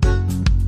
Gente,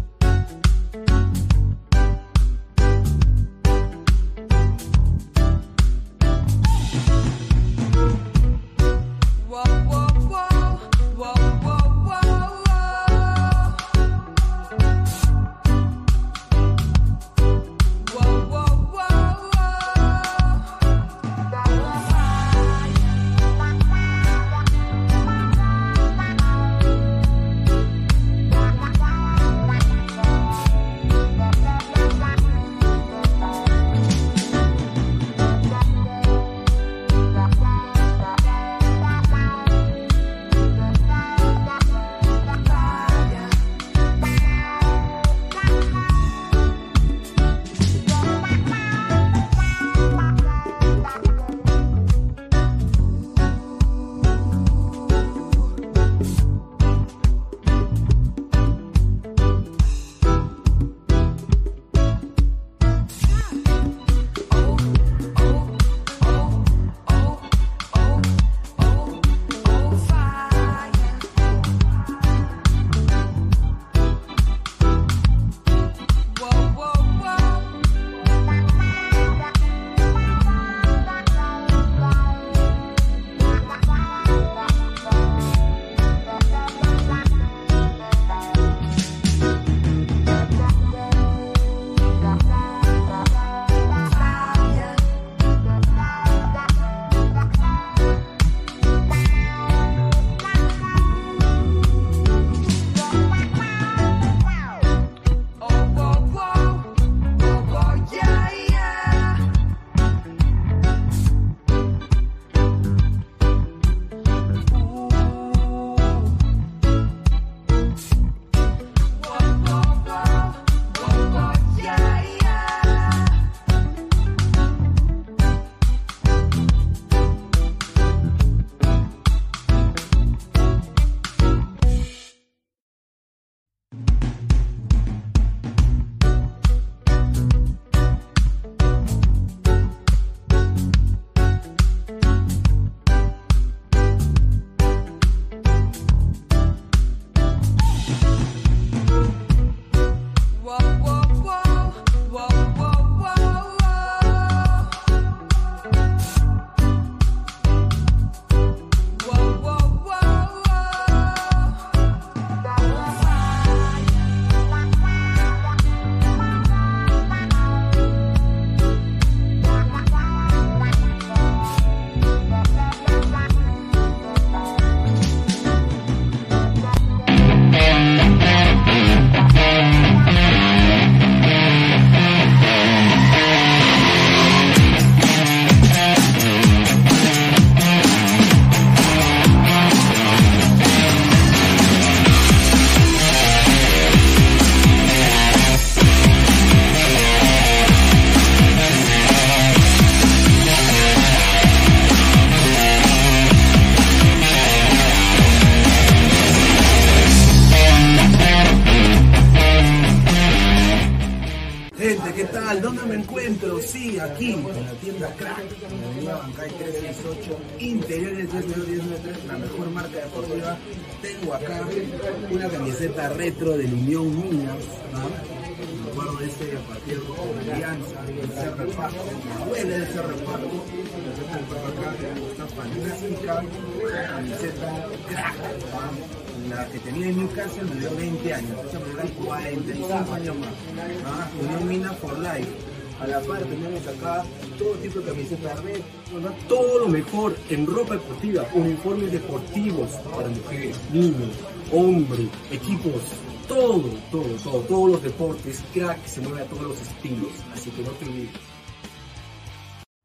mujeres, niños, hombres, equipos, todo, todo, todo, todos los deportes, crack se mueve a todos los estilos, así que no te olvides.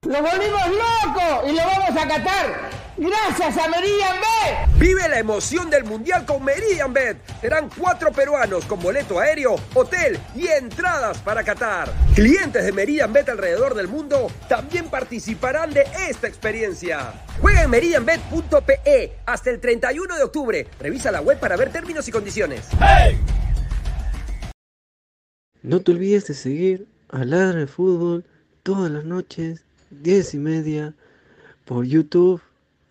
¡Lo volvimos loco! ¡Y lo vamos a catar! Gracias a Meridian Bet. Vive la emoción del Mundial con Meridian Bet. Serán cuatro peruanos con boleto aéreo, hotel y entradas para Qatar. Clientes de Meridian Bet alrededor del mundo también participarán de esta experiencia. Juega en meridianbet.pe hasta el 31 de octubre. Revisa la web para ver términos y condiciones. No te olvides de seguir a Ladra de Fútbol todas las noches, 10 y media, por YouTube,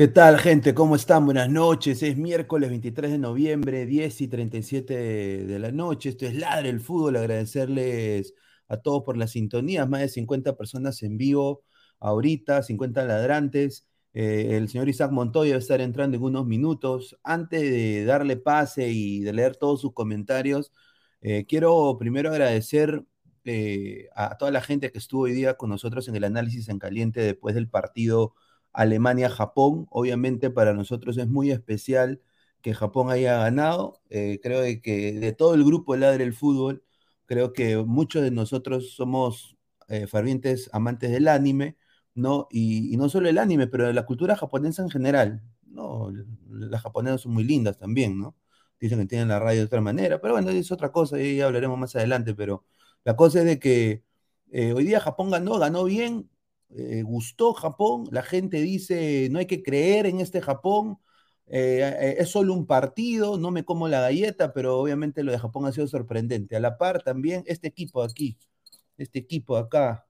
¿Qué tal, gente? ¿Cómo están? Buenas noches. Es miércoles 23 de noviembre, 10 y 37 de la noche. Esto es Ladre el Fútbol. Agradecerles a todos por la sintonía. Más de 50 personas en vivo ahorita, 50 ladrantes. Eh, el señor Isaac Montoya va a estar entrando en unos minutos. Antes de darle pase y de leer todos sus comentarios, eh, quiero primero agradecer eh, a toda la gente que estuvo hoy día con nosotros en el análisis en caliente después del partido Alemania-Japón. Obviamente para nosotros es muy especial que Japón haya ganado. Eh, creo que de todo el grupo Ladre el Fútbol, creo que muchos de nosotros somos eh, fervientes amantes del anime, ¿no? Y, no solo el anime, pero de la cultura japonesa en general, ¿no? Las japonesas son muy lindas también, ¿no? Dicen que tienen la radio de otra manera, pero bueno, es otra cosa, y hablaremos más adelante, pero la cosa es de que eh, hoy día Japón ganó, ganó bien, eh, gustó Japón, la gente dice, no hay que creer en este Japón, eh, eh, es solo un partido, no me como la galleta, pero obviamente lo de Japón ha sido sorprendente. A la par también este equipo aquí, este equipo acá,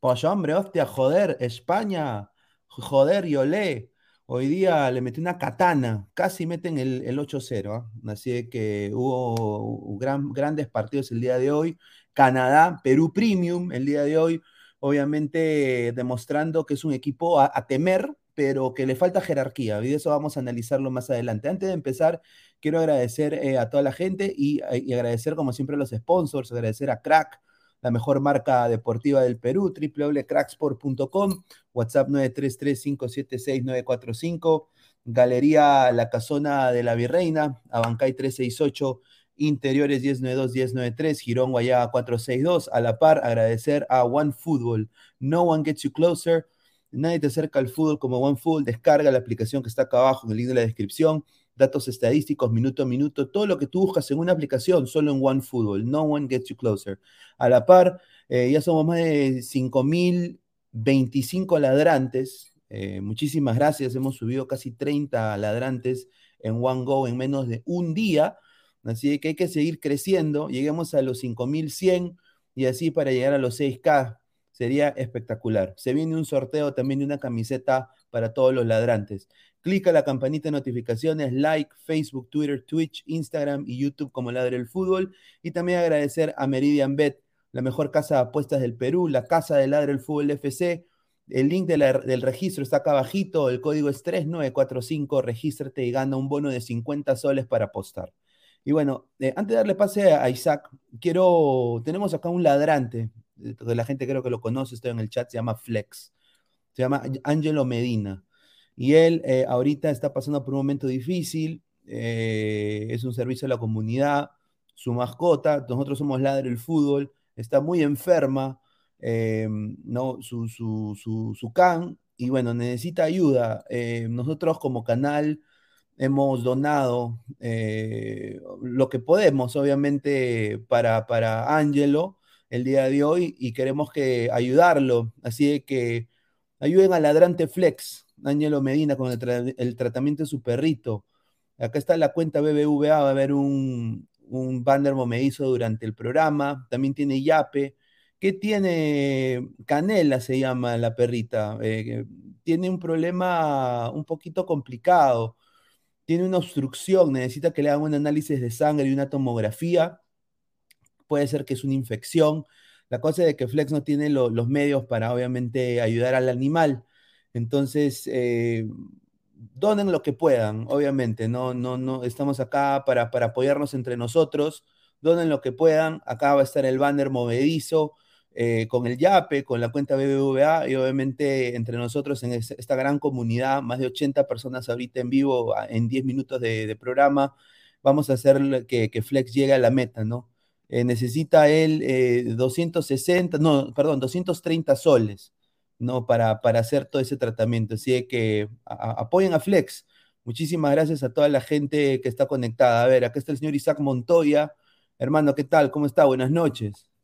pues hombre, hostia, joder, España, joder, Yolé, hoy día le metí una katana, casi meten el, el 8-0, ¿ah? así que hubo gran, grandes partidos el día de hoy. Canadá, Perú Premium el día de hoy obviamente demostrando que es un equipo a, temer, pero que le falta jerarquía, y de eso vamos a analizarlo más adelante. Antes de empezar, quiero agradecer eh, a toda la gente y, agradecer, como siempre, a los sponsors, agradecer a Crack, la mejor marca deportiva del Perú, www.cracksport.com, WhatsApp 933-576-945, Galería La Casona de la Virreina, Abancay 368 Interiores 1092-1093, Girón Guayaba 462. A la par, agradecer a One Football. No one gets you closer. Nadie te acerca al fútbol como One Football. Descarga la aplicación que está acá abajo en el link de la descripción. Datos estadísticos, minuto a minuto. Todo lo que tú buscas en una aplicación, solo en One Football. No one gets you closer. A la par, eh, ya somos más de 5.025 ladrantes. Eh, muchísimas gracias. Hemos subido casi 30 ladrantes en One Go en menos de un día. Así que hay que seguir creciendo, lleguemos a los 5100 y así para llegar a los 6K sería espectacular. Se viene un sorteo también de una camiseta para todos los ladrantes. Clica la campanita de notificaciones, like Facebook, Twitter, Twitch, Instagram y YouTube como Ladre el Fútbol. Y también agradecer a Meridian Bet, la mejor casa de apuestas del Perú, la casa de Ladre el Fútbol FC. El link del registro está acá abajito, el código es 3945, regístrate y gana un bono de 50 soles para apostar. Y bueno, eh, antes de darle pase a Isaac, quiero, tenemos acá un ladrante, eh, la gente creo que lo conoce, estoy en el chat, se llama Flex, se llama Angelo Medina. Y él eh, ahorita está pasando por un momento difícil, es un servicio a la comunidad, su mascota, nosotros somos Ladre el Fútbol, está muy enferma, ¿no? Su, su, su, can, y bueno, necesita ayuda. nosotros como canal hemos donado lo que podemos, obviamente, para, para Angelo el día de hoy y queremos que ayudarlo. Así que ayuden a Ladrante Flex, Ángelo Medina, con el, tratamiento de su perrito. Acá está la cuenta BBVA, va a haber un, un banner momedizo durante el programa. También tiene Yape. ¿Qué tiene? Canela se llama la perrita. Eh, tiene un problema un poquito complicado. Tiene una obstrucción, necesita que le hagan un análisis de sangre y una tomografía puede ser que es una infección. La cosa es de que Flex no tiene los medios para obviamente ayudar al animal. Entonces, eh, donen lo que puedan, obviamente, no, no, no, estamos acá para, para apoyarnos entre nosotros, donen lo que puedan, acá va a estar el banner movedizo, eh, con el YAPE, con la cuenta BBVA y obviamente entre nosotros en esta gran comunidad, más de 80 personas ahorita en vivo, en 10 minutos de, programa, vamos a hacer que, Flex llegue a la meta, ¿no? Eh, necesita él 260, eh, no, perdón, 230 soles, ¿no? Para, para hacer todo ese tratamiento. Así que apoyen a Flex. Muchísimas gracias a toda la gente que está conectada. A ver, acá está el señor Isaac Montoya. Hermano, ¿qué tal? ¿Cómo está? Buenas noches.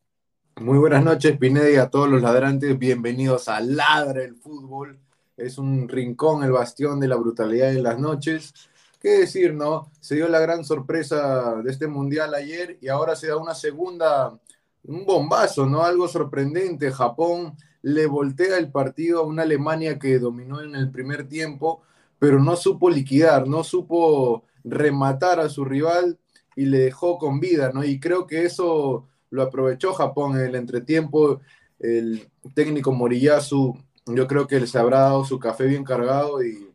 Muy buenas noches, Pineda, y a todos los ladrantes. Bienvenidos a Ladra el Fútbol. Es un rincón, el bastión de la brutalidad en las noches qué decir, ¿no? Se dio la gran sorpresa de este mundial ayer y ahora se da una segunda, un bombazo, ¿no? Algo sorprendente. Japón le voltea el partido a una Alemania que dominó en el primer tiempo, pero no supo liquidar, no supo rematar a su rival y le dejó con vida, ¿no? Y creo que eso lo aprovechó Japón en el entretiempo. El técnico Moriyasu, yo creo que se habrá dado su café bien cargado y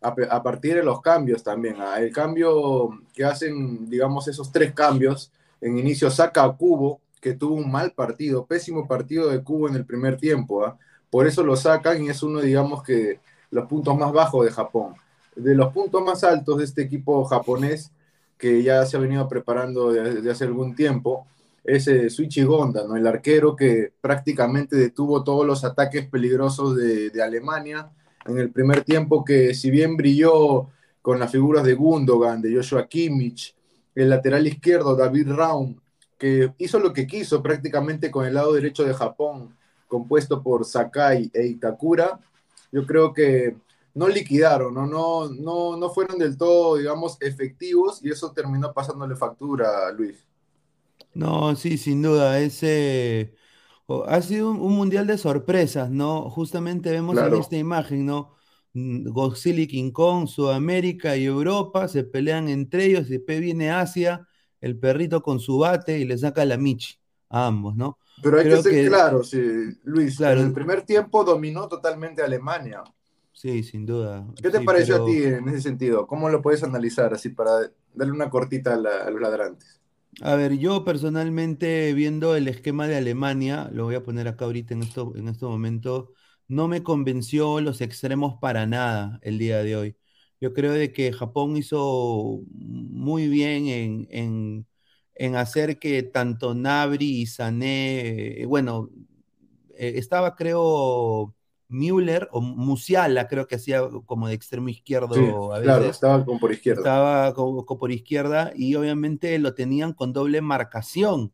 a, partir de los cambios también. ¿ah? El cambio que hacen, digamos, esos tres cambios, en inicio saca a Cubo, que tuvo un mal partido, pésimo partido de Cubo en el primer tiempo. ¿ah? Por eso lo sacan y es uno, digamos, que los puntos más bajos de Japón. De los puntos más altos de este equipo japonés, que ya se ha venido preparando desde hace algún tiempo, es eh, Suichi Gonda, ¿no? el arquero que prácticamente detuvo todos los ataques peligrosos de, Alemania en el primer tiempo que si bien brilló con las figuras de Gundogan, de Joshua Kimmich, el lateral izquierdo David Raum, que hizo lo que quiso prácticamente con el lado derecho de Japón, compuesto por Sakai e Itakura, yo creo que no liquidaron, no, no, no, no fueron del todo, digamos, efectivos y eso terminó pasándole factura, Luis. No, sí, sin duda, ese ha sido un, mundial de sorpresas, ¿no? Justamente vemos en esta imagen, ¿no? Mm, Godzilla y King Kong, Sudamérica y Europa se pelean entre ellos, y después viene Asia, el perrito con su bate y le saca la Michi a ambos, ¿no? Pero hay que ser claro, sí, Luis, en el primer tiempo dominó totalmente Alemania. Sí, sin duda. ¿Qué te pareció a ti en ese sentido? ¿Cómo lo puedes analizar así para darle una cortita a los ladrantes? A ver, yo personalmente viendo el esquema de Alemania, lo voy a poner acá ahorita en esto, en este momento, no me convenció los extremos para nada el día de hoy. Yo creo de que Japón hizo muy bien en, en, hacer que tanto Nabri y Sané, eh, bueno, eh, estaba creo Müller o Musiala, creo que hacía como de extremo izquierdo a veces. Claro, estaba como por izquierda. Estaba como, por izquierda y obviamente lo tenían con doble marcación.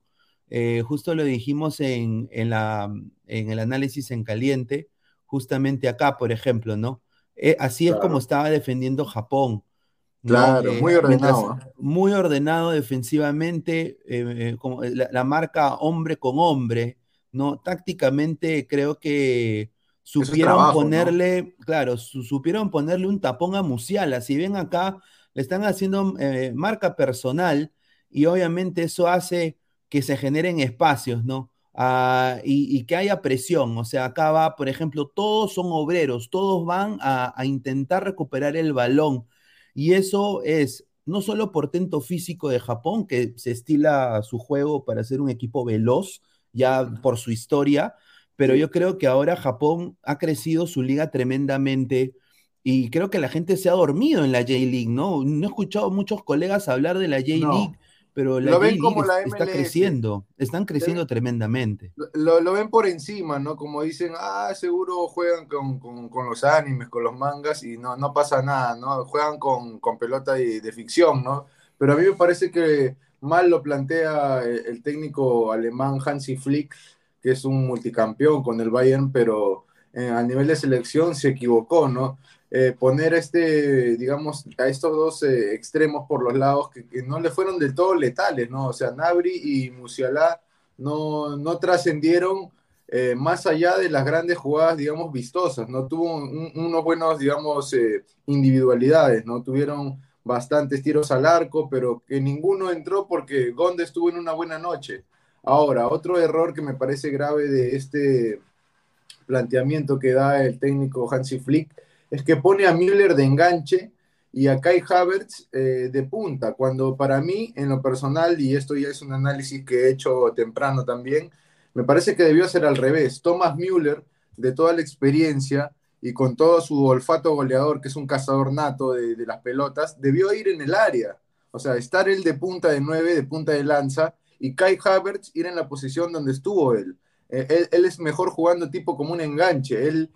Eh, justo lo dijimos en, la, en el análisis en caliente, justamente acá, por ejemplo, ¿no? Eh, así es como estaba defendiendo Japón. Claro, eh, muy ordenado. Muy ordenado defensivamente, como la, marca hombre con hombre, ¿no? Tácticamente creo que supieron ponerle, claro, supieron ponerle un tapón a Musiala. Si ven acá, le están haciendo eh, marca personal y obviamente eso hace que se generen espacios, ¿no? ah, y, que haya presión. O sea, acá va, por ejemplo, todos son obreros, todos van a, a intentar recuperar el balón. Y eso es no solo portento físico de Japón, que se estila su juego para ser un equipo veloz, ya por su historia, pero yo creo que ahora Japón ha crecido su liga tremendamente y creo que la gente se ha dormido en la J-League, ¿no? No he escuchado muchos colegas hablar de la J-League, pero la J-League está creciendo, están creciendo tremendamente. Lo, ven por encima, ¿no? Como dicen, ah, seguro juegan con, los animes, con los mangas y no, no pasa nada, ¿no? Juegan con, pelota de, de, ficción, ¿no? Pero a mí me parece que mal lo plantea el, el técnico alemán Hansi Flick, que es un multicampeón con el Bayern, pero eh, a nivel de selección se equivocó, ¿no? Eh, poner este, digamos, a estos dos eh, extremos por los lados que, no le fueron del todo letales, ¿no? O sea, Nabri y Musiala no, no trascendieron más allá de las grandes jugadas, digamos, vistosas, ¿no? Tuvo unos buenos, digamos, individualidades, ¿no? Tuvieron bastantes tiros al arco, pero que ninguno entró porque Gonde estuvo en una buena noche. Ahora, otro error que me parece grave de este planteamiento que da el técnico Hansi Flick es que pone a Müller de enganche y a Kai Havertz eh, de punta, cuando para mí, en lo personal, y esto ya es un análisis que he hecho temprano también, me parece que debió ser al revés. Thomas Müller, de toda la experiencia y con todo su olfato goleador, que es un cazador nato de, las pelotas, debió ir en el área. O sea, estar él de punta de nueve, de punta de lanza, y Kai Havertz ir en la posición donde estuvo él. Eh, él, es mejor jugando tipo como un enganche. Él,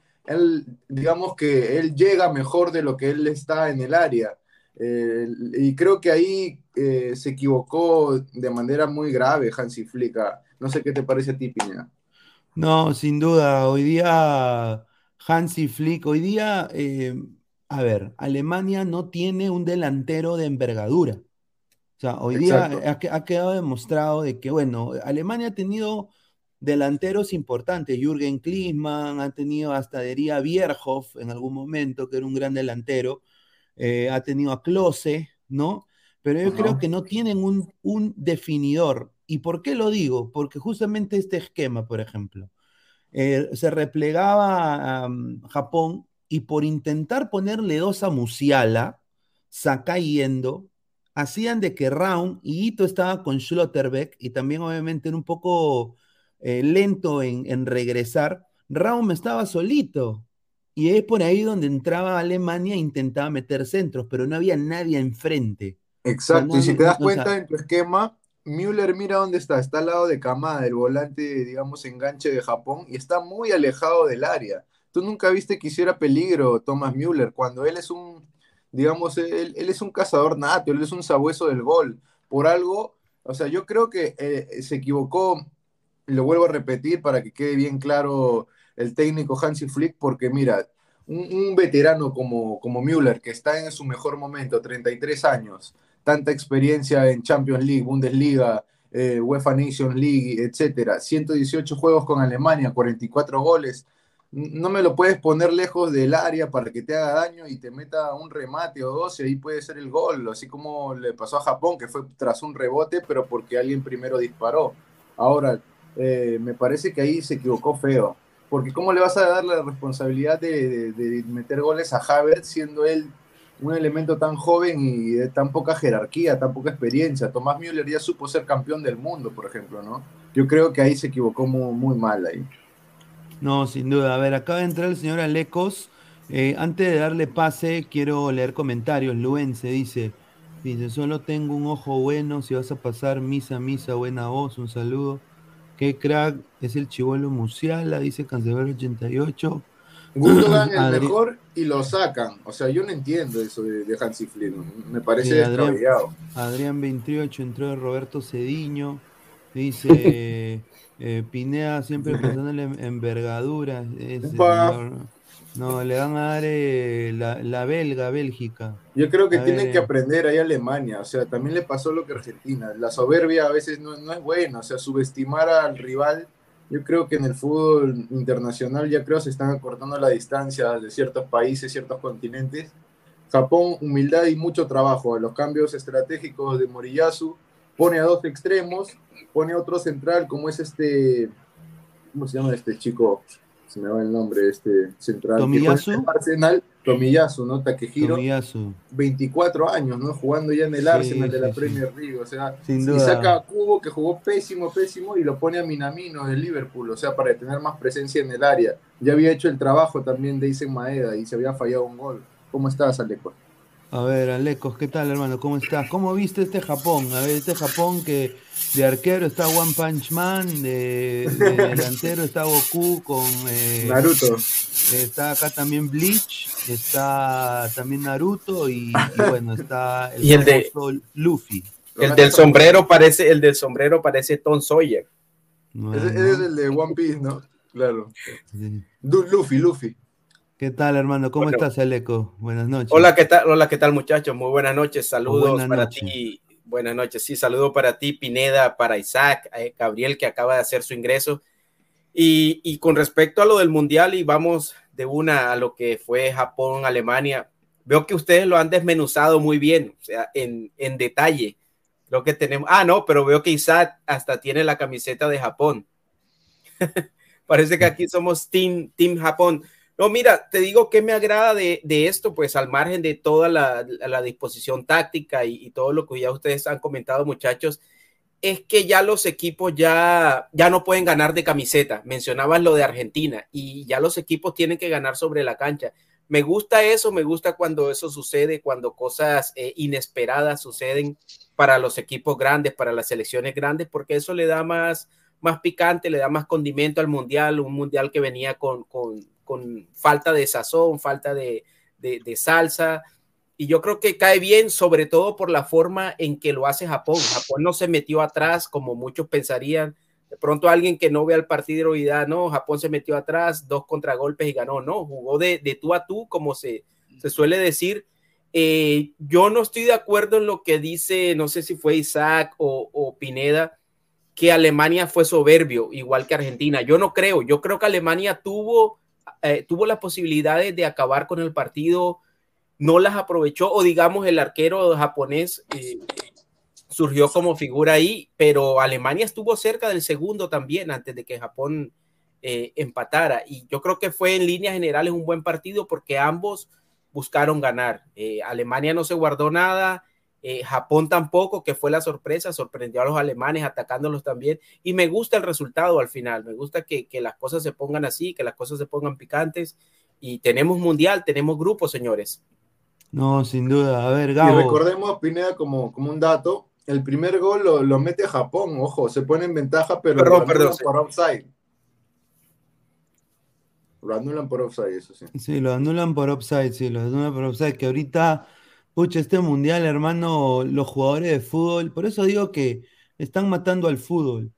digamos que él llega mejor de lo que él está en el área. Eh, y creo que ahí eh, se equivocó de manera muy grave Hansi Flick. Ah, no sé qué te parece a ti, Piña. No, sin duda. Hoy día Hansi Flick, hoy día, a ver, Alemania no tiene un delantero de envergadura. Sea, hoy día ha, ha, quedado demostrado de que, bueno, Alemania ha tenido delanteros importantes. Jürgen Klinsmann, ha tenido hasta Deria Bierhoff en algún momento, que era un gran delantero. Eh, ha tenido a Klose, ¿no? Pero yo creo que no tienen un, un, definidor. ¿Y por qué lo digo? Porque justamente este esquema, por ejemplo, eh, se replegaba a Japón y por intentar ponerle dos a Musiala, Sakai yendo, hacían de que Raun y Ito estaba con Schlotterbeck y también obviamente era un poco eh, lento en, regresar, Raum estaba solito. Y es por ahí donde entraba Alemania e intentaba meter centros, pero no había nadie enfrente. Exacto, y si te das cuenta en tu esquema, Müller mira dónde está, está al lado de Kamada, el volante, digamos, enganche de Japón, y está muy alejado del área. Tú nunca viste que hiciera peligro Thomas Müller, cuando él es un, digamos, él, es un cazador nato, él es un sabueso del gol. Por algo, o sea, yo creo que eh, se equivocó lo vuelvo a repetir para que quede bien claro el técnico Hansi Flick, porque mira, un, veterano como, como Müller, que está en su mejor momento, 33 años, tanta experiencia en Champions League, Bundesliga, eh, UEFA Nations League, etcétera, 118 juegos con Alemania, 44 goles, no me lo puedes poner lejos del área para que te haga daño y te meta un remate o dos y ahí puede ser el gol, así como le pasó a Japón, que fue tras un rebote, pero porque alguien primero disparó. Ahora, eh, me parece que ahí se equivocó feo. Porque ¿cómo le vas a dar la responsabilidad de, meter goles a Havertz siendo él un elemento tan joven y de tan poca jerarquía, tan poca experiencia? Tomás Müller ya supo ser campeón del mundo, por ejemplo, ¿no? Yo creo que ahí se equivocó muy, mal ahí. No, sin duda. A ver, acaba de entrar el señor Alecos. Eh, antes de darle pase, quiero leer comentarios. Luense dice, dice, solo tengo un ojo bueno, si vas a pasar misa, misa, buena voz, un saludo. Qué crack es el chivolo Musiala, dice Cancelero 88. Gundogan el mejor y lo sacan. O sea, yo no entiendo eso de, de Hansi. Me parece Adrián, Adrián 28 entró de Roberto Cediño. Dice eh, Pinea siempre pensando en envergadura. No, le van a dar eh, la, belga, Bélgica. Yo creo que tienen que aprender ahí Alemania. O sea, también le pasó lo que Argentina. La soberbia a veces no, no es buena. O sea, subestimar al rival. Yo creo que en el fútbol internacional ya creo se están acortando la distancia de ciertos países, ciertos continentes. Japón, humildad y mucho trabajo. Los cambios estratégicos de Moriyasu pone a dos extremos, pone otro central como es este ¿cómo se llama este chico? Se me va el nombre, este central. Tomiyasu. Arsenal, Tomiyasu, ¿no? Takehiro. Tomiyasu. 24 años, ¿no? Jugando ya en el Sí, Arsenal de la sí. Premier League, o sea, Sin y duda. saca a Cubo que jugó pésimo, pésimo y lo pone a Minamino del Liverpool, o sea, para tener más presencia en el área. Ya había hecho el trabajo también de Isen Maeda y se había fallado un gol. ¿Cómo estás, Aleco? A ver, Alecos, ¿qué tal, hermano? ¿Cómo estás? ¿Cómo viste este Japón? A ver, este Japón que de arquero está One Punch Man, de, de delantero está Goku con... eh, Naruto. Está acá también Bleach, está también Naruto y, y bueno, está el, Y el de- Luffy. El del sombrero parece, el del sombrero parece Tom Sawyer. Ese, ese es el de One Piece, ¿no? Claro. Luffy, Luffy. ¿Qué tal, hermano? ¿Cómo Bueno. estás, Aleco? Buenas noches. Hola, ¿qué tal? Hola, ¿qué tal, muchachos? Muy buenas noches. Saludos Buenas para ti. Buenas noches. Sí, saludo para ti, Pineda, para Isaac, eh, Gabriel, que acaba de hacer su ingreso. Y, y con respecto a lo del Mundial, y vamos de una a lo que fue Japón, Alemania, veo que ustedes lo han desmenuzado muy bien, o sea, en, en detalle. Creo que tenemos. Ah, no, pero veo que Isaac hasta tiene la camiseta de Japón. Parece que aquí somos Team, team Japón. No, mira, te digo que me agrada de, de esto, pues al margen de toda la, disposición táctica y, y todo lo que ya ustedes han comentado, muchachos, es que ya los equipos ya, ya no pueden ganar de camiseta. Mencionabas lo de Argentina y ya los equipos tienen que ganar sobre la cancha. Me gusta eso, me gusta cuando eso sucede, cuando cosas eh, inesperadas suceden para los equipos grandes, para las selecciones grandes, porque eso le da más, más picante, le da más condimento al mundial, un mundial que venía con, con, con falta de sazón, falta de, salsa. Y yo creo que cae bien, sobre todo por la forma en que lo hace Japón. Japón no se metió atrás como muchos pensarían. De pronto alguien que no vea el partido y da, no, Japón se metió atrás, dos contragolpes y ganó. No, jugó de, tú a tú, como se, se suele decir. Eh, yo no estoy de acuerdo en lo que dice, no sé si fue Isaac o Pineda, que Alemania fue soberbio, igual que Argentina. Yo no creo, yo creo que Alemania tuvo, eh, tuvo las posibilidades de acabar con el partido, no las aprovechó, o digamos el arquero japonés eh, surgió como figura ahí, pero Alemania estuvo cerca del segundo también antes de que Japón eh, empatara. Y yo creo que fue en líneas generales un buen partido porque ambos buscaron ganar. Eh, Alemania no se guardó nada, eh, Japón tampoco, que fue la sorpresa, sorprendió a los alemanes atacándolos también. Y me gusta el resultado al final, me gusta que, que, las cosas se pongan así, que las cosas se pongan picantes. Y tenemos mundial, tenemos grupos, señores. No, sin duda. A ver, Gabo. Y recordemos, Pineda, como, como un dato, el primer gol lo, lo mete Japón, ojo, se pone en ventaja, pero perdón, lo perdón, por offside. Lo anulan por offside, eso sí. Sí, lo anulan por offside, sí, lo anulan por offside, que ahorita, pucha, este mundial, hermano, los jugadores de fútbol, por eso digo que están matando al fútbol.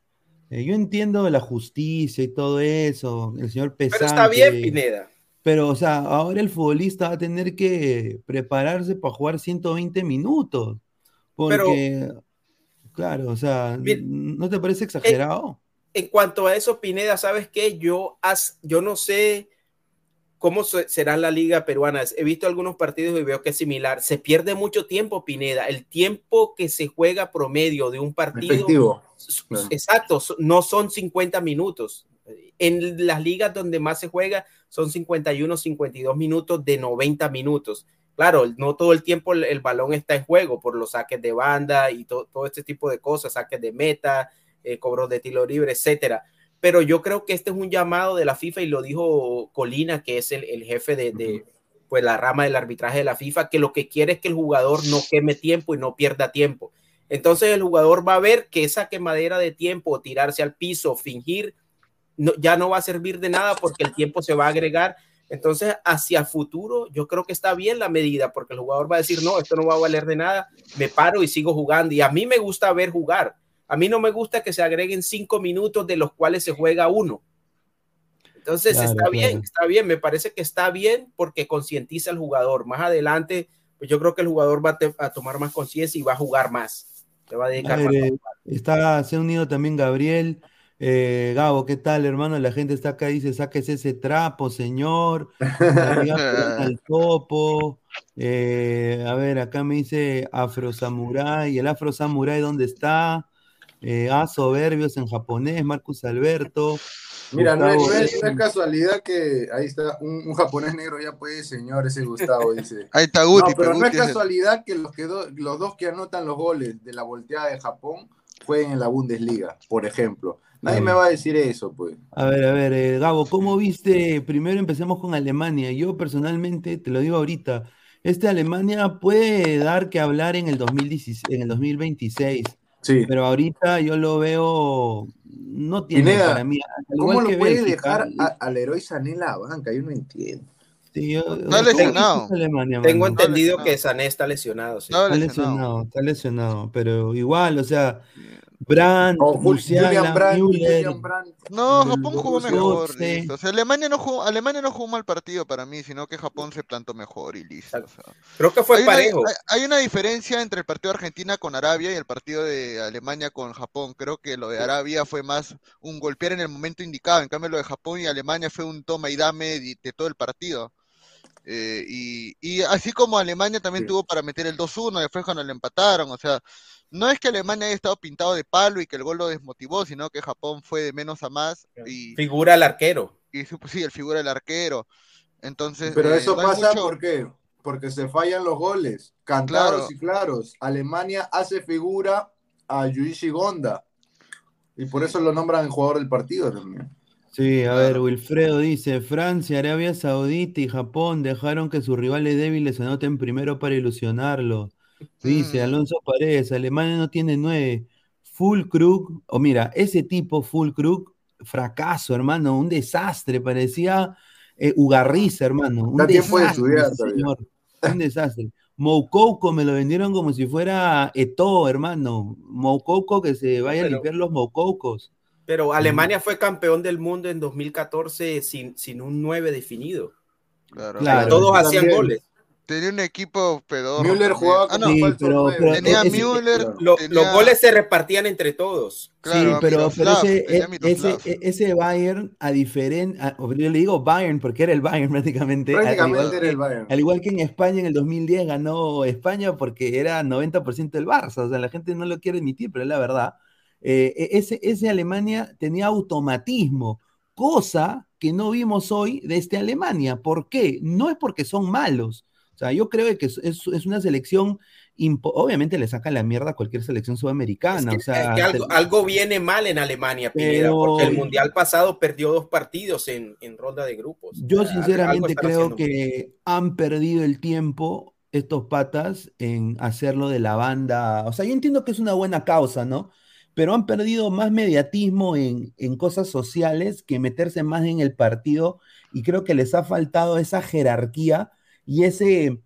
Eh, yo entiendo la justicia y todo eso, el señor Pesante. Pero está bien, Pineda. Pero, o sea, ahora el futbolista va a tener que prepararse para jugar 120 minutos. Porque, Pero, claro, o sea, bien, ¿no te parece exagerado? En, en, cuanto a eso, Pineda, ¿sabes qué? Yo, has, yo no sé cómo será la liga peruana. He visto algunos partidos y veo que es similar. Se pierde mucho tiempo, Pineda. El tiempo que se juega promedio de un partido. Efectivo. Exacto, no son 50 minutos. En las ligas donde más se juega son 51, 52 minutos de 90 minutos. Claro, no todo el tiempo el, el balón está en juego por los saques de banda y to, todo este tipo de cosas, saques de meta, eh, cobros de tiro libre, etcétera. Pero yo creo que este es un llamado de la FIFA y lo dijo Colina, que es el, el jefe de, de pues, la rama del arbitraje de la FIFA, que lo que quiere es que el jugador no queme tiempo y no pierda tiempo. Entonces el jugador va a ver que esa quemadera de tiempo, tirarse al piso, fingir, no, ya no va a servir de nada porque el tiempo se va a agregar. Entonces, hacia futuro, yo creo que está bien la medida porque el jugador va a decir, no, esto no va a valer de nada, me paro y sigo jugando. Y a mí me gusta ver jugar. A mí no me gusta que se agreguen cinco minutos de los cuales se juega uno. Entonces, claro, está bien, está bien, me parece que está bien porque concientiza al jugador. Más adelante, pues yo creo que el jugador va a, a tomar más conciencia y va a jugar más. Se va a dedicar ver, más. Está, se ha unido también Gabriel. Eh, Gabo, ¿qué tal, hermano? La gente está acá, dice, sáquese ese trapo, señor. al topo. Eh, a ver, acá me dice Afro Samurai. ¿El Afro Samurai dónde está? Eh, ah, soberbios en japonés, Marcus Alberto. Mira, no es, Gustavo, no es- no es casualidad que ahí está un, un japonés negro ya puede, señor, ese Gustavo dice. Ahí está Guti, no, pero no es casualidad que los, que do- los dos que anotan los goles de la volteada de Japón jueguen en la Bundesliga, por ejemplo. Nadie me va a decir eso, pues. A ver, a ver, eh, Gabo, ¿cómo viste? Primero empecemos con Alemania. Yo personalmente, te lo digo ahorita, este Alemania puede dar que hablar en el 2016, en el 2026, Sí. pero ahorita yo lo veo, no tiene Pineda, para mí, ¿Cómo lo puede Bélgica, dejar a- al héroe Sané en la banca? Yo no entiendo. sí, yo- Está ¿cómo lesionado. Alemania, Tengo mano? entendido lesionado. que Sané está lesionado. sí. Está lesionado. lesionado, está lesionado, pero igual, o sea, Brandt, Julian Brandt, Müller, Julian Brandt. No, Japón jugó mejor, listo. O sea, Alemania no jugó, Alemania no jugó mal partido para mí, sino que Japón se plantó mejor y listo. o sea. Creo que fue Hay una, parejo. hay- hay una diferencia entre el partido de Argentina con Arabia y el partido de Alemania con Japón. Creo que lo de Arabia fue más un golpear en el momento indicado. En cambio, lo de Japón y Alemania fue un toma y dame de, de todo el partido. Eh, y, y así como Alemania también Sí. tuvo para meter el 2-1, después cuando le empataron. O sea, no es que Alemania haya estado pintado de palo y que el gol lo desmotivó, sino que Japón fue de menos a más y, Figura el arquero. y sí, el figura del arquero. Entonces, Pero eh, eso no pasa mucho- ¿por qué? Porque se fallan los goles, cantados Claro. y claros. Alemania hace figura a Yuichi Gonda. Y por eso lo nombran el jugador del partido también. Sí, a ver. Wilfredo dice, Francia, Arabia Saudita y Japón dejaron que sus rivales débiles anoten primero para ilusionarlos. Dice Mm. Alonso Paredes, Alemania no tiene nueve. Full Krug, o mira, ese tipo Full Krug, fracaso, hermano, un desastre, parecía eh, Ugarriza, hermano, un Da tiempo de desastre, estudiar señor, un desastre. Moukouko me lo vendieron como si fuera Eto'o, hermano. Moukouko que se vaya a limpiar los Moukoukos. Pero Alemania fue campeón del mundo en 2014 sin, sin un 9 definido. Claro. Claro. Todos También. hacían goles. Tenía un equipo pedorro. Müller jugaba Ah, como no, Sí, pero- pero tenía ese- Müller. Lo- tenía- Los goles se repartían entre todos. claro, sí, pero, pero ese, e- ese, e- ese Bayern, a diferencia, yo le digo Bayern porque era el Bayern prácticamente, Prácticamente igual, era el Bayern. al igual que en España en el 2010 ganó España porque era 90% del Barça, o sea, la gente no lo quiere admitir, pero es la verdad. Eh, e- ese, ese Alemania tenía automatismo, cosa que no vimos hoy de este Alemania. ¿Por qué? No es porque son malos. O sea, yo creo que es, es- es una selección, obviamente le saca la mierda a cualquier selección Es sudamericana. que, o sea, es que algo, algo viene mal en Alemania, Pineda, Pero- porque el mundial pasado perdió dos partidos en, en ronda de grupos. Yo O sea, algo sinceramente creo que han perdido el tiempo estos patas en hacerlo de la banda. O sea, yo entiendo que es una buena causa, ¿no? Pero han perdido más mediatismo en, en cosas sociales que meterse más en el partido y creo que les ha faltado esa jerarquía y ese,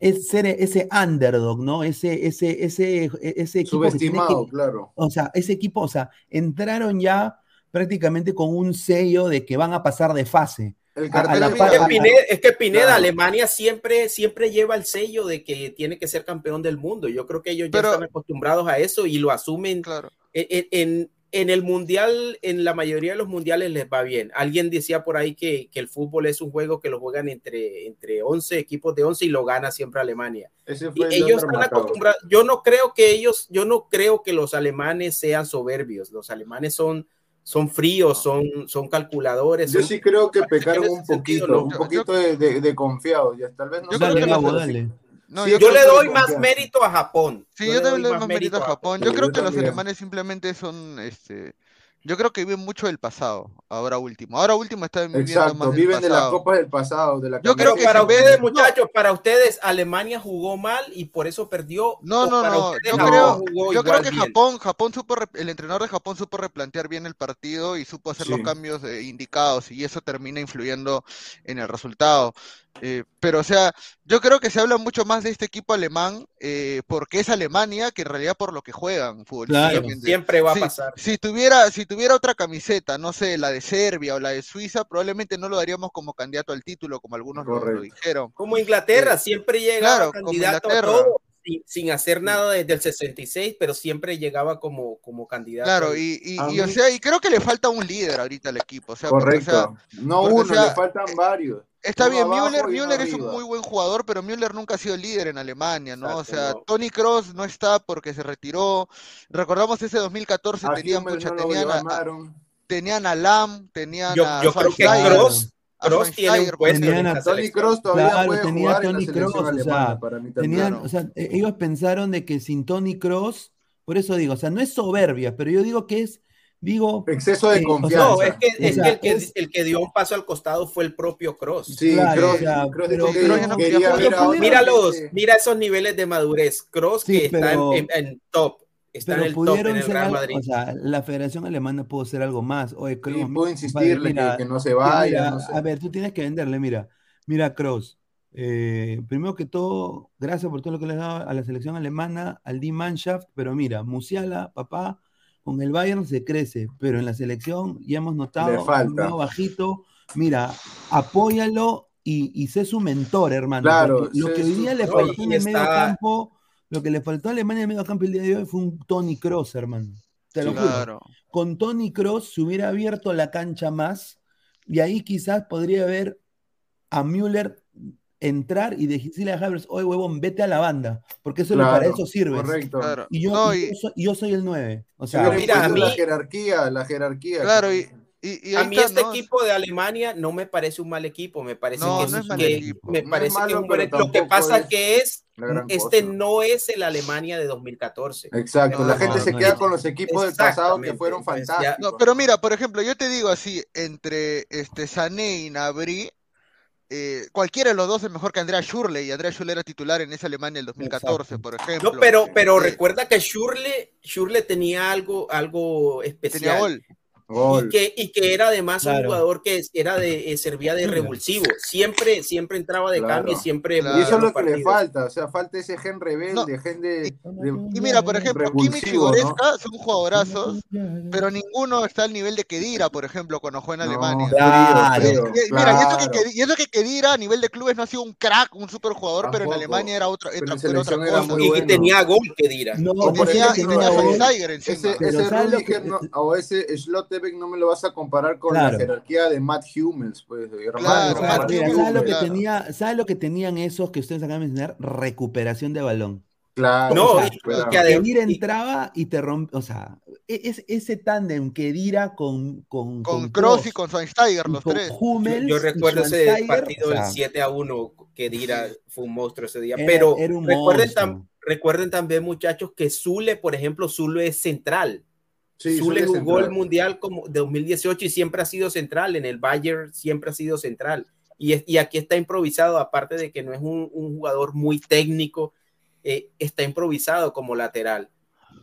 ese, ese underdog, ¿no? Ese, ese, ese, ese equipo que tiene que, Subestimado, claro. o sea, ese equipo, o sea, entraron ya prácticamente con un sello de que van a pasar de fase. El a la Es que Pineda, es que Pineda, Claro. Alemania siempre, siempre lleva el sello de que tiene que ser campeón del mundo. Yo creo que ellos ya Pero- están acostumbrados a eso y lo asumen. Claro. En, en- en el mundial, en la mayoría de los mundiales les va bien. Alguien decía por ahí que, que el fútbol es un juego que lo juegan entre, entre 11 equipos de 11 y lo gana siempre Alemania. Ese Y fue el ellos están acostumbrados. Yo no creo que ellos, yo no creo que los alemanes sean soberbios. Los alemanes son, son fríos, son, son calculadores. Yo son- sí creo que pecaron un sentido, poquito, ¿no? un Yo- poquito de, de, de confiados. Ya, tal vez no Yo creo que dale. No, Sí, yo le que- doy más mérito a Japón. Sí, yo también le doy más mérito a Japón. Japón. Yo Sí, creo yo que los alemanes simplemente son, este, yo creo que viven mucho del pasado, ahora último. Ahora último están viviendo Exacto, más del viven de las pasado. copas del pasado, de la Yo creo que para ustedes, no. muchachos, para ustedes, Alemania jugó mal y por eso perdió. No, o no, para no. ustedes Yo Japón creo, yo creo que bien. Japón, Japón supo, el entrenador de Japón supo replantear bien el partido y supo hacer los cambios eh, indicados y eso termina influyendo en el resultado. Eh, pero, o sea, yo creo que se habla mucho más de este equipo alemán eh, porque es Alemania que en realidad por lo que juegan futbolísticamente. Siempre va a Sí, pasar. Si tuviera, si tuviera otra camiseta, no sé, la de Serbia o la de Suiza, probablemente no lo daríamos como candidato al título, como algunos lo- dijeron. Como Inglaterra, siempre llegaba claro, como candidato a todo, sin, sin hacer nada desde el 66, pero siempre llegaba como, como candidato. Claro, y, y, o sea, y creo que le falta un líder ahorita al equipo. O sea, porque, o sea, Correcto. no o uno, sea, le faltan varios. Está bien, Müller, Müller es un muy buen jugador, pero Müller nunca ha sido líder en Alemania, ¿no? o sea, no. Tony Cross no está porque se retiró. Recordamos ese 2014, A tenían mucha, no tenían a, a- llamaron. tenían a Lam, tenían Yo, a yo creo que Cross, a Cross tiene un Schweinsteiger, puesto tenían en a Tony. Cross todavía Claro, puede tenía jugar a en la Tony Kroos, o sea, para mí Tenían, o sea, e- ellos pensaron de que sin Tony Cross, por eso digo, o sea, no es soberbia, pero yo digo que es, digo, Exceso de eh, confianza. No, es que, O es sea, que el que es- el que dio un paso al costado fue el propio Cross. Sí, Claro, pero- que pero quería otro Mira los, gente. mira esos niveles de madurez. Cross Sí, que está en, en- en top, está en pero el top pudieron en el ser Real algo, Madrid. o sea, la Federación Alemana pudo ser algo más. Oye, Sí, puedo insistirle mira, que, que no se vaya, mira, no sé. a ver, tú tienes que venderle, mira, mira, Kroos, eh, primero que todo, gracias por todo lo que le has dado a la selección alemana, al Die Mannschaft, pero mira, Musiala, papá, con el Bayern se crece, pero en la selección ya hemos notado falta. medio bajito, mira, apóyalo y, y sé su mentor, hermano, Claro, lo que hoy día le faltó en el medio campo, lo que le faltó a Alemania en el medio campo el día de hoy fue un Tony Cross, hermano, te lo juro. con Tony Cross se hubiera abierto la cancha más y ahí quizás podría haber a Müller entrar y decirle a Havertz, oye huevón, vete a la banda, porque eso para eso sirves. Correcto. Claro. Y yo, No, y y- yo soy, y yo soy el 9. O Se sea, mira, a la jerarquía, la jerarquía. Claro, y, y, y A mí está, este ¿no? equipo de Alemania no me parece un mal equipo, me parece No, que, no es que- me es parece que es un buen. Lo que pasa es que es este cosa. no es el Alemania de 2014. Exacto, la No, gente no, se no, queda no. con los equipos del pasado que fueron fantásticos. No, pero mira, por ejemplo, yo te digo así, entre este Sané y Nabri, eh, cualquiera de los dos es mejor que Andrea Schürrle, y Andrea Schürrle era titular en esa Alemania del 2014, Exacto. por ejemplo. No, pero, pero Eh, recuerda que Schürrle, Schürrle tenía algo, algo tenía especial. Gol. Y que, y que era además un Claro. jugador que era de, eh, servía de revulsivo. Siempre, siempre entraba de Claro. cambio y siempre. Claro. Y eso es lo que los le partidos. falta, o sea, falta ese gen rebelde, gen de, de- Y mira, por ejemplo, Kimmich y Revulsivo, ¿no? Goretzka son jugadorazos, pero ninguno está al nivel de Kedira, por ejemplo, cuando juega en No, Alemania. Claro. frío, Y- frío, y- Mira, y eso, que, claro. Kedi- y eso que Kedira a nivel de clubes no ha sido un crack, un super jugador, pero en. Alemania era otra, era otra cosa. muy Y bueno. tenía gol que dirá. no, Y tenía, y tenía. Ese, ese ¿sabes lo Rudiger que- no- o ese No me lo vas a comparar con Claro. la jerarquía de Matt Hummels, pues, hermano. Claro, Claro, Matt mira, Hummels, ¿sabes lo que claro. tenía, ¿sabes lo que tenían esos que ustedes acaban de mencionar? Recuperación de balón. Claro, No, o sea, y- que Kedira entraba y te rompe, o sea, e- es, ese tándem Kedira con con Con Kroos y con Schweinsteiger, los con tres. Yo, Hummels yo y recuerdo ese partido o sea, del 7 a 1 que Dira fue un monstruo ese día. Era- Pero era recuerden, tam- recuerden también, muchachos, que Zule, por ejemplo, Zule es central. Sí, Zule jugó el Mundial como de 2018 y siempre ha sido central. En el Bayern siempre ha sido central. Y, es- y aquí está improvisado, aparte de que no es un, un jugador muy técnico, eh, está improvisado como lateral.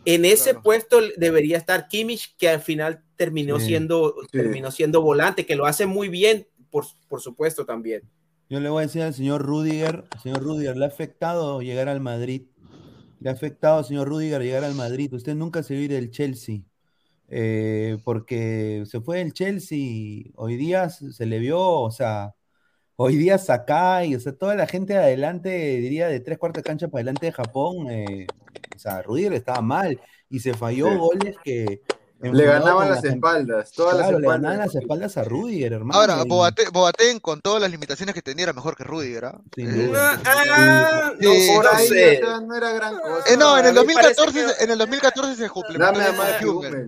En ese Claro. puesto debería estar Kimmich, que al final terminó, Sí. siendo, Sí. terminó siendo volante, que lo hace muy bien, por, por supuesto, también. Yo le voy a decir al señor Rudiger, señor Rudiger, le ha afectado llegar al Madrid. Le ha afectado, señor Rudiger, llegar al Madrid. Usted nunca se vio del Chelsea. Eh, porque se fue del Chelsea. Hoy día se le vio, o sea, hoy día Sakai, o sea, toda la gente de adelante, diría de tres cuartos de cancha para adelante de Japón. eh, o sea, Rudiger estaba mal y se falló Sí. goles que. Le ganaban las la- espaldas, todas Claro, las le ganaban las espaldas a Rudiger, hermano. Ahora, Boateng, Boateng, con todas las limitaciones que tenía, era mejor que Rudiger. ¿ah? Sin Eh, duda. Ah, no, Sí, Por no ahí, era gran cosa. Eh, no, en el mí 2014, parece que- en el 2014 se complementó Dame a bien Matt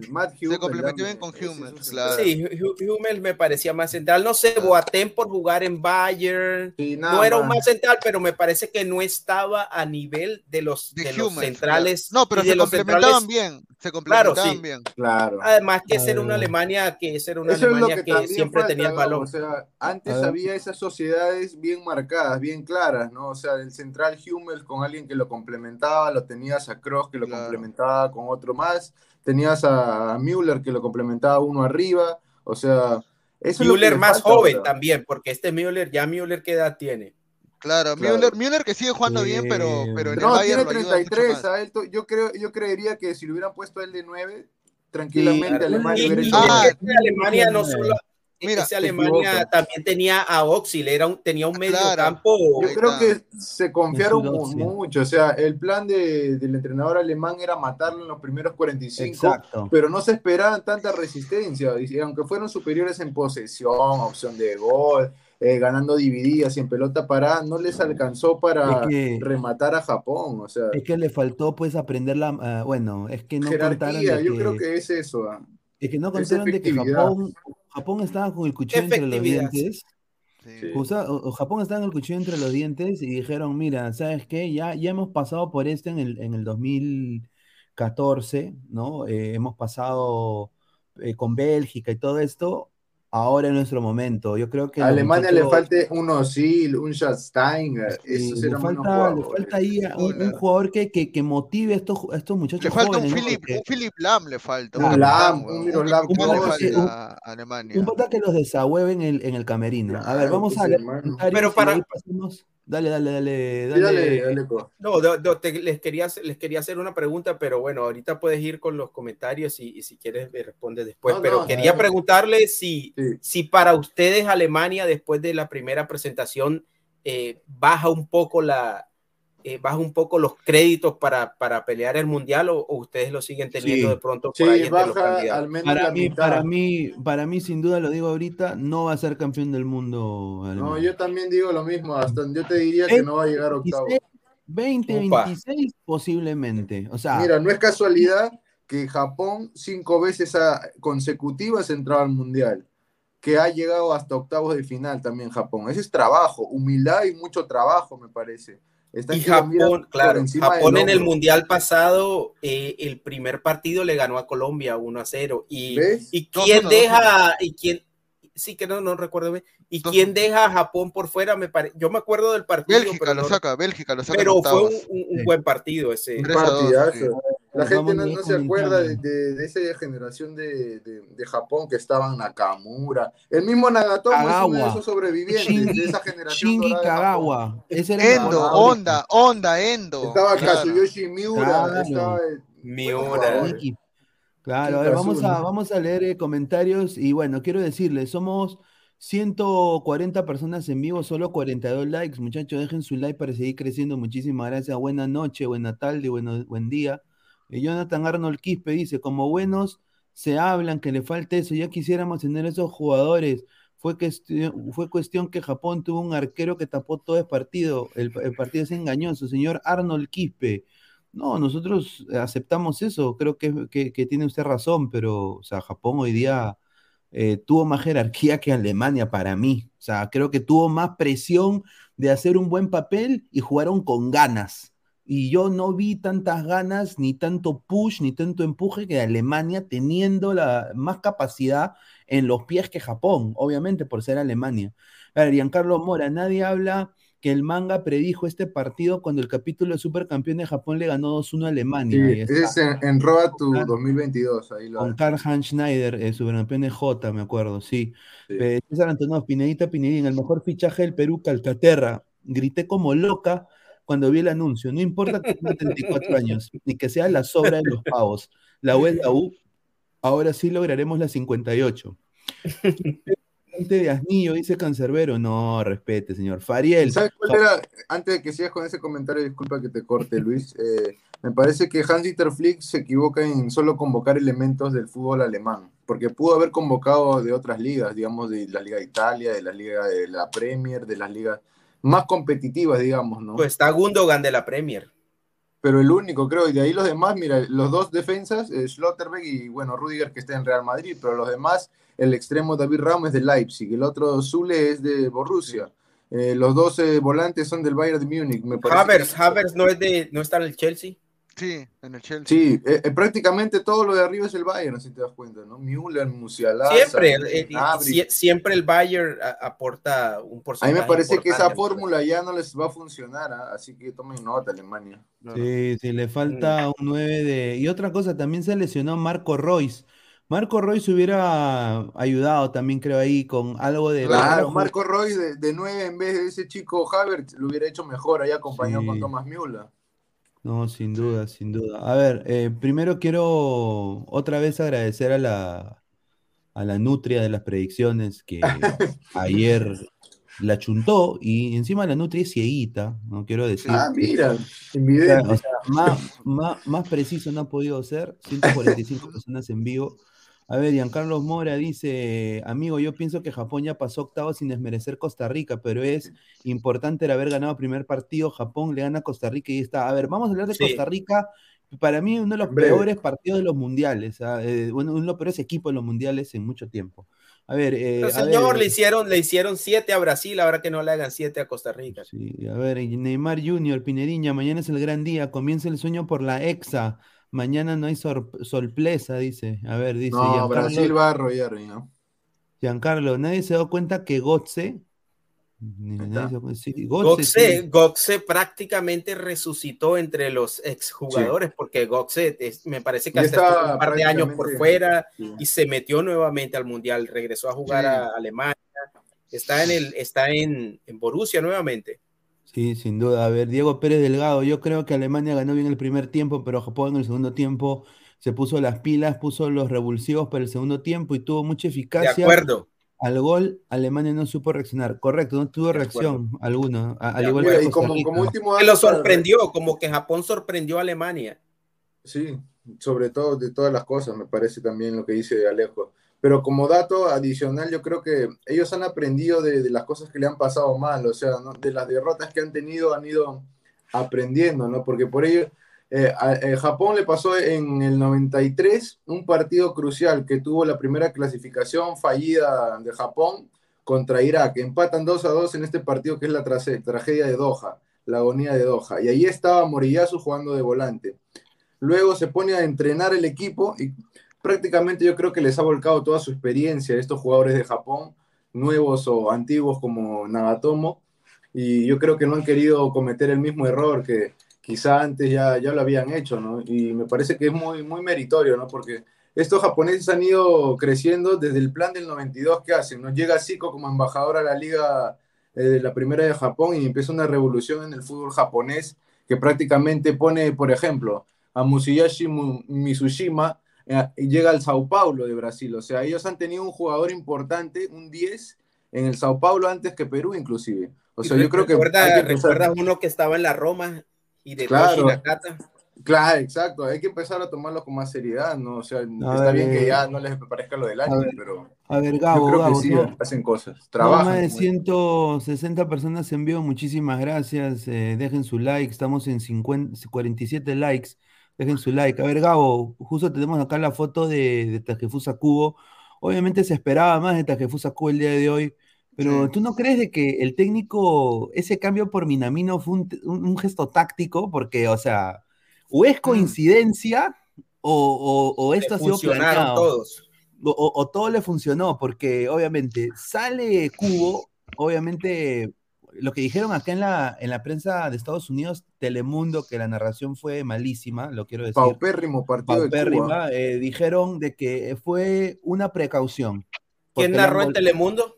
con Matt Se complementó bien con un claro. Sí, Hu- Hummels me parecía más central. No sé, Boateng por jugar en Bayern. No era un más. central, pero me parece que no estaba a nivel de los, De de los Hummels, centrales. claro. No, pero y de se los complementaban centrales. bien. Se complementaban sí. bien. Claro. Además que A ser ver. una Alemania que ser una Eso es lo Alemania que, siempre falta, tenía el balón. O sea, antes había esas sociedades bien marcadas, bien claras, ¿no? O sea, el central Hummels con alguien que lo complementaba, lo tenías a Kroos que lo Claro. complementaba con otro más, tenías a Müller que lo complementaba uno arriba, o sea, eso lo Müller le más falta joven también, porque este Müller, ya Müller qué edad tiene. Claro, Claro. Müller, Müller que sigue jugando bien, pero, pero en el No, Bayern tiene lo ayuda mucho 33, más. a él to- yo creo, yo creería que si le hubieran puesto a él de 9, tranquilamente. Alemania Y, Ah, Alemania no solo Mira, Alemania también tenía a Oxil, era un, tenía un medio Claro. campo. Yo creo que se confiaron mucho, o sea, el plan de- del entrenador alemán era matarlo en los primeros 45, Exacto. pero no se esperaban tanta resistencia, y aunque fueron superiores en posesión, opción de gol, eh, ganando divididas y en pelota parada, no les alcanzó para Es que- rematar a Japón, o sea, Es que le faltó pues aprender la, ah, bueno, es que no contaron de yo que- creo que es eso. ah. Es que no contaron de que. Japón, Japón estaba con el cuchillo entre los sí. dientes. Usa- o- o Japón estaba con el cuchillo entre los dientes y dijeron, mira, ¿sabes qué? Ya, ya hemos pasado por esto en el, en el 2014, ¿no? Eh, hemos pasado eh, con Bélgica y todo esto. Ahora es nuestro momento. Yo creo que A Alemania le falte un Osil, un Schasteiger, Sí, le falta, le falta ahí un, un jugador que, que, que motive a estos, a estos muchachos Le falta un. Philip, un Philip Lam le falta. Un Lam, un Klose. falta Un- a Alemania. Un pata que los desahueve en el, en el camerino. A ver, Claro, vamos a Pero para- pasemos. Dale, dale, dale, dale. dale, dale, co. No, te- les, quería, hacer- les quería hacer una pregunta, pero bueno, ahorita puedes ir con los comentarios y, y si quieres me respondes después. No, pero no, quería no. preguntarle si, Sí. si para ustedes Alemania, después de la primera presentación, eh, baja un poco la eh, baja un poco los créditos para, para pelear el mundial o, o ustedes lo siguen teniendo Sí. de pronto Sí, por ahí entre los baja candidatos? al menos Para la mí, mitad. para mí, para mí, sin duda lo digo ahorita, no va a ser campeón del mundo. No, yo también digo lo mismo, hasta yo te diría que no va a llegar octavo. 20, Upa. 26 posiblemente. O sea, Mira, no es casualidad que Japón cinco veces a- consecutivas entraba al mundial, que ha llegado hasta octavos de final también Japón. Ese es trabajo, humildad y mucho trabajo, me parece. Y Japón, claro, Japón en el mundial pasado, eh, el primer partido le ganó a Colombia 1 a 0. Y, y quién uno, dos deja, y quién, sí que no, no recuerdo bien, y quién deja a Japón por fuera, me parece, yo me acuerdo del partido, Bélgica pero, lo no- saca, Bélgica lo saca pero fue un, un- un Sí. buen partido ese. Un partidazo. sí. La gente no, se acuerda de, de- de esa generación de, de- de Japón que estaban Nakamura. El mismo Nagatomo es uno de Kagawa. esos sobrevivientes de esa generación. Japón. Kagawa. Ese era el Endo. Onda, Onda, Endo. Estaba Claro. Kazuyoshi Miura, Claro. estaba Miura. Claro, a ver, vamos a, vamos a leer eh, comentarios y bueno, quiero decirles, somos 140 personas en vivo, solo 42 likes, muchachos, dejen su like para seguir creciendo, muchísimas gracias, buena noche, buena tarde, bueno, buen día. Jonathan Arnold Quispe dice, como buenos se hablan que le falta eso, ya quisiéramos tener esos jugadores, fue, cuestión, fue cuestión que Japón tuvo un arquero que tapó todo el partido, el, partido es engañoso, señor Arnold Quispe. No, nosotros aceptamos eso, creo que, que, que tiene usted razón, pero o sea, Japón hoy día eh, tuvo más jerarquía que Alemania para mí. O sea, creo que tuvo más presión de hacer un buen papel y jugaron con ganas. Y yo no vi tantas ganas, ni tanto push, ni tanto empuje que Alemania teniendo la más capacidad en los pies que Japón, obviamente por ser Alemania. A ver, Giancarlo Mora, nadie habla que el manga predijo este partido cuando el capítulo de Supercampeón de Japón le ganó 2-1 a Alemania. Sí, ese es en, en Road to Claro. 2022. Ahí lo Con Karl Hans Schneider, eh, supercampeón de J, me acuerdo, sí. Sí. Eh, César Antonov, Pinedita Pinedín, el mejor fichaje del Perú, Calcaterra. Grité como loca cuando vi el anuncio. No importa que tenga 34 años, ni que sea la sobra de los pavos. La U es la U. Ahora sí lograremos la 58. Gente de Asnillo, dice Cancerbero. No, respete, señor. Fariel. ¿Sabes cuál era? Antes de que sigas con ese comentario, disculpa que te corte, Luis. eh, me parece que Hans-Dieter Flick se equivoca en solo convocar elementos del fútbol alemán, porque pudo haber convocado de otras ligas, digamos, de la Liga de Italia, de la Liga de la Premier, de las ligas más competitivas, digamos, ¿no? Pues está Gundogan de la Premier. Pero el único, creo, y de ahí los demás, mira, los dos defensas, eh, Schlotterbeck y, bueno, Rudiger que está en Real Madrid, pero los demás, el extremo David Ramos es de Leipzig, el otro Zule es de Borussia. Eh, los dos eh, volantes son del Bayern de Múnich, me parece. Havertz, que- Havertz no, es de, no está en el Chelsea. Sí, en el Chelsea. Sí, eh, eh, prácticamente todo lo de arriba es el Bayern, si te das cuenta, ¿no? Müller, Musiala, Siempre, Sané, eh, siempre el Bayern a- aporta un A porcentaje. mí me parece que esa fórmula ya no les va a funcionar, ¿ah? así que tomen nota, Alemania. Sí, sí, le falta un 9 de... Y otra cosa, también se lesionó Marco Royce. Marco Royce hubiera ayudado también, creo, ahí con algo de... Claro, Marco Roy de, de 9 en vez de ese chico Havertz lo hubiera hecho mejor ahí acompañado Sí. con Thomas Müller. No, sin duda, sin duda. A ver, eh, primero quiero otra vez agradecer a la, a la nutria de las predicciones que ayer la chuntó y encima la nutria es cieguita, no quiero decir. Ah, mira, O sea, invidente. o sea, más, más, más preciso no ha podido ser. 145 personas en vivo. A ver, Giancarlos Mora dice, amigo, yo pienso que Japón ya pasó octavo sin desmerecer Costa Rica, pero es importante el haber ganado primer partido. Japón le gana a Costa Rica y está. A ver, vamos a hablar de Sí. Costa Rica para mí uno de los Breve. peores partidos de los mundiales, ¿ah? Eh, bueno, uno de los peores equipos de los mundiales en mucho tiempo. A ver, eh, Pero, a señor, ver, le hicieron, le hicieron siete a Brasil, ahora que no le hagan siete a Costa Rica. Sí, a ver, Neymar Junior, Pinediña, mañana es el gran día, comienza el sueño por la exa, mañana no hay sor- sorpresa, dice. A ver, dice No, Giancarlo, Brasil va a arrollar, ¿no? Giancarlo, nadie se da cuenta que Gotze, sí, Gotze, sí, Goxe, Goxe prácticamente resucitó entre los exjugadores, porque Goxe es- me parece que está un par de años por fuera Sí. y se metió nuevamente al Mundial, regresó a jugar Sí. a Alemania, está en el, está en, en Borussia nuevamente. Sí, sin duda. A ver, Diego Pérez Delgado, yo creo que Alemania ganó bien el primer tiempo, pero Japón en el segundo tiempo se puso las pilas, puso los revulsivos para el segundo tiempo y tuvo mucha De eficacia. acuerdo. Al gol, Alemania no supo reaccionar. Correcto, no tuvo De reacción alguna, a- al De igual que y como, último Que lo sorprendió, como que Japón sorprendió a Alemania. Sí, sobre todo de todas las cosas, me parece también lo que dice Alejo. Pero como dato adicional, yo creo que ellos han aprendido de, las cosas que le han pasado mal, o sea, ¿no? de las derrotas que han tenido, han ido aprendiendo, ¿no? Porque por ello, eh, a eh, Japón le pasó en el 93 un partido crucial que tuvo la primera clasificación fallida de Japón contra Irak. Empatan 2 a 2 en este partido que es la tragedia de Doha, la agonía de Doha. Y ahí estaba Moriyasu jugando de volante. Luego se pone a entrenar el equipo y prácticamente yo creo que les ha volcado toda su experiencia a estos jugadores de Japón, nuevos o antiguos como Nagatomo, y yo creo que no han querido cometer el mismo error que quizá antes ya, ya lo habían hecho. Y me parece que es muy, muy meritorio, ¿no? Porque estos japoneses han ido creciendo desde el plan del 92 que hacen, ¿no? Llega Zico como embajador a la liga eh, de la primera de Japón y empieza una revolución en el fútbol japonés que prácticamente pone, por ejemplo, a Musashi Mu- Mitsushima eh, y llega al Sao Paulo de Brasil. O sea, ellos han tenido un jugador importante, un 10, en el Sao Paulo antes que Perú inclusive. O sea, yo creo que... recuerda, que recuerda uno que estaba en la Roma y de Claro. Nakata. Claro, exacto. Hay que empezar a tomarlo con más seriedad, ¿no? O sea, está ver, bien que eh, ya no les parezca lo del año, ver, pero A ver, yo Gabo, creo que sí, no- hacen cosas, trabajan. más de como- 160 personas en vivo, muchísimas gracias. eh, dejen su like, estamos en 50, 47 likes. Dejen su like. A ver, Gabo, justo tenemos acá la foto de, de Takefusa Kubo. Obviamente se esperaba más de Takefusa Kubo el día de hoy, pero Sí. ¿tú no crees de que el técnico, ese cambio por Minamino fue un, un- un gesto táctico? Porque, o sea, o es coincidencia o, o- o esto ha sido planeado todos. o todo le funcionó, porque obviamente sale Cubo, obviamente lo que dijeron acá en la, en la prensa de Estados Unidos, Telemundo, que la narración fue malísima, lo quiero decir. Paupérrimo partido de paupérrima, Cuba. eh, dijeron de que fue una precaución. ¿Quién narró en Telemundo?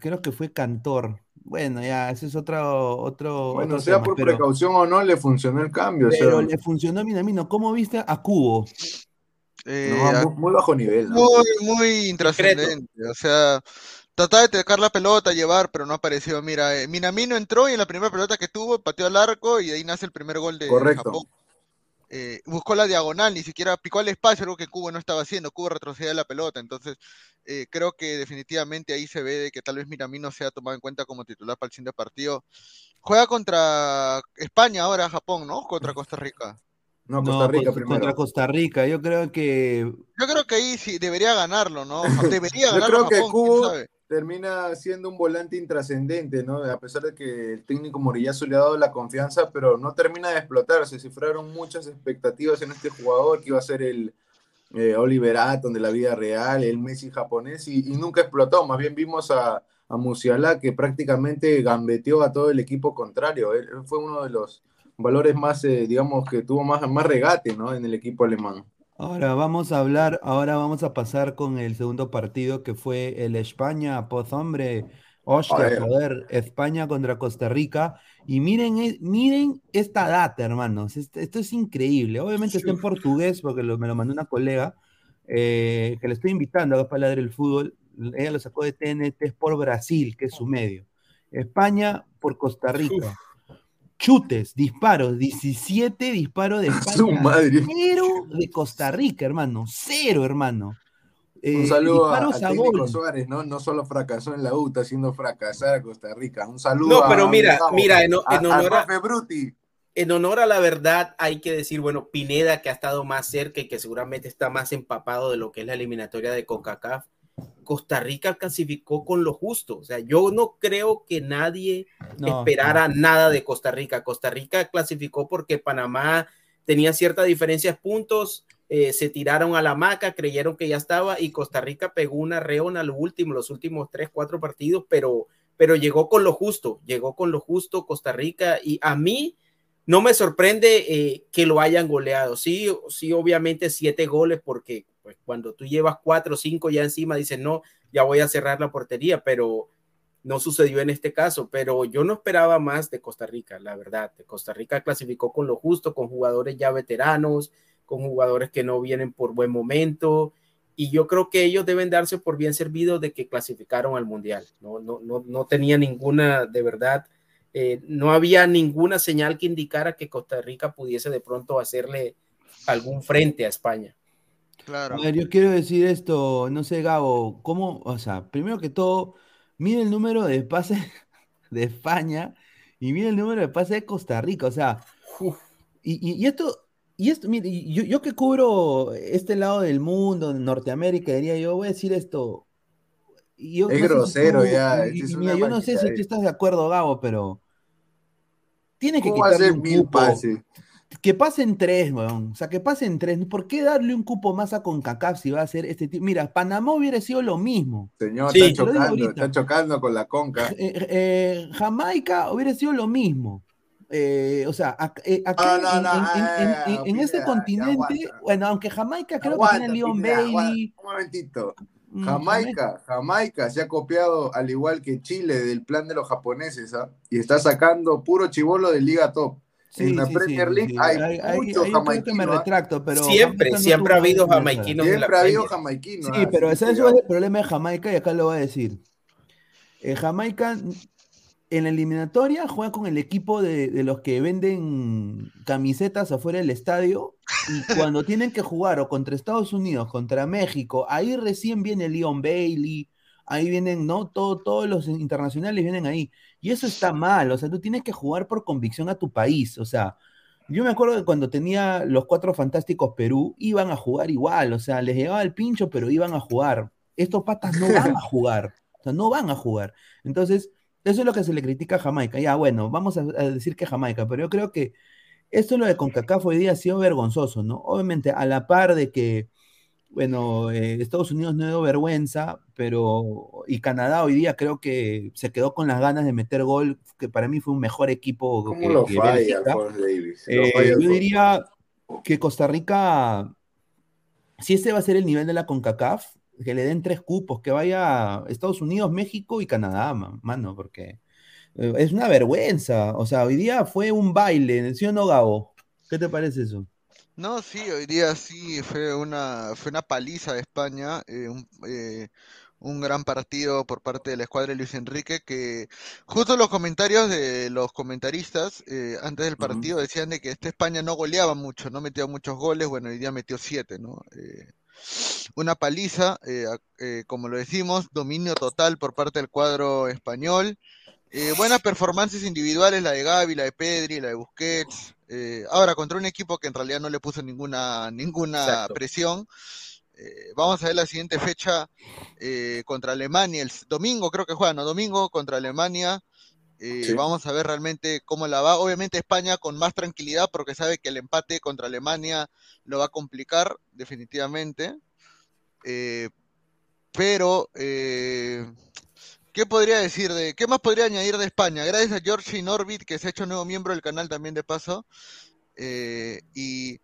Creo que fue Cantor. Bueno, ya, ese es otro, otro, Bueno, otro sea tema, por pero, precaución o no, le funcionó el cambio. o sea, pero le funcionó a Minamino. ¿Cómo viste a Cubo? Eh, no, a- muy, muy bajo nivel. ¿no? muy, muy intrascendente. O sea, trataba de tocar la pelota, llevar, pero no apareció. Mira, eh, Minamino entró y en la primera pelota que tuvo, pateó al arco y de ahí nace el primer gol de Correcto. Japón. Eh, buscó la diagonal, ni siquiera picó al espacio, algo que Cuba no estaba haciendo. Cuba retrocedía la pelota. Entonces, eh, creo que definitivamente ahí se ve de que tal vez Minamino sea tomado en cuenta como titular para el siguiente partido. Juega contra España ahora, Japón, ¿no? Contra Costa Rica. No, Costa No, Rica con- primero. contra Costa Rica. Yo creo que Yo creo que ahí sí debería ganarlo, ¿no? Debería Yo ganarlo creo que Cubo termina siendo un volante intrascendente, ¿no? A pesar de que el técnico Morillazo le ha dado la confianza, pero no termina de explotar. Se cifraron muchas expectativas en este jugador que iba a ser el eh, Oliver Atom de la vida real, el Messi japonés, y, y nunca explotó. Más bien vimos a, a Musiala que prácticamente gambeteó a todo el equipo contrario. Él, él fue uno de los valores más, eh, digamos, que tuvo más, más regate, ¿no? En el equipo alemán. Ahora vamos a hablar, ahora vamos a pasar con el segundo partido que fue el España, pues hombre, hostia, joder, España contra Costa Rica. Y miren, e- miren esta data, hermanos, esto, esto es increíble. Obviamente está en portugués porque lo- me lo mandó una colega eh, que le estoy invitando a para ladrar el fútbol. Ella lo sacó de TNT por Brasil, que es su medio. España por Costa Rica. Chutes, disparos, 17 disparos de España. Su madre. Cero de Costa Rica, hermano. Cero, hermano. Eh, Un saludo a- a técnico. Suárez, ¿no? No solo fracasó en la U, está haciendo fracasar a Costa Rica. Un saludo No, pero a mira, mira, en, honor a, Bruti. en honor a la verdad, hay que decir, bueno, Pineda, que ha estado más cerca y que seguramente está más empapado de lo que es la eliminatoria de CONCACAF, Costa Rica clasificó con lo justo. O sea, yo no creo que nadie No, esperara nada de Costa Rica. Costa Rica clasificó porque Panamá tenía cierta diferencia de puntos, eh, se tiraron a la maca, creyeron que ya estaba y Costa Rica pegó una reona lo último, los últimos tres, cuatro partidos, pero, pero llegó con lo justo, llegó con lo justo Costa Rica y a mí no me sorprende eh, que lo hayan goleado. Sí, sí, obviamente siete goles porque pues, cuando tú llevas cuatro o cinco ya encima dices, no, ya voy a cerrar la portería, pero no sucedió en este caso, pero yo no esperaba más de Costa Rica, la verdad. Costa Rica clasificó con lo justo, con jugadores ya veteranos, con jugadores que no vienen por buen momento, y yo creo que ellos deben darse por bien servidos de que clasificaron al Mundial. No, no, no, no tenía ninguna, de verdad, eh, no había ninguna señal que indicara que Costa Rica pudiese de pronto hacerle algún frente a España. Claro. A ver, yo quiero decir esto, no sé, Gabo, ¿cómo? O sea, primero que todo, mire el número de pases de España y mire el número de pases de Costa Rica, o sea, y, y- y esto, y esto, mire, yo, yo que cubro este lado del mundo, Norteamérica, diría yo, voy a decir esto. yo Es no sé si grosero tú- ya, y- es mira, yo no sé si tú maquinadera. estás de acuerdo, Gabo, pero tiene que ¿Cómo va a quitarle un mil cupo. pases? Que pasen tres, weón. O sea, que pasen tres. ¿Por qué darle un cupo más a CONCACAF si va a ser este tipo? Mira, Panamá hubiera sido lo mismo. Señor, Sí. está chocando, está chocando con la conca. Eh, eh, Jamaica hubiera sido lo mismo. Eh, o sea, eh, No, acá no, en, eh, este continente, aguanta. bueno, aunque Jamaica creo que tiene Leon. Bailey. Un momentito. mm, Jamaica, Jamaica se ha copiado al igual que Chile del plan de los japoneses ¿ah? y está sacando puro chivolo de Liga Top. Sí, en la sí, Premier sí, League sí. hay muchos que me jamaiquinos, ¿ah? retracto, pero siempre, siempre ha habido jamaiquinos en la Siempre ha habido jamaiquinos. Sí, ¿ah? pero Así ¿sabes que cuál es el problema de Jamaica? Y acá lo voy a decir. Eh, Jamaica en la eliminatoria juega con el equipo de, de los que venden camisetas afuera del estadio y cuando tienen que jugar o contra Estados Unidos, contra México, ahí recién viene Leon Bailey, ahí vienen, ¿no? Todo, todos los internacionales vienen ahí. Y eso está mal, o sea, tú tienes que jugar por convicción a tu país, o sea, yo me acuerdo que cuando tenía los cuatro fantásticos Perú, iban a jugar igual, o sea, les llegaba el pincho, pero iban a jugar. Estos patas no van a jugar, o sea, no van a jugar. Entonces, eso es lo que se le critica a Jamaica. Ya, bueno, vamos a, decir que Jamaica, pero yo creo que esto lo de CONCACAF hoy día ha sido vergonzoso, ¿no? Obviamente, a la par de que, bueno, eh, Estados Unidos no dio vergüenza, pero, y Canadá hoy día creo que se quedó con las ganas de meter gol, que para mí fue un mejor equipo ¿Cómo que, lo que falla Davis? Lo Eh, falla yo diría que Costa Rica, si ese va a ser el nivel de la CONCACAF, que le den tres cupos, que vaya Estados Unidos, México y Canadá, ma- mano, porque eh, es una vergüenza. O sea, hoy día fue un baile, ¿sí o no, Gabo? ¿Qué te parece eso? No, sí, hoy día sí fue una, fue una paliza de España, eh, un, eh, un gran partido por parte de la escuadra de Luis Enrique, que justo los comentarios de los comentaristas eh, antes del partido decían de que esta España no goleaba mucho, no metía muchos goles, bueno, hoy día metió siete, ¿no? Eh, una paliza, eh, eh, como lo decimos, dominio total por parte del cuadro español. Buenas performances individuales, la de Gavi, la de Pedri, la de Busquets. Eh, ahora, contra un equipo que en realidad no le puso ninguna, ninguna Exacto. presión. Eh, vamos a ver la siguiente fecha eh, contra Alemania, el domingo creo que juegan, ¿no? Domingo contra Alemania. Eh, Sí. Vamos a ver realmente cómo la va. Obviamente España con más tranquilidad porque sabe que el empate contra Alemania lo va a complicar definitivamente. Pero, ¿qué podría decir de, qué más podría añadir de España? Gracias a George Norbit, que se ha hecho nuevo miembro del canal también de paso. Eh, y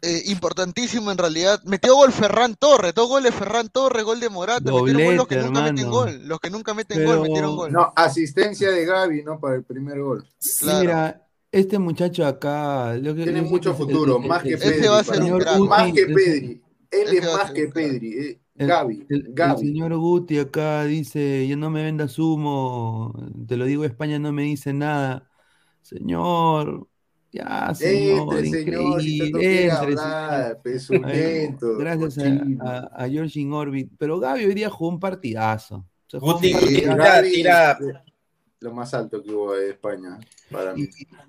eh, importantísimo en realidad. Metió gol Ferran Torres, dos goles Ferran Torres, gol de Morata, metieron gol los que Doblete, nunca meten gol. Los que nunca meten Pero- gol, metieron gol. No, asistencia de Gaby, ¿no? Para el primer gol. Claro. Mira, este muchacho acá... que- Tiene mucho el- futuro, el- más que Pedri. Ese va a ser para un mí. crack. Más que Pedri. Él es más que. Pedri. El- Gaby. El, el Gaby. señor Guti acá dice, yo no me vendas humo, te lo digo, España no me dice nada. Señor, ya, señor, Entre, señor, si entre, hablar, señor. pesulento, Gracias a, a, a Georgin Orbit, pero Gaby hoy día jugó un partidazo. Un Guti, partidazo. tira, tira, lo más alto que hubo de España para mí.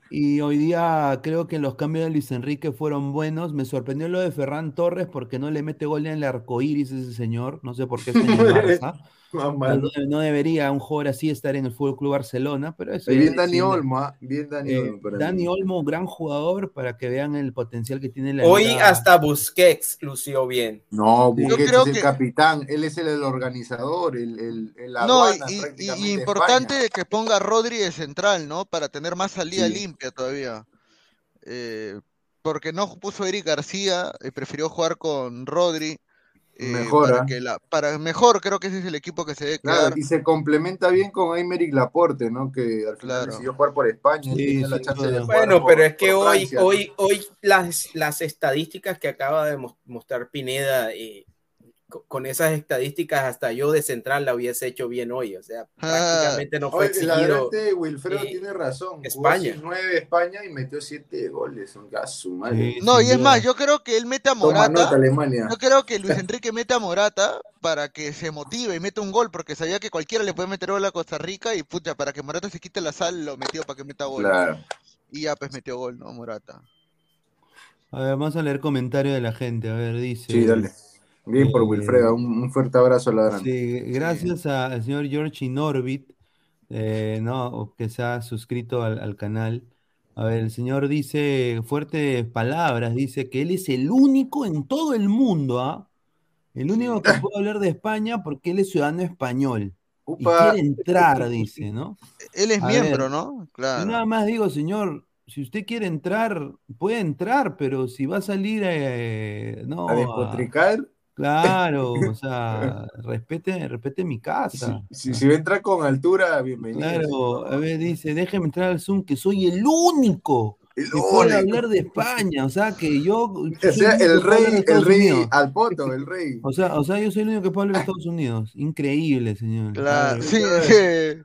Y, y hoy día creo que los cambios de Luis Enrique fueron buenos. Me sorprendió lo de Ferran Torres porque no le mete gol en el arco iris ese señor. No sé por qué está No, debería un jugador así estar en el Fútbol Club Barcelona, pero eso bien Dani decide. Olmo, ¿ah? bien Dani Eh, Olmo. Dani Olmo, gran jugador para que vean el potencial que tiene la Hoy liga. hasta Busquets lució bien. No, Yo Busquets creo es el que- capitán, él es el, el organizador, el, el, el No, aduana y, importante España. que ponga a Rodri de central, ¿no? Para tener más salida Sí. limpia todavía. Eh, porque no puso Eric García, eh, prefirió jugar con Rodri. Eh, Mejor, para que la, para mejor, creo que ese es el equipo que se debe Claro, quedar. y se complementa bien con Aymeric Laporte, ¿no? Que al final Claro. decidió jugar por España, Sí, la chance de jugar Bueno, por- pero es que hoy, Francia, ¿no? hoy, hoy las, las estadísticas que acaba de mos- mostrar Pineda, eh, con esas estadísticas hasta yo de central la hubiese hecho bien hoy. O sea, Ah. prácticamente no fue exigido. adelante Wilfredo eh, tiene razón. España. Jugó 9 España y metió 7 goles. Un gaso, madre. Sí, No, y es duda. más, yo creo que él mete a Toma nota, Morata. Alemania. Yo creo que Luis Enrique mete a Morata para que se motive y mete un gol, porque sabía que cualquiera le puede meter gol a Costa Rica y pucha, para que Morata se quite la sal, lo metió para que meta gol. Claro. Y ya pues metió gol, ¿no? Morata. A ver, vamos a leer comentarios de la gente. A ver, dice. Sí, dale. Bien por Eh, Wilfredo. Un, un fuerte abrazo a la grande. Sí, gracias al señor George Inorbit, eh, no, que se ha suscrito al, al canal. A ver, el señor dice fuertes palabras, dice que él es el único en todo el mundo, ¿ah? El único que puede hablar de España porque él es ciudadano español y Upa. quiere entrar, dice, ¿no? Él es A miembro, ver, ¿no? Yo Claro. nada más digo, señor, si usted quiere entrar, puede entrar, pero si va a salir, eh, no, A a- despotricar. Claro, o sea, respete, respete mi Si, casa. si, si va a entrar con altura, bienvenido. Claro, a ver, dice, déjeme entrar al Zoom, que soy el único El puede hablar de España, o sea, que yo O sea, el rey, el rey Unidos. al poto, el rey. O sea, o sea, yo soy el único que puede hablar de Estados Unidos. Increíble, señor. A Claro. Sí, señor.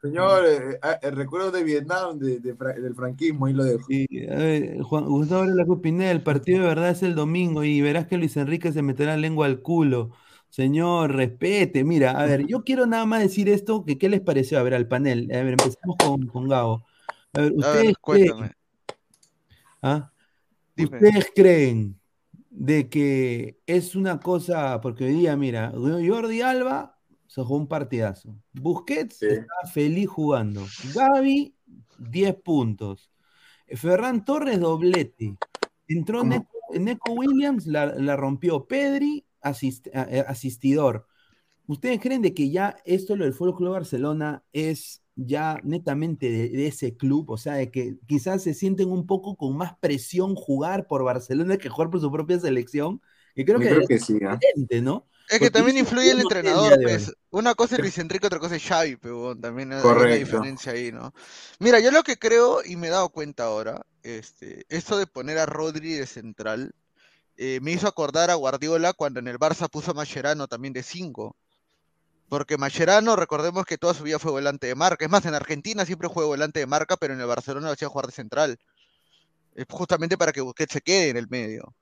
Señor, eh, eh, el recuerdo de Vietnam, de, del franquismo, ahí lo dejo. Sí, a ver, Juan Gustavo Varela Pineda, el partido de verdad es el domingo y verás que Luis Enrique se meterá lengua al culo. Señor, respete. Mira, a ver, yo quiero nada más decir esto, que qué les pareció, a ver, al panel. A ver, empezamos con, con Gabo. A ver, A ¿ustedes ver, cuéntame. Ah? ¿Ustedes creen de que es una cosa, porque hoy día, mira, Jordi Alba se jugó un partidazo. Busquets Sí. estaba feliz jugando. Gaby, 10 puntos. Ferran Torres, doblete. Entró. Neco, Neco Williams, la, la rompió. Pedri, asist- eh, asistidor. ¿Ustedes creen de que ya esto, lo del Fútbol Club Barcelona, es ya netamente de, de ese club? O sea, de que quizás se sienten un poco con más presión jugar por Barcelona que jugar por su propia selección. Y creo Yo que creo es que sí, ¿ah? diferente, ¿no? Es que Porque también influye el "Yo no sé el entrenador, pues. hoy". Una cosa es Luis Enrique, otra cosa es Xavi, pero también hay una diferencia ahí, ¿no? Mira, yo lo que creo, y me he dado cuenta ahora, este, esto de poner a Rodri de central, eh, me hizo acordar a Guardiola cuando en el Barça puso a Mascherano también de 5. Porque Mascherano, recordemos que toda su vida fue volante de marca. Es más, en Argentina siempre fue volante de marca, pero en el Barcelona lo hacía jugar de central. Justamente para que Busquets se quede en el medio.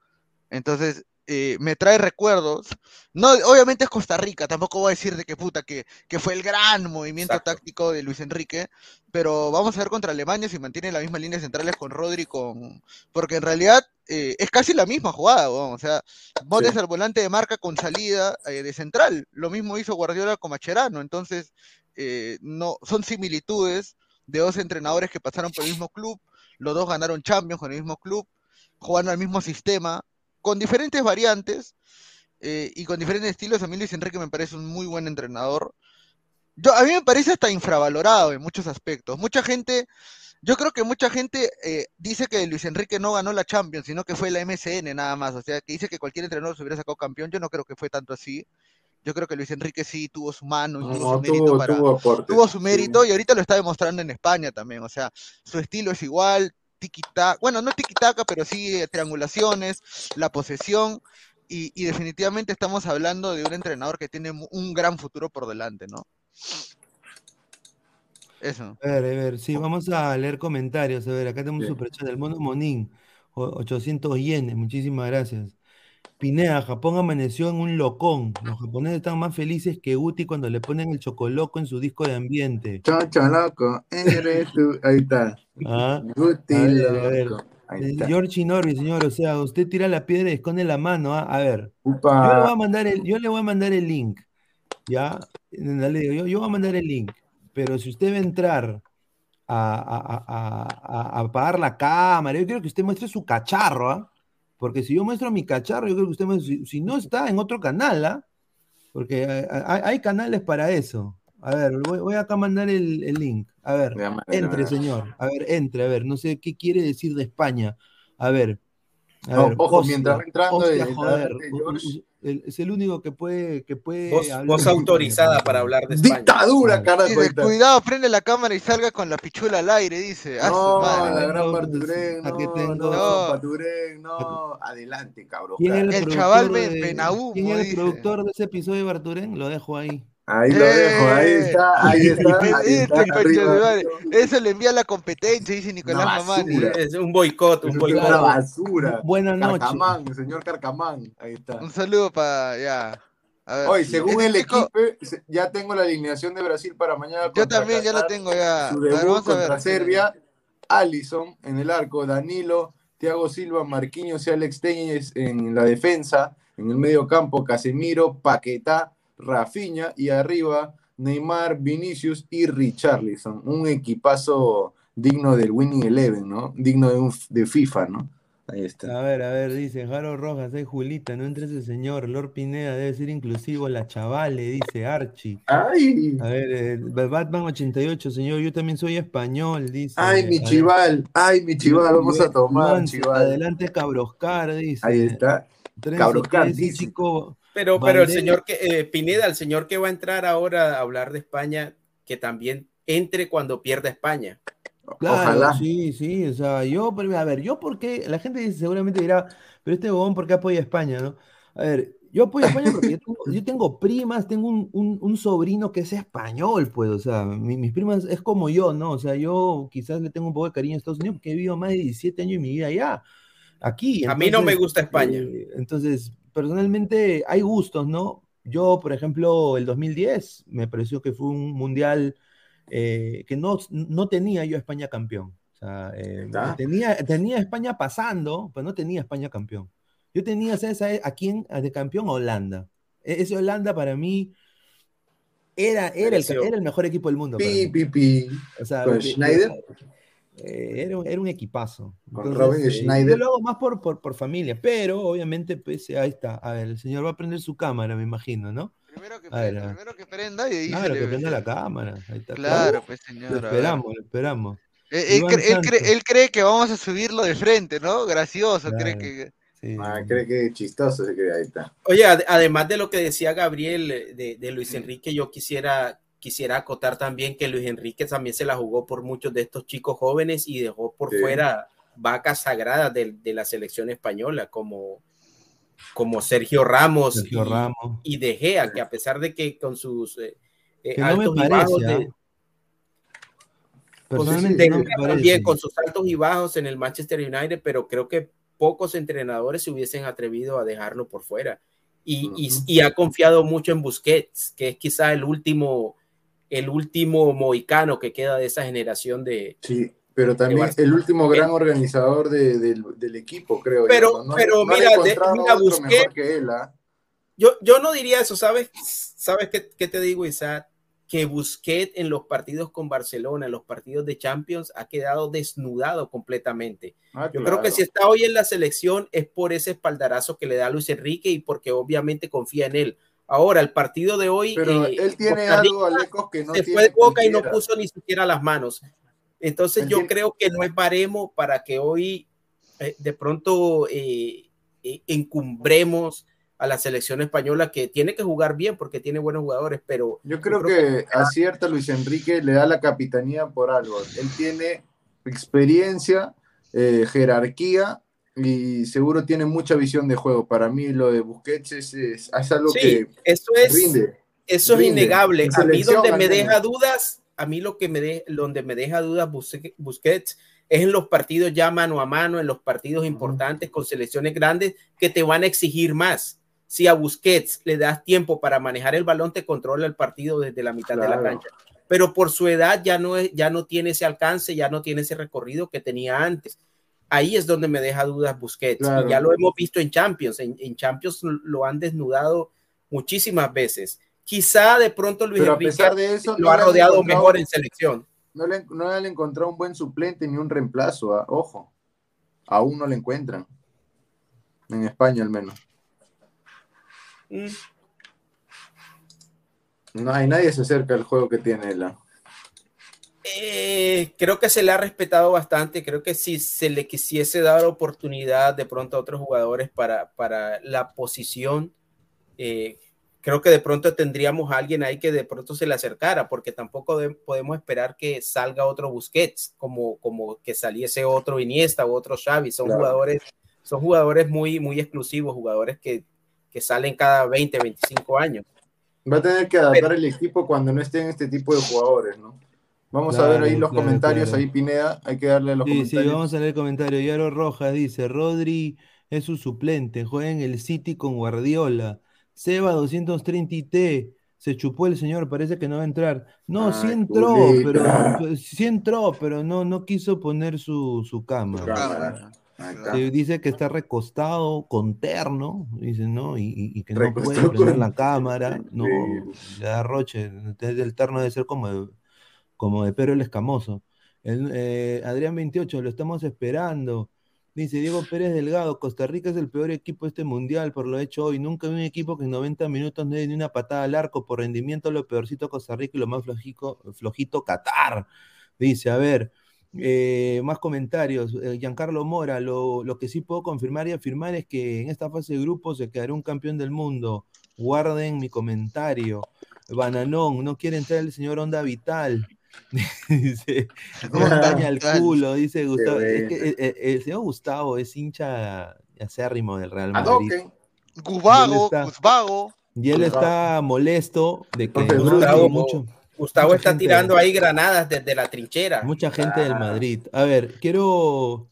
Entonces, eh, me trae recuerdos. No, obviamente es Costa Rica, tampoco voy a decir de que puta, que, que fue el gran movimiento Exacto. táctico de Luis Enrique, pero vamos a ver contra Alemania si mantiene la misma línea centrales con Rodri, con... porque en realidad eh, es casi la misma jugada, o sea, Sí. al volante de marca con salida eh, de central, lo mismo hizo Guardiola con Macherano, entonces eh, no, son similitudes de dos entrenadores que pasaron por el mismo club, los dos ganaron Champions con el mismo club, jugaron al mismo sistema, con diferentes variantes eh, y con diferentes estilos. A mí Luis Enrique me parece un muy buen entrenador. Yo, a mí me parece hasta infravalorado en muchos aspectos. Mucha gente, yo creo que mucha gente eh, dice que Luis Enrique no ganó la Champions, sino que fue la MSN nada más. O sea, que dice que cualquier entrenador se hubiera sacado campeón. Yo no creo que fue tanto así. Yo creo que Luis Enrique sí tuvo su mano y tuvo su mérito tuvo, para, tuvo aportes. tuvo su sí. mérito y ahorita lo está demostrando en España también. O sea, su estilo es igual, tiki-taka, bueno, no tiki-taka, pero sí eh, triangulaciones, la posesión. Y, y definitivamente estamos hablando de un entrenador que tiene un gran futuro por delante, ¿no? Eso. A ver, a ver, sí, vamos a leer comentarios. A ver, acá tenemos un superchat del Mono Monín, o- 800 yenes, muchísimas gracias. Pinea, Japón amaneció en un locón. Los japoneses están más felices que Guti cuando le ponen el chocoloco en su disco de ambiente. Chocho loco, eres tú. Ahí está. Ah, Guti a ver, a ver. loco. Ahí Eh, está. George Norby, señor, o sea, usted tira la piedra y esconde la mano, ¿ah? A ver, yo le voy a mandar el, yo le voy a mandar el link, ¿ya? Yo, yo voy a mandar el link, pero si usted va a entrar a, a- a- a- a apagar la cámara, yo quiero que usted muestre su cacharro, ¿ah? Porque si yo muestro mi cacharro, yo creo que usted si, si no está en otro canal, ¿ah? Porque hay, hay- canales para eso. A ver, voy, voy acá a mandar el, el link. A ver, entre, señor. A ver, entre, a ver, no sé qué quiere decir de España. A ver. A No, ver, ojo, hostia, mientras va entrando hostia, joder, el u- George. El- es el único que puede, que puede Voz, voz de autorizada para hablar de España. Dictadura, carajo. ahí Dice, cuidado, prende la cámara y salga con la pichula al aire, dice. Ah, su No, madre. la gran No, no, tengo- no, Barturén, no. Adelante, cabrón. ¿Quién era El chaval de- ¿Quién era el dice. productor de ese episodio de Barturén? Lo dejo ahí. Ahí lo dejo, ahí Eh. está, ahí está, ahí Este está. madre. Eso le envía a la competencia, dice Nicolás Mamani. Es un boicot, un boicot. una basura. Buenas noches. Carcamán, el señor Carcamán. Ahí está. Un saludo para ya. A ver. Hoy, según Este el equipo, ya tengo la alineación de Brasil para mañana. Yo también ya la tengo ya. Su A ver, debut vamos a ver. contra Serbia, Allison en el arco, Danilo, Thiago Silva, Marquinhos y Alex Telles en la defensa, en el medio campo, Casemiro, Paquetá, Rafinha y arriba Neymar, Vinicius y Richarlison. Un equipazo digno del Winning Eleven, ¿no? Digno de, un, de FIFA, ¿no? Ahí está. A ver, a ver, dice Jaro Rojas, ay Julita, no entre ese señor, Lord Pineda debe ser inclusivo, la chavale, dice Archie. ¡Ay! A ver, eh, Batman 88, señor, yo también soy español, dice. ¡Ay, mi A chival! ¡Ay, mi chival! Vamos a tomar, chival. Adelante Cabroscar, dice. Ahí está. Cabroscar, ¿qué ese dice. chico Pero, pero el señor que, eh, Pineda, el señor que va a entrar ahora a hablar de España, que también entre cuando pierda España. Claro, Ojalá. sí, sí, o sea, yo, pero, a ver, yo porque, la gente dice- seguramente dirá, pero este bobón, ¿por qué apoya a España, no? A ver, yo apoyo a España porque yo tengo, yo tengo primas, tengo un, un- un sobrino que es español, pues, o sea, mi- mis primas es como yo, ¿no? O sea, yo quizás le tengo un poco de cariño a Estados Unidos porque he vivido más de 17 años de mi vida allá, aquí. A mí no me entonces, gusta España. eh, entonces, personalmente, hay gustos, ¿no? Yo, por ejemplo, el 2010 me pareció que fue un mundial eh, que no, no tenía yo a España campeón. O sea, eh, tenía, tenía España pasando, pero no tenía España campeón. Yo tenía, ¿sabes a, a quién de campeón? A Holanda. E- Ese Holanda para mí era, era, el, era el mejor equipo del mundo. Pi, pi, pi. O sea, ¿Con de- Schneider? Eh, era, un- era un equipazo. Con Entonces, Robin eh, Schneider. Yo lo hago más por, por, por familia, pero obviamente, pues ahí está. A ver, el señor va a prender su cámara, me imagino, ¿no? Primero que prenda, ver. primero que prenda y ahí Claro, que prenda la cámara. Ahí está. Claro, pues Lo señor. ver. esperamos, lo esperamos. Él, él cree, él, cree, él cree que vamos a subirlo de frente, ¿no? Gracioso, cree Claro. que. Sí. Ah, cree que es chistoso, se cree ahí está. Oye, ad- además de lo que decía Gabriel eh, de, de Luis Enrique, yo quisiera, quisiera acotar también que Luis Enrique también se la jugó por muchos de estos chicos jóvenes y dejó por Sí. fuera vacas sagradas de, de la selección española, como, como Sergio Ramos Sergio y, Ramos. y De Gea, que a pesar de que con sus eh, eh, Que no me altos y bajos parece, de- ¿ah? con sus- Personalmente no me Gea parece. también con sus altos y bajos en el Manchester United, pero creo que pocos entrenadores se hubiesen atrevido a dejarlo por fuera. Y, y- Ujú. y ha confiado mucho en Busquets, que es quizá el último, el último mohicano que queda de esa generación de... Sí, pero también el último gran organizador de- del, del equipo, creo. Pero- yo, ¿no? pero No mira, de- mira, que él, ¿ah? Yo, yo no diría eso, ¿sabes? ¿Sabes qué, qué te digo, Isaac? Que Busquets en los partidos con Barcelona, en los partidos de Champions, ha quedado desnudado completamente. Ah, Yo claro. creo que si está hoy en la selección es por ese espaldarazo que le da Luis Enrique y porque obviamente confía en él. Ahora, el partido de hoy. Pero eh, él tiene Costa Rica algo, Alecos, que no se tiene fue de boca y no cualquiera. puso ni siquiera las manos. Entonces, yo creo que no es baremo para que hoy eh, de pronto eh, eh, encumbremos a la selección española que tiene que jugar bien porque tiene buenos jugadores, pero Yo creo, creo que acierta Luis Enrique, le da la capitanía por algo. Él tiene experiencia, eh, jerarquía y seguro tiene mucha visión de juego. Para mí lo de Busquets es, es- es algo sí, que eso es, rinde. eso es rinde. innegable. A mí donde me deja dudas, a mí lo que me de, donde me deja dudas Busque- Busquets Es en los partidos ya mano a mano, en los partidos importantes con selecciones grandes que te van a exigir más. Si a Busquets le das tiempo para manejar el balón, te controla el partido desde la mitad de la cancha. Pero por su edad ya no, es, ya no tiene ese alcance, ya no tiene ese recorrido que tenía antes. Ahí es donde me deja dudas Busquets. Y ya lo hemos visto en Champions. En, en Champions lo han desnudado muchísimas veces. Quizá de pronto Luis Pero a pesar de eso, lo no ha rodeado mejor en selección. No le, no le han encontrado un buen suplente ni un reemplazo, ah, ojo. Aún no le encuentran. En España al menos. Mm. No hay nadie se acerca al juego que tiene él. Eh, creo que se le ha respetado bastante. Creo que si se le quisiese dar oportunidad de pronto a otros jugadores para, para la posición, eh, creo que de pronto tendríamos a alguien ahí que de pronto se le acercara, porque tampoco de- podemos esperar que salga otro Busquets, como, como que saliese otro Iniesta o otro Xavi. Son Claro. jugadores, son jugadores muy, muy exclusivos, jugadores que, que salen cada 20, 25 años. Va a tener que adaptar el equipo cuando no estén este tipo de jugadores, ¿no? Vamos a ver ahí los claro, comentarios, claro. ahí Pineda, hay que darle los Sí, sí, comentarios. vamos a leer el comentario. Yaro Rojas dice, Rodri es su suplente, juega en el City con Guardiola. Seba 230 IT, se chupó el señor, parece que no va a entrar. No, sí Ay, entró, culita. pero sí entró, pero no, no quiso poner su, su cámara. Sí, dice que está recostado con terno, dice, ¿no? Y, y- y que no puede prender con- la cámara, ¿no? Sí. Le da roche. Entonces el terno debe ser como de, como de Pedro el Escamoso. Eh, Adrián 28, lo estamos esperando. Dice Diego Pérez Delgado, Costa Rica es el peor equipo de este mundial por lo hecho hoy. Nunca vi un equipo que en 90 minutos no dé ni una patada al arco. Por rendimiento, lo peorcito Costa Rica y lo más flojico, flojito Qatar. Dice, a ver, eh, más comentarios. Eh, Giancarlo Mora, lo, lo que sí puedo confirmar y afirmar es que en esta fase de grupos se quedará un campeón del mundo. Guarden mi comentario. Bananón, no quiere entrar el señor Onda Vital. dice, montaña al culo, dice Gustavo. Es que, eh, eh, el señor Gustavo es hincha acérrimo del Real Madrid. Adoquen. Guzbago, está- Guzbago. Y él está molesto de que no, hay mucho, Gustavo Mucha está tirando ahí granadas desde la trinchera. mucha gente del Ah. Madrid. A ver, quiero,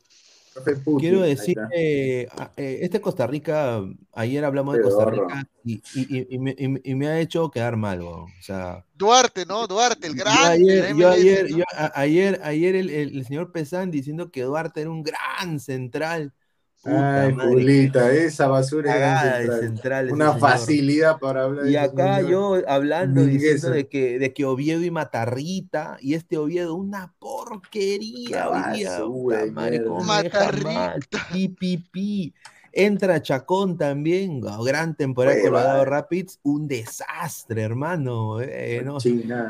quiero decir, está. eh, eh, este Costa Rica, ayer hablamos de Costa. Rica y, y- y- y me, y- y me ha hecho quedar mal. O sea, Duarte, ¿no? Duarte, el yo grande. ayer, yo ayer, ¿no? yo a- ayer, ayer el, el- el señor Pesán diciendo que Duarte era un gran central. Puta Ay, madre, Julita, esa basura cagada de central. Una señor. facilidad para hablar de Y acá señor. yo hablando, diciendo Mingueza. de que, de que Oviedo y Matarrita, y este Oviedo, una porquería basura madre. Matarrita. Pi, pi, pi. Entra Chacón también, gran temporada Hueva. Colorado Rapids, un desastre, hermano. eh, ¿no?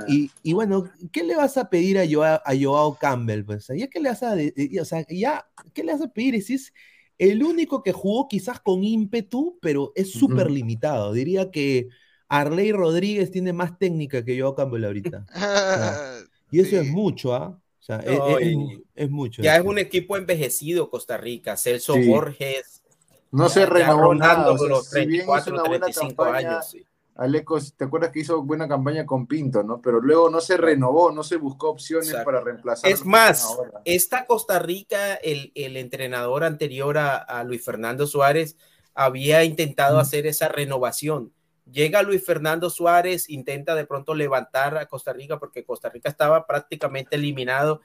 Y, y bueno, ¿qué le vas a pedir a Joao, a Joao Campbell? Pues, ya que le vas a, de- eh, o sea, ya, ¿qué le vas a pedir? Si es el único que jugó quizás con ímpetu, pero es súper limitado. Diría que Arley Rodríguez tiene más técnica que Joao Campbell ahorita. Y eso es mucho, ¿ah? O sea, es, No, es- y- es mucho. Ya es un equipo envejecido Costa Rica. Celso Sí. Borges. No ya- se renovó nada. o sea, los si bien hizo 34, una buena 35 campaña, años. sí. Alecos, ¿te acuerdas que hizo buena campaña con Pinto, no? Pero luego no se renovó, no se buscó opciones Exacto. para reemplazar. Es más, esta Costa Rica, el, el entrenador anterior a, a Luis Fernando Suárez había intentado hacer esa renovación. Llega Luis Fernando Suárez, intenta de pronto levantar a Costa Rica porque Costa Rica estaba prácticamente eliminado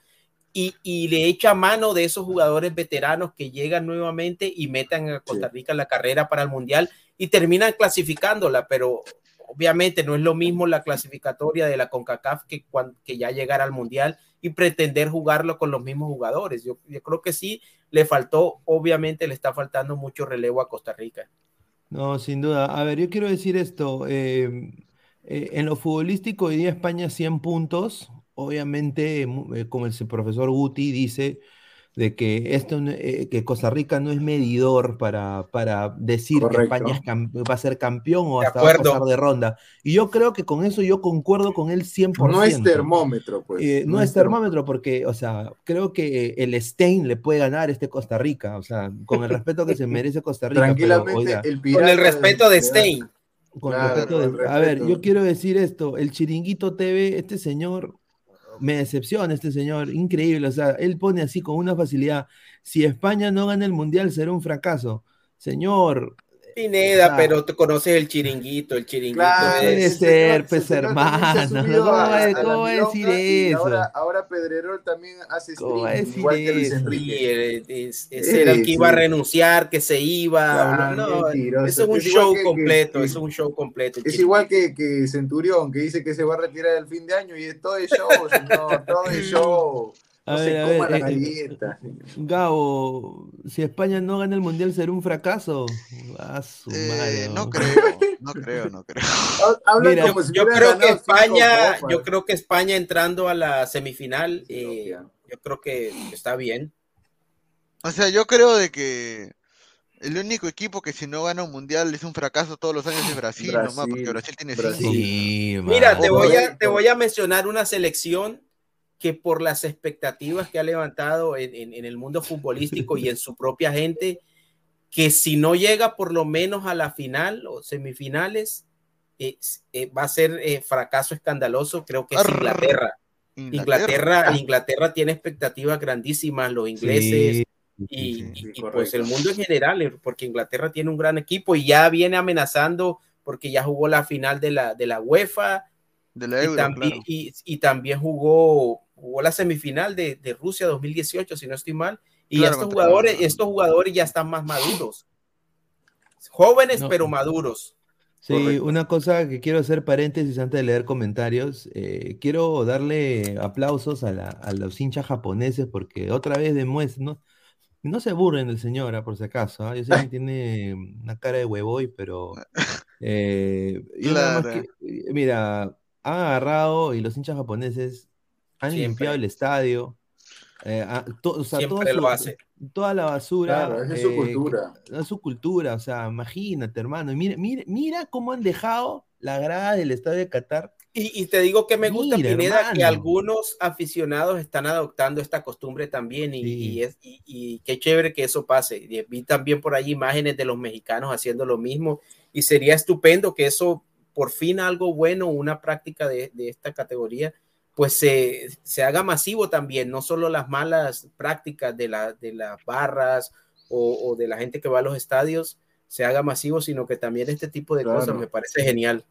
y, y le echa mano de esos jugadores veteranos que llegan nuevamente y metan a Costa Rica en la carrera para el Mundial y terminan clasificándola, pero obviamente no es lo mismo la clasificatoria de la CONCACAF que, que ya llegar al Mundial y pretender jugarlo con los mismos jugadores. Yo, yo creo que sí, le faltó, obviamente le está faltando mucho relevo a Costa Rica. No, sin duda. A ver, yo quiero decir esto. eh, eh, en lo futbolístico, hoy día España 100 puntos. Obviamente, eh, como el profesor Guti dice, de que, esto, no- eh, que Costa Rica no es medidor para, para decir que. España es va a ser campeón o De hasta va a pasar de ronda. Y yo creo que con eso yo concuerdo con él 100%. No es termómetro, pues. Eh, no, es termómetro porque, o sea, creo que el Stein le puede ganar a este Costa Rica, o sea, con el respeto que se merece Costa Rica. pero, Tranquilamente, oiga, el Con el respeto de. Stein. con Claro, respeto con de- A ver, yo quiero decir esto, el Chiringuito TV, este señor, me decepciona este señor, increíble, o sea, él pone así con una facilidad, si España no gana el Mundial será un fracaso. Señor, Pineda, pero tú conoces el chiringuito, el chiringuito. Claro, puede es... ser, pues hermano. ¿Cómo va a decir eso? Ahora, ahora Pedrerol también hace streaming, igual que Luis Enrique. Sí, ese era el que iba a renunciar, que se iba. Claro, no, eso es un show que, completo, que, eso es un show completo. Es igual que, que Centurión, que dice que se va a retirar el fin de año y es todo el show, señor, todo el show. No a se ver, a coma ver, la eh, galleta. Gabo, si España no gana el mundial, ¿será un fracaso? A su Eh, madre, no ¿no? creo, no creo, no creo. Hablan Mira, como si yo creo que España, yo creo que España entrando a la semifinal, eh, yo creo que está bien. O sea, yo creo de que el único equipo que si no gana un mundial es un fracaso todos los años es Brasil, nomás, porque Brasil, tiene Brasil. cinco. Sí, Mira, te voy, a, te voy a mencionar una selección que por las expectativas que ha levantado en, en- en el mundo futbolístico y en su propia gente, que si no llega por lo menos a la final o semifinales, eh, eh, va a ser eh, fracaso escandaloso, creo que es Arr. Inglaterra. Inglaterra, Inglaterra tiene expectativas grandísimas, los ingleses, Sí, y, sí, y- sí, y, pues el mundo en general, eh, porque Inglaterra tiene un gran equipo y ya viene amenazando porque ya jugó la final de la, de la UEFA De la y, Euro, también, claro. y, y también jugó, jugó la semifinal de, de Rusia 2018, si no estoy mal, y Claro, estos jugadores, estos jugadores ya están más maduros. Jóvenes No. pero maduros. Sí, Correcto. una cosa que quiero hacer paréntesis antes de leer comentarios. eh, quiero darle aplausos a, la- a los hinchas japoneses porque otra vez demuestran, no, no se burlen del señor, ah, por si acaso. ah, Yo sé que tiene una cara de huevoy, pero eh, Claro. que- eh, mira, han agarrado y los hinchas japoneses han Siempre. limpiado el estadio. eh, ah, to- o sea, Siempre todo lo su- hace. toda la basura. Claro, es su eh, cultura. es su cultura, o sea, imagínate, hermano. y Mira, mira, mira cómo han dejado la grada del estadio de Qatar. Y, y te digo que me gusta, Mira, Pineda, que algunos aficionados están adoptando esta costumbre también y, Sí. y es, y, y qué chévere que eso pase. Y vi también por ahí imágenes de los mexicanos haciendo lo mismo y sería estupendo que eso, por fin algo bueno, una práctica de, de esta categoría, pues se, se haga masivo también, no solo las malas prácticas de, la, de las barras o, o de la gente que va a los estadios se haga masivo, sino que también este tipo de Claro. cosas me parece genial.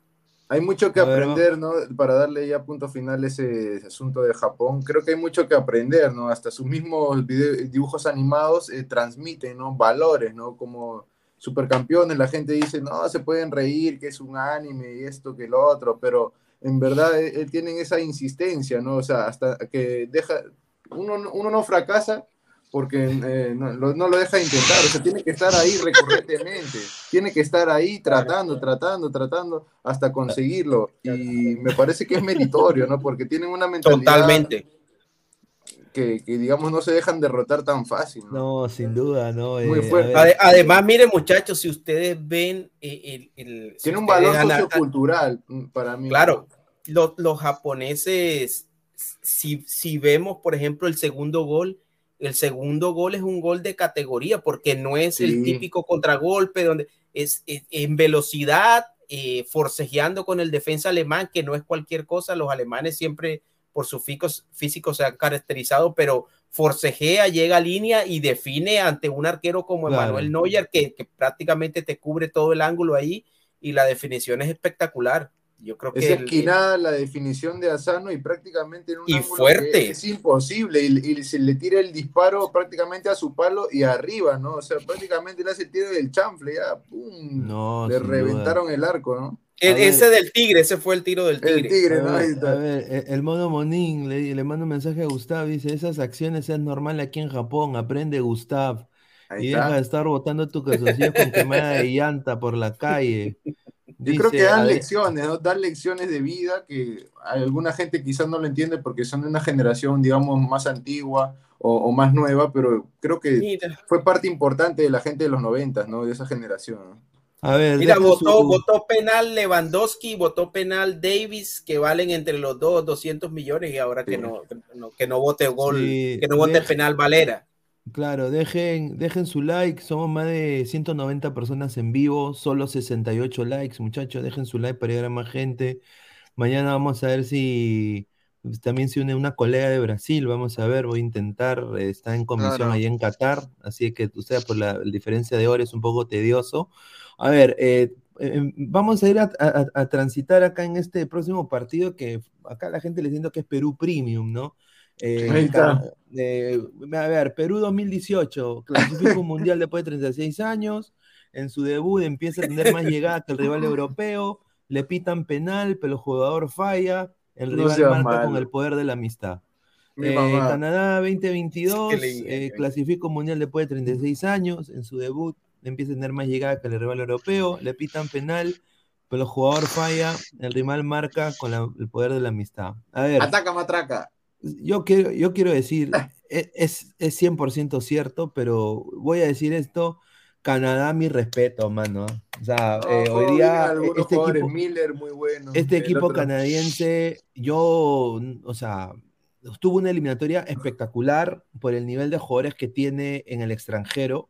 Hay mucho que aprender, ¿no? Para darle ya punto final a ese, ese asunto de Japón. Creo que hay mucho que aprender, ¿no? Hasta sus mismos video- dibujos animados eh, transmiten, ¿no? Valores, ¿no? Como supercampeones, la gente dice, no, se pueden reír, que es un anime y esto, que lo otro, pero en verdad eh, eh, tienen esa insistencia, ¿no? O sea, hasta que deja, uno, no- uno no fracasa porque eh, no, lo, no lo deja de intentar, o sea, tiene que estar ahí recurrentemente, tiene que estar ahí tratando, tratando, tratando hasta conseguirlo. Y me parece que es meritorio, ¿no? Porque tienen una mentalidad Totalmente. que, que, digamos, no se dejan derrotar tan fácil, ¿no? No, sin duda, ¿no? Muy Eh, fuerte. a ver, Ade- Además, miren, muchachos, si ustedes ven el, el- si Tiene un valor sociocultural mm, para mí. Claro, los, los japoneses, si, si vemos, por ejemplo, el segundo gol, el segundo gol es un gol de categoría porque no es el típico contragolpe donde es, es- en velocidad, eh, forcejeando con el defensa alemán, que no es cualquier cosa. Los alemanes siempre por sus físicos, físicos se han caracterizado, pero forcejea, llega a línea y define ante un arquero como Claro. Emanuel Neuer, que, que prácticamente te cubre todo el ángulo ahí y la definición es espectacular. Yo creo Es que el- esquinada la definición de Asano y prácticamente en un Y ángulo fuerte. es imposible y, y se le tira el disparo prácticamente a su palo y arriba, ¿no? O sea, prácticamente le hace el tiro del chanfle, ya, ¡pum! no, le reventaron el arco, ¿no? el- ese del tigre, ese fue el tiro del El tigre. tigre, A ¿no? Ahí ver, está. a ver, e- el mono Monín le, le manda un mensaje a Gustav, dice, esas acciones es normal aquí en Japón, aprende Gustav Ahí y está. deja de estar botando tu calzoncillo con quemada de llanta por la calle. Yo creo que Dice, dan lecciones, ¿no? Dan lecciones de vida que alguna gente quizás no lo entiende porque son de una generación, digamos, más antigua o, o más nueva, pero creo que Mira, fue parte importante de la gente de los noventas, ¿no? De esa generación. ¿no? A ver, mira, votó, su- votó penal Lewandowski, votó penal Davis, que valen entre los dos 200 millones y ahora que Sí. no, que no, que no vote gol, Sí, que no vote deja- penal Valera. Claro, dejen, dejen su like, somos más de 190 personas en vivo, solo 68 likes, muchachos, dejen su like para llegar a más gente. Mañana vamos a ver si También se une una colega de Brasil, vamos a ver, voy a intentar, está en comisión Claro. ahí en Qatar, así que usted por la, la diferencia de hora es un poco tedioso. A ver, eh, eh, vamos a ir a, a- a transitar acá en este próximo partido que acá la gente le siento que es Perú Premium, ¿no? Eh, Ahí está. ca- eh, a ver, Perú 2018, clasifica un mundial después de 36 años, en su debut empieza a tener más llegada que el rival europeo, le pitan penal, pero el jugador falla, el No rival marca con el poder de la amistad. Mi Eh. Canadá 2022 Sí, que le- eh, clasifica un mundial después de 36 años, en su debut empieza a tener más llegada que el rival europeo, le pitan penal, pero el jugador falla, el rival marca con la- el poder de la amistad. A ver, Ataca, matraca. Yo quiero, yo quiero decir, e- es, es 100% cierto, pero voy a decir esto, Canadá, mi respeto, mano. O sea, No, eh, hoy día este equipo, Miller muy bueno. este equipo canadiense, yo, o sea, tuvo una eliminatoria espectacular por el nivel de jugadores que tiene en el extranjero.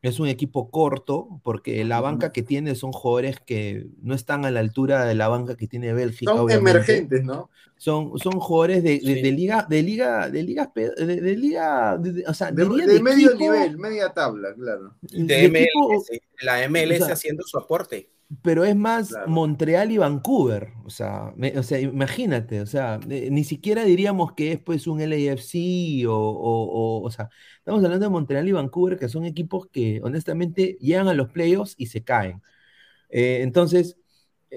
Es un equipo corto, porque la banca que tiene son jugadores que no están a la altura de la banca que tiene Bélgica. Son obviamente. emergentes, ¿no? Son, son jugadores de, de- Sí. de liga, de liga, de liga, de- de- o sea, De, diría de de medio equipo- nivel, media tabla, claro. de De MLS, equipo, la MLS o sea, haciendo su aporte. pero es más Claro. Montreal y Vancouver. O sea, me- o sea, imagínate, o sea, eh, ni siquiera diríamos que es pues un LAFC o, o, o, o sea, estamos hablando de Montreal y Vancouver, que son equipos que honestamente llegan a los playoffs y se caen. Eh, entonces,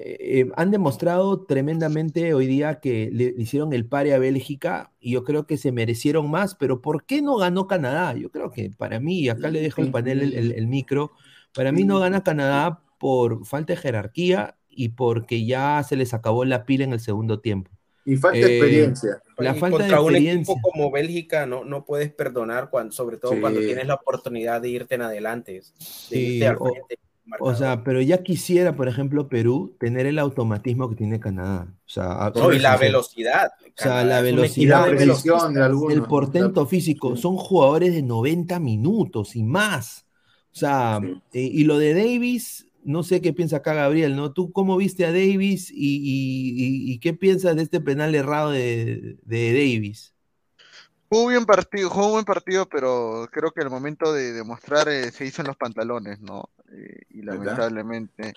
eh, eh, han demostrado tremendamente hoy día que le, le hicieron el pare a Bélgica y yo creo que se merecieron más, pero ¿por qué no ganó Canadá? Yo creo que para mí, acá le dejo el panel, el, el- el micro, para mí no gana Canadá por falta de jerarquía y porque ya se les acabó la pila en el segundo tiempo. Y falta Eh, experiencia. La y falta de contra un experiencia. equipo como Bélgica no, no puedes perdonar, cuando, sobre todo Sí. cuando tienes la oportunidad de irte en adelante, de Sí, irte al frente. O marcador. sea, pero ya quisiera, por ejemplo, Perú tener el automatismo que tiene Canadá. O sea, No, y la velocidad. O sea, la velocidad, el- precisión de algunos. el portento físico, son jugadores de 90 minutos y más. O sea, Sí. eh, y lo de Davis, no sé qué piensa acá Gabriel, ¿no? ¿Tú cómo viste a Davis y, y- y- y qué piensas de este penal errado de, de Davis? Jugó un buen partido, jugó un buen partido, pero creo que el momento de demostrar eh, se hizo en los pantalones, ¿no? Eh, y lamentablemente.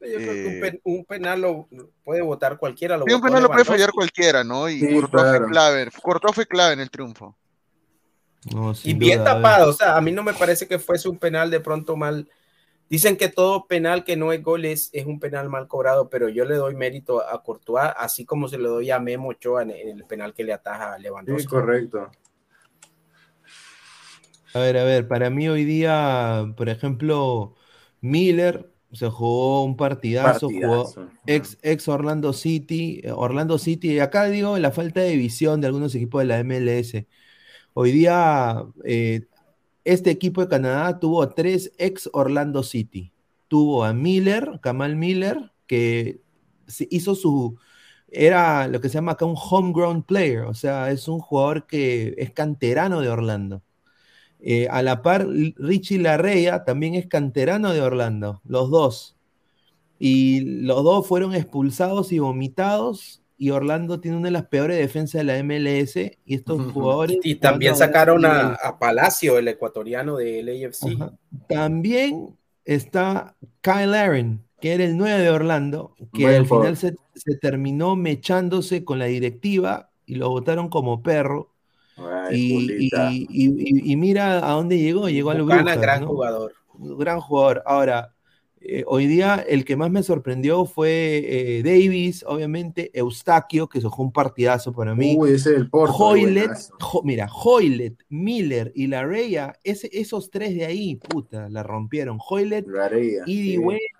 Yo creo que un, eh, pen- un penal lo puede votar cualquiera. Lo Sí, un penal lo puede fallar cualquiera, ¿no? Y Sí, Courtois claro. fue clave. Courtois fue clave en el triunfo. No, Y bien duda, tapado, o sea, a mí no me parece que fuese un penal de pronto mal. Dicen que todo penal que no es gol es, es un penal mal cobrado, pero yo le doy mérito a Courtois, así como se le doy a Memo Ochoa en, el penal que le ataja a Sí, Lewandowski. correcto. A ver, a ver, para mí hoy día, por ejemplo, Miller se jugó un partidazo, jugó ex, ex Orlando City, eh, Orlando City, y acá digo la falta de visión de algunos equipos de la MLS. Hoy día, eh, este equipo de Canadá tuvo tres ex Orlando City. Tuvo a Miller, Kamal Miller, que hizo su, era lo que se llama acá un homegrown player, o sea, es un jugador que es canterano de Orlando. Eh, a la par, Richie Larrea también es canterano de Orlando, los dos. Y los dos fueron expulsados y vomitados. Y Orlando tiene una de las peores defensas de la MLS. Y estos jugadores. Y también sacaron a, Palacio, el ecuatoriano del AFC. Ajá. También está Kyle Aaron, que era el 9 de Orlando, que al final se, se terminó mechándose con la directiva y lo votaron como perro. Ay, Y, y- y- y- y mira a dónde llegó, llegó al Brujas, gran ¿no? jugador. gran jugador. Ahora, eh, hoy día el que más me sorprendió fue eh, Davis, obviamente, Eustaquio, que se jugó un partidazo para mí. Uy, ese es el Porto. Hoylet. Jo- mira, Hoylet, Miller y Larrea, ese, esos tres de ahí, puta, la rompieron. Hoylet, ida y sí. vuelta,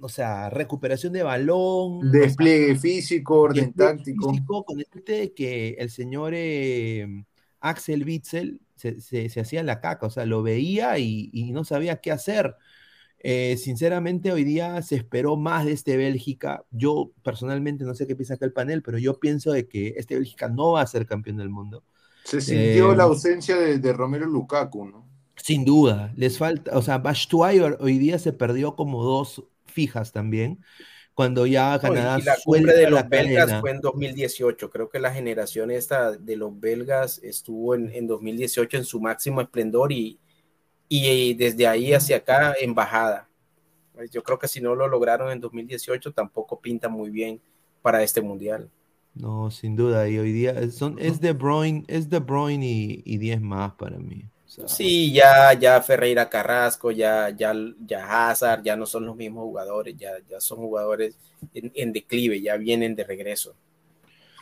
o sea, recuperación de balón. o sea, Despliegue físico, orden táctico. físico, con de que el señor eh, Axel Witzel se, se- se hacía la caca, o sea, lo veía y, y no sabía qué hacer. Eh, sinceramente, hoy día se esperó más de este Bélgica. Yo personalmente no sé qué piensa acá el panel, pero yo pienso de que este Bélgica no va a ser campeón del mundo. Se sintió Eh, la ausencia de, de Romero Lukaku, ¿no? Sin duda, les falta, o sea, Bastuay hoy día se perdió como dos fijas también, cuando ya Canadá y la cumbre de la los belgas cadena. fue en 2018. Creo que la generación esta de los belgas estuvo en, en 2018 en su máximo esplendor y, y desde ahí hacia acá en bajada. Pues Yo creo que si no lo lograron en 2018 tampoco pinta muy bien para este mundial. No, sin duda. Y hoy día son, es De Bruyne, es De Bruyne y, y 10 más para mí. Sea, Sí, ya, ya Ferreira Carrasco, ya, ya, ya Hazard, ya no son los mismos jugadores, ya, ya son jugadores en, en declive, ya vienen de regreso.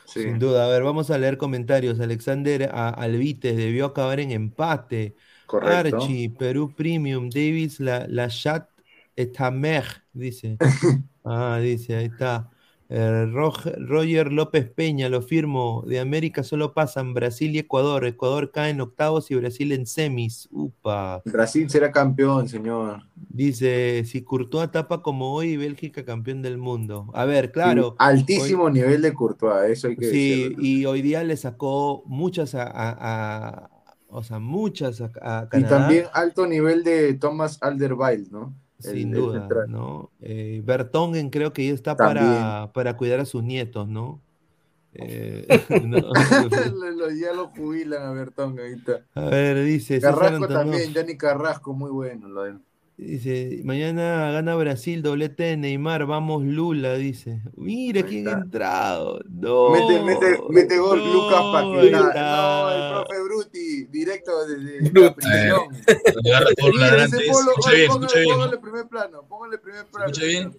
Sí. Sin duda. A ver, vamos a leer comentarios. Alexander Alvites debió acabar en empate. Correcto. Archie, Perú Premium, Davis, la, la chat Etamer, dice. Ah, dice, ahí está. Eh, Rog- Roger López Peña, lo firmo. De América solo pasan Brasil y Ecuador. Ecuador cae en octavos y Brasil en semis. Upa. Brasil será campeón, señor. Dice, si Courtois tapa como hoy, Bélgica campeón del mundo. A ver, claro. Altísimo nivel de Courtois, eso hay que Sí, decirlo. y hoy día le sacó muchas a, a- a- o sea, muchas a, a Y también alto nivel de Thomas Alderweireld, ¿no? Sin el duda, central. ¿no? Eh, Bertongen creo que ya está para, para cuidar a sus nietos, ¿no? Eh, no. Ya lo jubilan a Bertón ahorita. A ver, dice Carrasco también, Yanni Carrasco, muy bueno. Lo de- Dice, mañana gana Brasil, doblete de Neymar, vamos Lula, dice. Mira quién ha entrado. No, mete, mete, mete gol no, Lucas está. No, el profe Bruti, directo desde la Bruti. prisión. Bien, póngale, escucha bien. ¿no? póngale primer plano, póngale primer plano. escucha bien?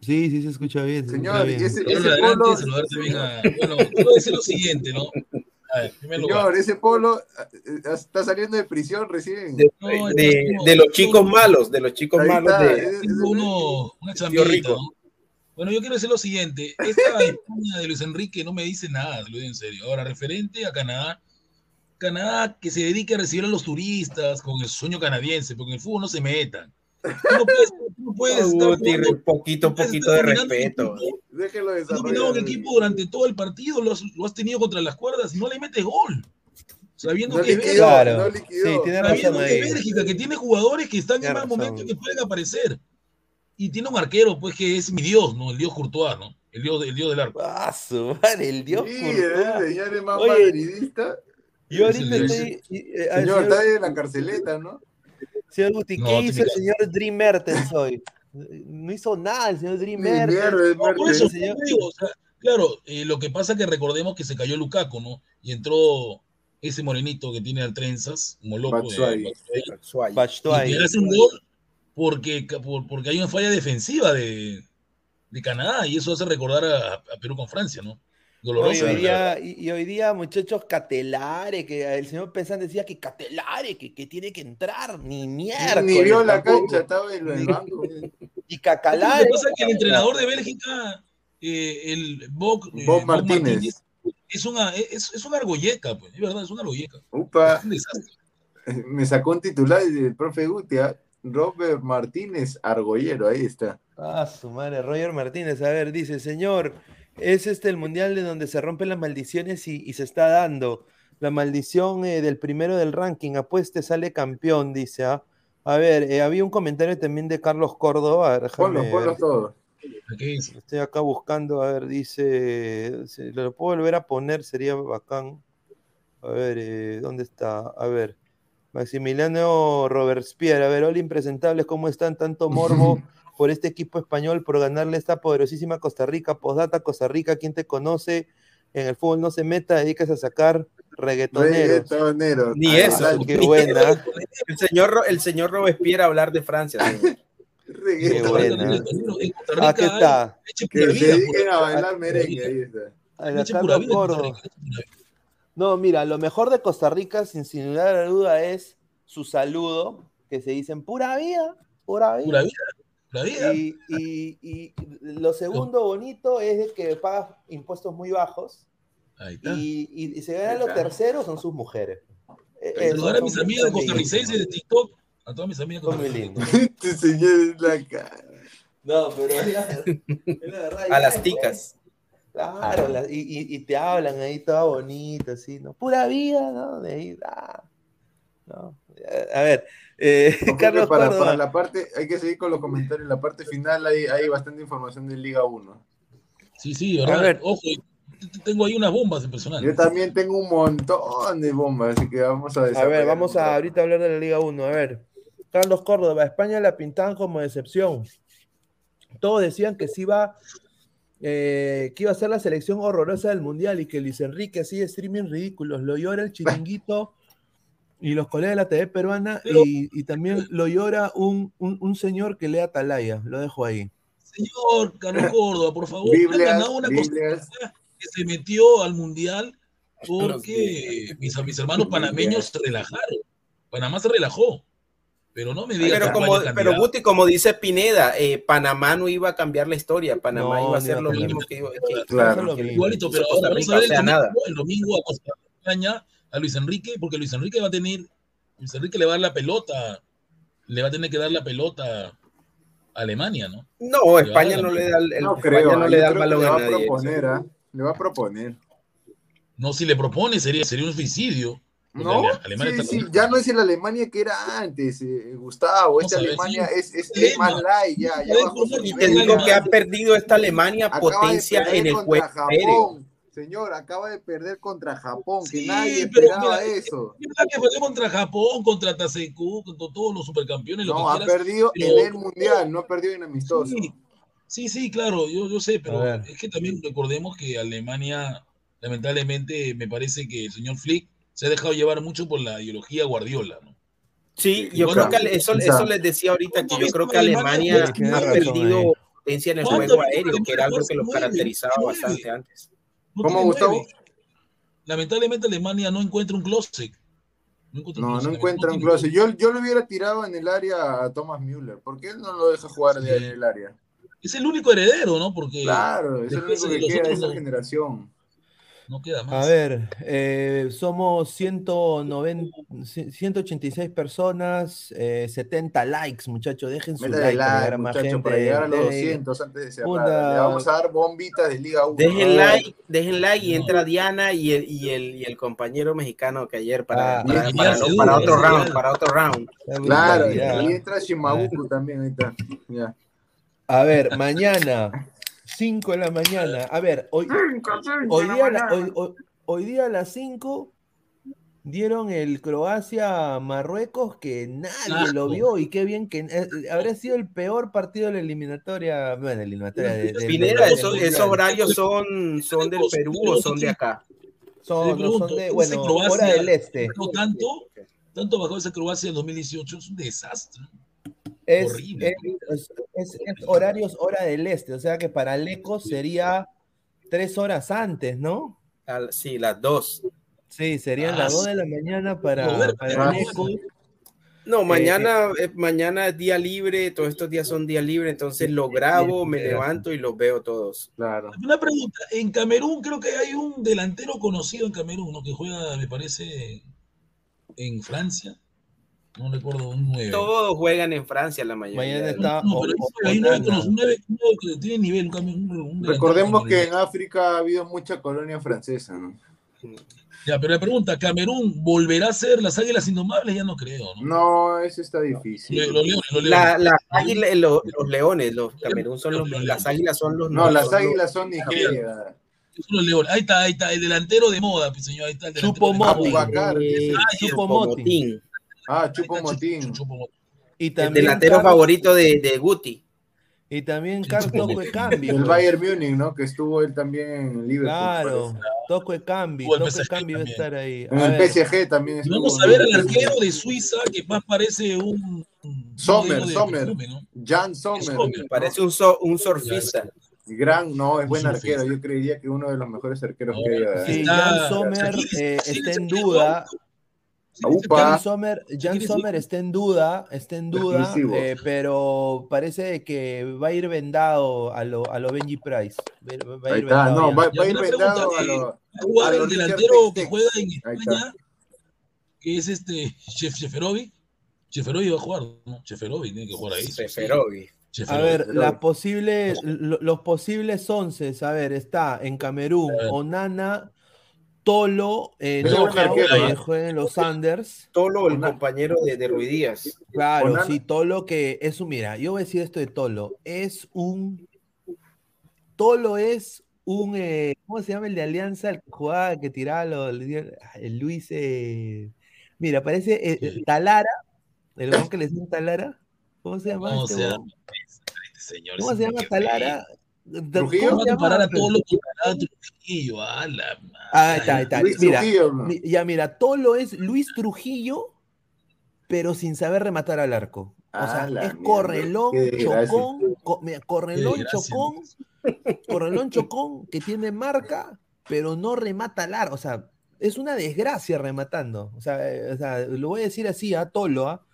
Sí, sí se escucha bien. se escucha Señor, bien. ese, ese polo, saludar también a. Bueno, quiero decir lo siguiente, ¿no? A ver, en primer lugar. señor, ese polo eh, está saliendo de prisión recién. De, No, el de- próximo- de los chicos malos, de los chicos Ahí malos. Bueno, yo quiero decir lo siguiente. Esta España de Luis Enrique no me dice nada, lo digo en serio. Ahora, referente a Canadá, Canadá que se dedique a recibir a los turistas con el sueño canadiense, porque en el fútbol no se metan. Tú no puedes, tú no puedes estar Guti, jugando- poquito, poquito de respeto. Déjelo Has dominado un desarrollar. equipo durante todo el partido, lo has, lo has tenido contra las cuerdas y no le metes gol. Sabiendo No que es liquidó, Bélgica, Claro, no sí, tiene razón sabiendo que ahí. es Bélgica, que tiene jugadores que están Tiene en mal razón. momento y que pueden aparecer. Y tiene un arquero, pues, que es mi Dios, ¿no? El Dios Courtois, ¿no? El Dios, el Dios del arco. Ah, su madre, el Dios Sí, Courtois. el señor es más Oye, madridista. Yo ahorita estoy. eh, señor, está en la carceleta, ¿no? Señor Guti, No, ¿qué hizo el señor Dream Mertens hoy? No hizo nada el señor Dream Mertens. por eso, digo, claro, eh, lo que pasa es que recordemos que se cayó Lukaku, ¿no? Y entró ese morenito que tiene trenzas, como loco. de- Batshuayi. Batshuayi, Suárez. y hace un gol porque, por- porque hay una falla defensiva de, de Canadá y eso hace recordar a, a Perú con Francia, ¿no? Doloroso. y, hoy día, verdad. y, y hoy día, muchachos, Catelare, que el señor Pesán decía que Catelare, que, que tiene que entrar, ni mierda. Ni vio la cancha, estaba en el banco. Y Lo Cacalare. que pasa es que el entrenador de Bélgica, eh, el Bob, eh, Bob Martínez. es una, es, es una argolleca, pues, es verdad, es una argolleca. Upa, Es un desastre. me sacó un titular del profe Guti, ¿ah? Robert Martínez Argollero, ahí está. Ah, su madre, Roger Martínez. A ver, dice, señor, es este el mundial de donde se rompen las maldiciones y, y se está dando. La maldición eh, del primero del ranking, apueste, sale campeón, dice. ¿ah? A ver, eh, había un comentario también de Carlos Córdoba. a ver, Ponlo, ponlo todo. ¿Qué dice? Estoy acá buscando, a ver, dice, si lo puedo volver a poner, sería bacán. A ver, eh, ¿dónde está? A ver, Maximiliano Robespierre, a ver, hola impresentables, ¿cómo están? Tanto morbo por este equipo español, por ganarle esta poderosísima Costa Rica, postdata Costa Rica, ¿quién te conoce? En el fútbol no se meta, dedicas a sacar reggaetoneros. Reggaetonero. Ni Ah, eso. Ah, qué buena, El señor, el señor Robespierre a hablar de Francia. señor. qué buena. Aquí está, leche Que se dediquen a bailar merengue, ahí está. No, mira, lo mejor de Costa Rica, sin, sin lugar a duda, es su saludo, que se dicen pura vida, pura vida. Pura vida, pura vida. Y, y- y lo segundo bonito es de que pagas impuestos muy bajos Ahí está. y, y- y se gana lo tercero son sus mujeres. Eh, eh, Saludar a mis amigas costarricenses de. TikTok. A todas mis amigas Son muy costarricenses. señor es la cara. No, pero es la- es la verdad, A las ticas. Claro, la- y, y- y te hablan ahí toda bonita, así, ¿no? Pura vida, ¿no? De ahí, ah. No. A ver, eh, Carlos para, Córdoba. para la parte, hay que seguir con los comentarios. En la parte final hay, hay bastante información de Liga 1. Sí, sí, A ver. Ojo, tengo ahí unas bombas impresionantes. Yo también tengo un montón de bombas, así que vamos a A ver, vamos a ahorita hablar de la Liga 1. A ver, Carlos Córdoba, España la pintaban como decepción. Todos decían que sí iba, eh, que iba a ser la selección horrorosa del Mundial y que Luis Enrique hacía streaming ridículos. Lo llora el chiringuito y los colegas de la TV peruana y, y también lo llora un, un, un señor que lee Atalaya. Lo dejo ahí. Señor Carlos Córdoba, por favor, Biblias, ganado una Biblias. cosa que se metió al mundial porque mis, mis hermanos panameños se relajaron. Panamá se relajó. Pero no me digas Pero, como, pero. Guti, como dice Pineda, eh, Panamá no iba a cambiar la historia. Panamá No, iba a ser lo mismo que iba que, Claro. que- Igualito, pero ahora vamos a ver el nada. domingo, el domingo a Costa España a Luis Enrique, porque Luis Enrique va a tener, Luis Enrique le va a dar la pelota, le va a tener que dar la pelota a Alemania, ¿no? No, España no le da el, No España creo, no le da el balón le a va a nadie. proponer, ¿ah? Le va a proponer. No, si le propone sería, sería un suicidio. No, sí, está sí, ya no es el Alemania que era antes, eh, Gustavo. Esta Alemania sí. es, es, es más light, ya, ya Sí, bajó su nivel. te digo Alemania. que ha perdido esta Alemania Acaba potencia en el juego. Japón. Señor, acaba de perder contra Japón, que Sí, nadie pero esperaba mira, eso. Es verdad que fue contra Japón, contra Taseku, contra todos los supercampeones, lo No, que ha quieras. perdido pero- en el mundial, no ha perdido en amistoso. Sí, sí, sí, claro, yo, yo sé, pero es que también recordemos que Alemania, lamentablemente, me parece que el señor Flick se ha dejado llevar mucho por la ideología Guardiola, ¿no? Sí, yo creo que eso, eso les decía ahorita, que yo ¿Cuánto creo que Alemania ha perdido potencia en el ¿Cuánto juego aéreo, que era algo que lo Alemania? caracterizaba bastante antes. No ¿Cómo, Gustavo? Lamentablemente Alemania no encuentra un closet. No encuentra un No, closet, no encuentra un closet. Yo, yo lo hubiera tirado en el área a Thomas Müller. ¿Por qué él no lo deja jugar de- en el área? Es el único heredero, ¿no? Porque Claro, es el único de que queda de esa no- generación. No queda más. A ver, eh, somos 190, 186 personas, eh, 70 likes, muchachos. Dejen su like para like, llegar a más muchacho, gente. para llegar a los Denle- 200 antes de cerrar. Le vamos a dar bombitas de Liga 1. Dejen like, dejen like y entra Diana y el, y el, y el compañero mexicano que ayer para, Ah, para, para- para otro round, para otro round. Qué Claro, y entra Shimabuku también, ahí está. Ya. A ver, mañana, 5 de la mañana. A ver, hoy, hoy, día, a la- hoy, hoy- hoy día a las 5 dieron el Croacia-Marruecos que nadie lo vio y qué bien que eh, habría sido el peor partido de la eliminatoria, bueno, eliminatoria de, de- Pineda, del esos, esos horarios son, son del Perú o son de acá. son, no, son de, bueno, Croacia- hora del este. No tanto, tanto bajó esa Croacia en 2018, es un desastre. Es, Horrible. es- es- es- es horarios hora del este, o sea que para Lecos sería tres horas antes, ¿no? Al- sí, las dos. Sí, serían Ah, las dos sí. de la mañana para, ah, Lecos. No, mañana, eh, mañana es día libre, todos estos días son día libre, entonces lo grabo, me levanto y los veo todos. Claro. Una pregunta, en Camerún creo que hay un delantero conocido en Camerún, ¿no? Que juega, me parece, en Francia. No recuerdo, un 9. Todos juegan en Francia la mayoría. Mañana está No, pero hay un nueve Onana. cono- un nueve- un nueve que tiene nivel, un, cambio- un- un delantero Recordemos que en África ha habido mucha colonia francesa, ¿no? Ya, pero la pregunta, ¿Camerún volverá a ser las águilas indomables? Ya no creo, ¿no? No, eso está difícil. Los leones, los leones. La, la águila- los, los leones, los Camerún son los, las águilas son los No, las águilas son Nigeria. Son los leones. Ahí está, ahí está, el delantero de moda, pues, señor. Ahí está el delantero Chupo de Moting. Motín, Ah, Chupo Motín. Y el también delantero Car- favorito de, de Guti. Y también Sí, Car Chupo Toco Motín. Cambi. El pues. Bayern Múnich, ¿no? Que estuvo él también en Liverpool. Claro, parece. Toco Cambi, O el Toco PSG Cambi va a también. estar ahí. En A el ver, PSG también estuvo. Vamos a ver al arquero de Suiza que más parece un. Sommer, de Sommer. Jan Sommer. Parece un, so- un surfista. Gran, no, es buen arquero. Yo creería que uno de los mejores arqueros No, que haya. Sí, Jan Sommer eh, está se en duda. Jan Sommer, Jan Sommer está en duda, está en duda, eh, pero parece que va a ir vendado a lo, a lo Benji Price. Va, va a ir vendado no, va, va a ir vendado pregunta, a eh, lo. Va a jugar el delantero que juega en España, que es este Chef Cheferovi. Cheferovi va a jugar, ¿no? Cheferovi tiene que jugar ahí. Seferovi. A ver, las posibles, lo- los posibles once, a ver, está en Camerún. Onana, Tolo, eh, juega en los Anders. Tolo, el compañero de, de Ruiz Díaz. Claro, Onana- sí, Tolo que es un, mira, yo voy a decir esto de Tolo, es un, Tolo es un, eh, ¿cómo se llama el de Alianza? El que jugaba, que tiraba lo- el, el Luis, eh, mira, parece eh, Talara, el que le decían Talara, ¿cómo se llama? ¿Cómo este se llama? Este señor ¿Cómo se llama Talara? ¿Trujillo? ¿Cómo se a todos los que pararon Trujillo, a la Ah, ahí está, ahí está. Luis Mira, Trujillo, ya mira, Tolo es Luis Trujillo, pero sin saber rematar al arco. O sea, Ah, la es mierda, correlón, qué chocón, co- mira, correlón, chocón, correlón, chocón, que tiene marca, pero no remata al arco. O sea, es una desgracia rematando. O sea, eh, o sea, lo voy a decir así a Tolo, ¿ah?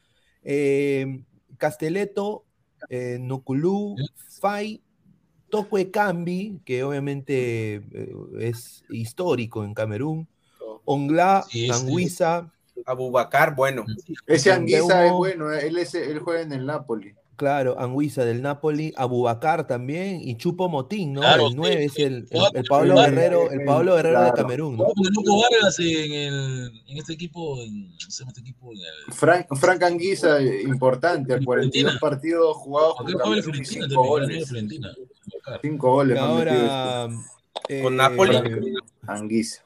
Eh, Casteleto, eh, Nukulú, Fay, Tokwe Cambi, que obviamente eh, es histórico en Camerún, Ongla, Sí, sí. Anguisa, Abubacar, bueno. Ese Anguisa es bueno, él, es, él juega en el Napoli. Claro, Anguisa del Napoli, Abubacar también y Chupo Motín, ¿no? Claro, el 9 es el, el, Pablo Guerrero, el Pablo Guerrero de. Camerún, ¿no? Con Loco Vargas en, el, en este equipo, en, ¿cómo se llama este equipo? En el, Frank, Frank Anguisa, importante, 42 partidos jugados con y Fiorentina 5 también, goles. el Fiorentina. Abubacar. 5 goles. Ahora este. Con eh, Napoli. Anguisa.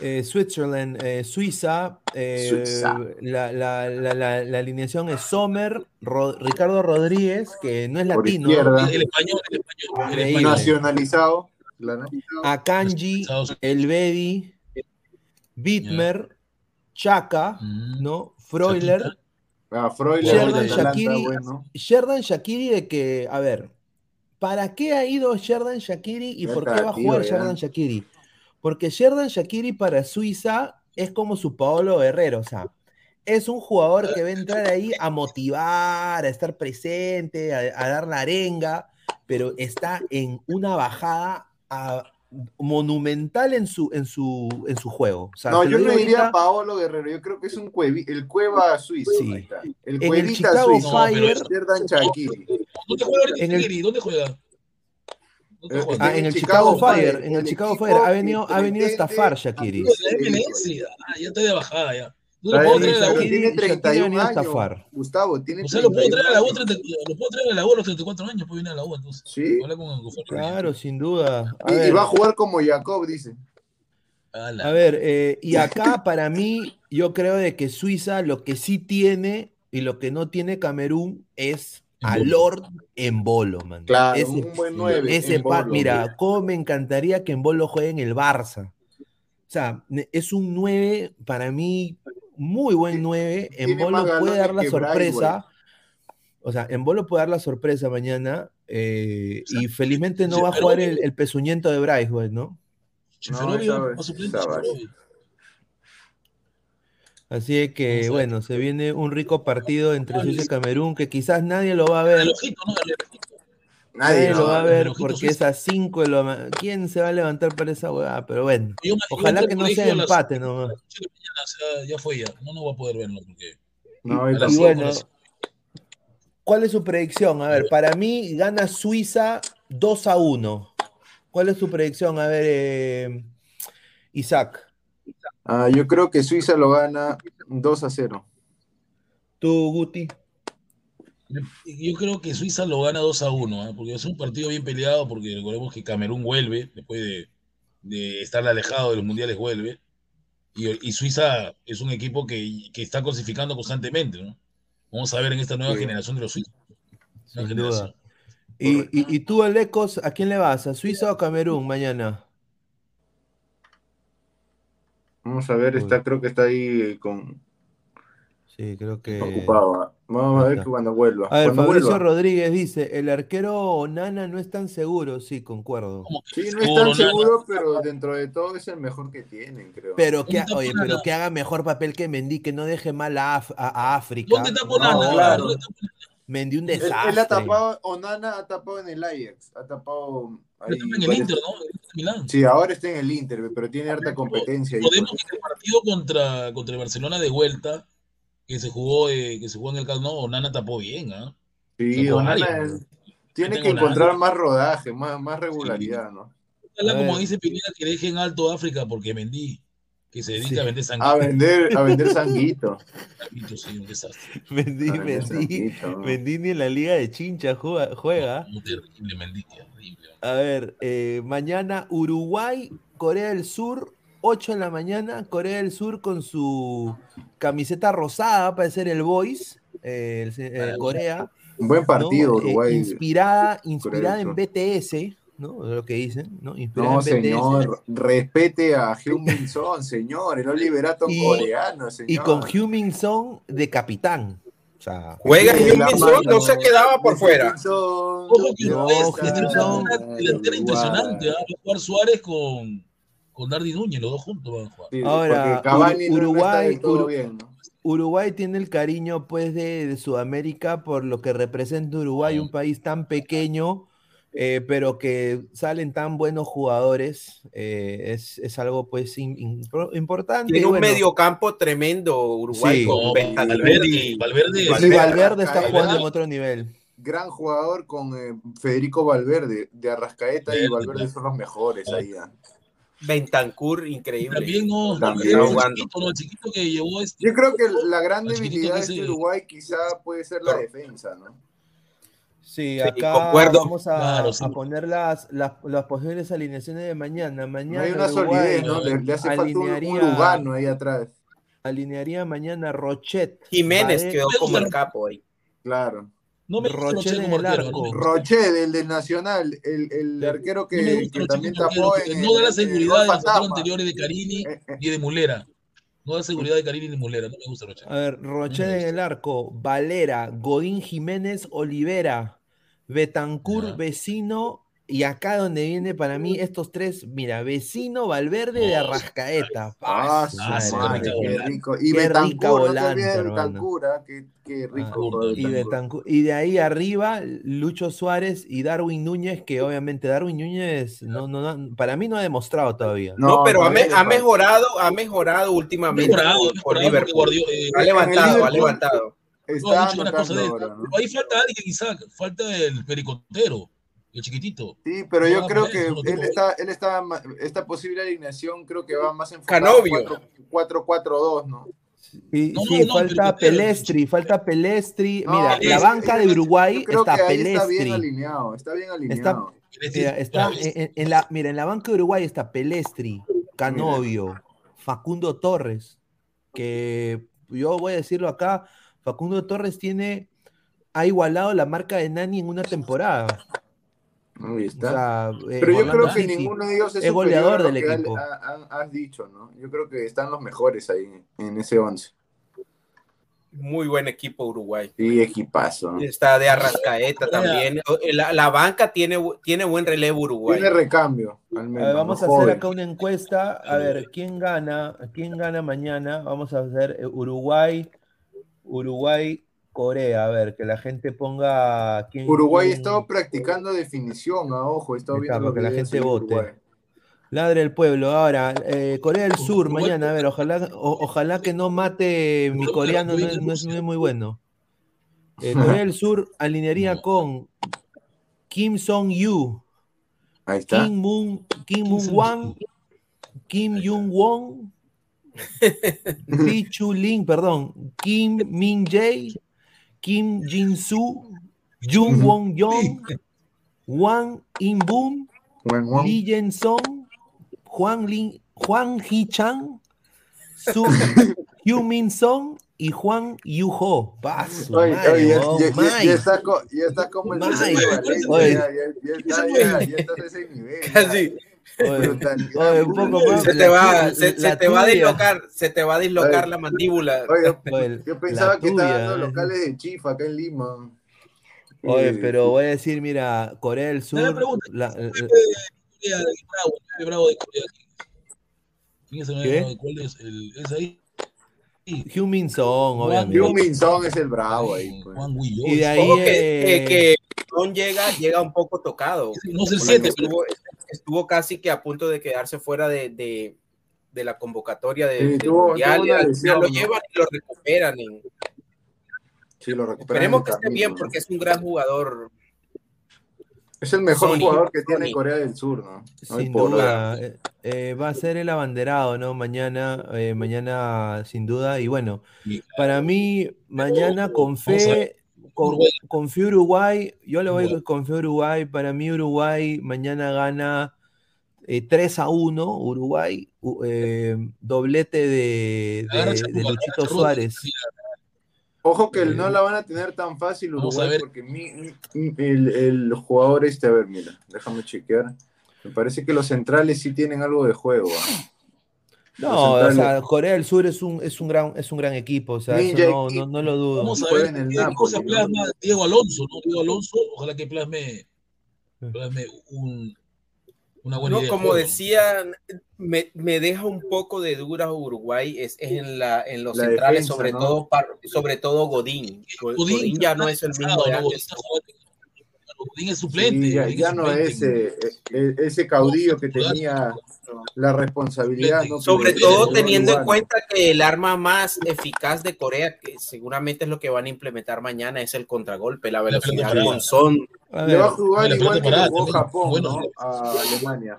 Eh, Switzerland, eh, Suiza, eh, Suiza. La, la- la- la- la alineación es Sommer, Ro- Ricardo Rodríguez, que no es Por latino, izquierda. El español, el español. El Increíble. español. Nacionalizado. Akanji, Elvedi, Bitmer, Chaka, Mm. ¿no? Freuler, Ah, Freuler, Sherdan bueno. Sherdan Shakiri de que, a ver, ¿para qué ha ido Sherdan Shakiri y Ya por qué va a jugar. Sherdan Shakiri? Porque Sherdan Shakiri para Suiza es como su Paolo Guerrero, o sea, es un jugador que va a entrar ahí a motivar, a estar presente, a, a dar la arenga, pero está en una bajada a- monumental en su, en su, en su juego. O sea, No, yo no diría ahorita, Paolo Guerrero, yo creo que es un cuevi, el cueva suizo. Sí. El En el cuevita Chicago suizo. Fire- Sherdan Shaqiri. ¿Dónde juega Shaqiri? ¿Dónde juega? ¿Dónde Eh? Ah, en el Chicago Fire, en el Chicago Fire, ha venido, ha venido a estafar Shakiri. MLS, ah, ya estoy de bajada ya. No lo puedo traer a la U. Shaqiri- Tiene Shaqiri 31 venía a años. estafar. Gustavo, tiene O sea, lo puedo 31 traer a la U, años. 30 lo puedo traer a la U a los 34 años, puede venir a la U entonces. Sí. Claro, sin duda. A Y, va a jugar como Jacob, dice. A ver, eh, y acá para mí, yo creo de que Suiza lo que sí tiene y lo que no tiene Camerún es a Embolo. Lord en bolo, man. Claro, ese, un buen 9. ese pa- mira, cómo me encantaría que en Bolo juegue en el Barça. O sea, es un 9, para mí, muy buen 9. En Tiene más Bolo puede dar la sorpresa. O sea, en Bolo puede dar la sorpresa mañana. eh, y felizmente no va a jugar el, el pezuñento de Bryce, güey, ¿no? Esa va a. Así es que, bueno, se viene un rico partido entre Suiza y Camerún que quizás nadie lo va a ver. Nadie lo va a ver ojito porque es a 5 de la ¿Quién se va a levantar para esa hueá? Pero bueno, Yo me- yo ojalá que no sea a las empate nomás. ya fue ya. No, no voy a poder verlo porque. No. Y bueno, las- ¿cuál es su predicción? A ver, para mí gana Suiza 2 a 1. ¿Cuál es su predicción? A ver, eh, Isaac, Ah, yo creo que Suiza lo gana 2 a 0. tú, Guti. Yo creo que Suiza lo gana 2 a 1, ¿ah? porque es un partido bien peleado, porque recordemos que Camerún vuelve, después de, de estar alejado de los mundiales, vuelve. Y, y Suiza es un equipo que, que está clasificando constantemente, ¿no? Vamos a ver en esta nueva Sí. generación de los suizos. Y, y, y tú, Alecos, ¿a quién le vas? ¿A Suiza o Camerún mañana? Vamos a ver, Uy. está, creo que está ahí con, Sí, creo que. ocupado. Vamos a ver que cuando vuelva. A ver, Cuando Fabricio vuelva. Rodríguez dice: el arquero Onana no es tan seguro. Sí, concuerdo. ¿Cómo que Sí, no es tan Nana? seguro, pero dentro de todo es el mejor que tienen, creo. Pero que, haga mejor papel que Mendy, que no deje mal a, Af- a- a África. ¿Dónde está No, Ponana? claro. ¿Dónde está Ponana? Mendy un Él, él desastre. ha tapado, Onana ha tapado en el Ajax, ha tapado ahí Está en el Inter, ¿no? En el Milán. Sí, ahora está en el Inter, pero tiene harta competencia. pues. que el partido contra, contra el Barcelona de vuelta, que se jugó, eh, que se jugó en el Camp Nou, Onana tapó bien, ¿ah? Sí, Onana es- tiene que Onana. encontrar más rodaje, más, más regularidad, ¿no? Ojalá, como ver. dice Pineda, que dejen alto África porque Mendy, que se dedica Sí. a vender sangre. A vender, a vender sanguito. Sí, un desastre. Mendy, A vender Mendy, sanguito. Mendy ni en la liga de chincha juega. juega. Terrible Mendy, terrible. A ver, eh, mañana Uruguay, Corea del Sur, 8 de la mañana, Corea del Sur con su camiseta rosada para ser el Voice, eh, el eh, Corea. Un buen partido, ¿no? Eh, Uruguay. inspirada inspirada en. BTS, ¿no? Lo que dicen, ¿no? No, señor, respete a Heung-Min Son, señor, el Oliverato Y- coreano, señor. Y con Heung-Min Son de capitán. O sea, Juega Heung-min Son, no se quedaba por fuera. No, Heung-min Son. una delantera impresionante. Va a jugar Suárez con, con Dardy Núñez, los dos juntos van a jugar. Sí, Ahora, Ur- no- no Uruguay, Ur- bien, ¿no? Uruguay tiene el cariño pues de, de Sudamérica por lo que representa Uruguay, un país tan pequeño, eh, pero que salen tan buenos jugadores, eh, es, es algo pues in- importante. Tiene un bueno, mediocampo tremendo Uruguay Sí. con Valverde, Valverde, y Valverde, Valverde está Arrascaeta. jugando en otro nivel. Gran jugador con eh, Federico Valverde, de Arrascaeta y Valverde, claro. son los mejores ahí. ah. Bentancur, increíble. También no, También el jugando. chiquito, ¿no? El chiquito que llevó este. Yo creo que la gran debilidad de este Uruguay quizá puede ser la defensa, ¿no? Sí, Sí, acá concuerdo. vamos a, Claro, sí. a poner las, las, las posibles alineaciones de mañana. No Mañana hay una solidez, ¿no? Le, le hace falta un, un alinearía- Lugano ahí atrás. alinearía mañana Rochet. Jiménez Bae- quedó como el capo ahí. Claro. No me Rochelle en el no arco. me gusta. Roche, del, Nacional, el, el Sí. arquero que, No gusta también tapó porque en no da la en- en seguridad de los anteriores de Carini Eh, eh, y de Mulera. No da seguridad de Carini ni Mulera. No me gusta Rochelle. A ver, Rochet en el arco, Valera, Godín Jiménez, Olivera, Betancur, Ya. Vecino, y acá donde viene para mí estos tres, mira, Vecino, Valverde de Arrascaeta. Ah, Ah, Ah, qué rica rico. Y Qué rica no ah, qué, qué rico. Ah, de Y, Betancur. Betancur- y de ahí arriba, Lucho Suárez y Darwin Núñez, que obviamente Darwin Núñez no, no, no- para mí no ha demostrado todavía. No, pero ha, me- ha mejorado, ha mejorado últimamente mejorado, por, mejorado eh, Ha levantado, ha levantado. Está dicho una cosa anotando de ahora, ¿no? Ahí falta alguien, Isaac. Falta el pericotero, el chiquitito. Sí, pero No yo creo que eso, él tuvo- está, él está, esta posible alineación creo que va más enfocado Canovio. 4-4-2, ¿no? Y, No, sí, no, falta pero- pero- Pelestri, falta Pelestri. No, Mira, es- la banca es- de Uruguay yo creo está que ahí está bien Pelestri. alineado, está bien alineado. Mira, está en, en- en la, mira, en la banca de Uruguay está Pelestri, Canovio, Facundo Torres, que yo voy a decirlo acá, Facundo Torres tiene, ha igualado la marca de Nani en una temporada. Ahí O está. sea, eh, Pero yo Orlando creo que City. ninguno de ellos es, goleador a del equipo. ha- ha- has dicho, ¿no? Yo creo que están los mejores ahí en ese 11. Muy buen equipo Uruguay. Sí, equipazo. Está de Arrascaeta también. La, la banca tiene, tiene buen relevo Uruguay. Tiene recambio, al A menos. ver, vamos a hacer acá una encuesta. A ver, ¿quién gana? ¿Quién gana mañana? Vamos a hacer eh, Uruguay, Uruguay, Corea. A ver, que la gente ponga. ¿quién, Uruguay quién- estado practicando definición, a ojo, está, viendo para que la gente vote. Uruguay. Ladre el pueblo. Ahora, eh, Corea del Sur, mañana. A ver, ojalá, o- ojalá que no mate mi coreano, no, es- no es, no es muy bueno. Eh, Corea del Sur alinearía con Kim Song-yu, está. Kim Moon, Kim Moon Wan, Kim Jung Won, Lee Chu Lin, perdón, Kim Min Jae, Kim Jin Soo, Jung Won Yong, Wang In Boom. Lee Yen Song, Juan Lin, Juan Hee Chang, Su Hyu Min Song y Juan Yu Ho. Pa, su Oye, madre, oye, ya, weón, ya- ya- Mike. ya está, ya como el ya, ya, ya ya, ya ya. Oye, un poco más. Se te va, se, te va a dislocar, se te va a dislocar Oye. la mandíbula. Oye, Oye, yo pensaba que estaba tuya, dando eh. locales de chifa acá en Lima. Oye, Eh, pero voy a decir, mira, Corea del Sur. La- bravo, de Corea. ¿Quién es el. ¿Cuál es? El, ¿Es ahí? Hugh Min Song, obviamente. Hugh Min Son es el bravo ahí. pues. Y de ahí. Ojo que, eh, que, que Llega, llega un poco tocado. No 7, pero estuvo, estuvo casi que a punto de quedarse fuera de, de, de la convocatoria de, Sí, del tuvo- mundial. tuvo y una al lesión, final lo llevan y lo recuperan. en- Sí, lo recuperan Esperemos que esté bien porque es un gran jugador. Es el mejor Sony, jugador que tiene Sony. Corea del Sur, ¿no? No Sin duda, eh, eh, va a ser el abanderado, ¿no? Mañana, eh, mañana sin duda. Y bueno, para mí, mañana con fe, con, Uruguay. con fe Uruguay, yo le voy Uruguay. con fe Uruguay. Para mí, Uruguay mañana gana eh, 3 a 1. Uruguay, eh, doblete de, de- Luchito Suárez. Ojo que Eh, no la van a tener tan fácil Uruguay ver. porque mi- mi- el, el jugador este, a ver, mira, déjame chequear. Me parece que los centrales sí tienen algo de juego. ¿ah? No, o sea, Corea del Sur es un, es un, gran, es un gran equipo, o sea, eso no, no, no lo dudo. Vamos a ver Diego Alonso, ¿no? Diego Alonso, ojalá que plasme, plasme un, una buena No, idea. como decían, me, me deja un poco de dudas Uruguay es, es en, la, en los La centrales, defensa, sobre, ¿no? todo, par- sobre todo Godín. Go- Godín Godín ya no es el mismo de ¿no? Godín antes. está jugando- Godín es suplente. Sí, ya, Godín ya es no suplente. es eh, eh, ese caudillo que tenía la responsabilidad. ¿no? Sobre todo teniendo en cuenta que el arma más eficaz de Corea, que seguramente es lo que van a implementar mañana, es el contragolpe, la velocidad con son. Le va a jugar igual que jugó Japón, bueno. ¿no? A Alemania.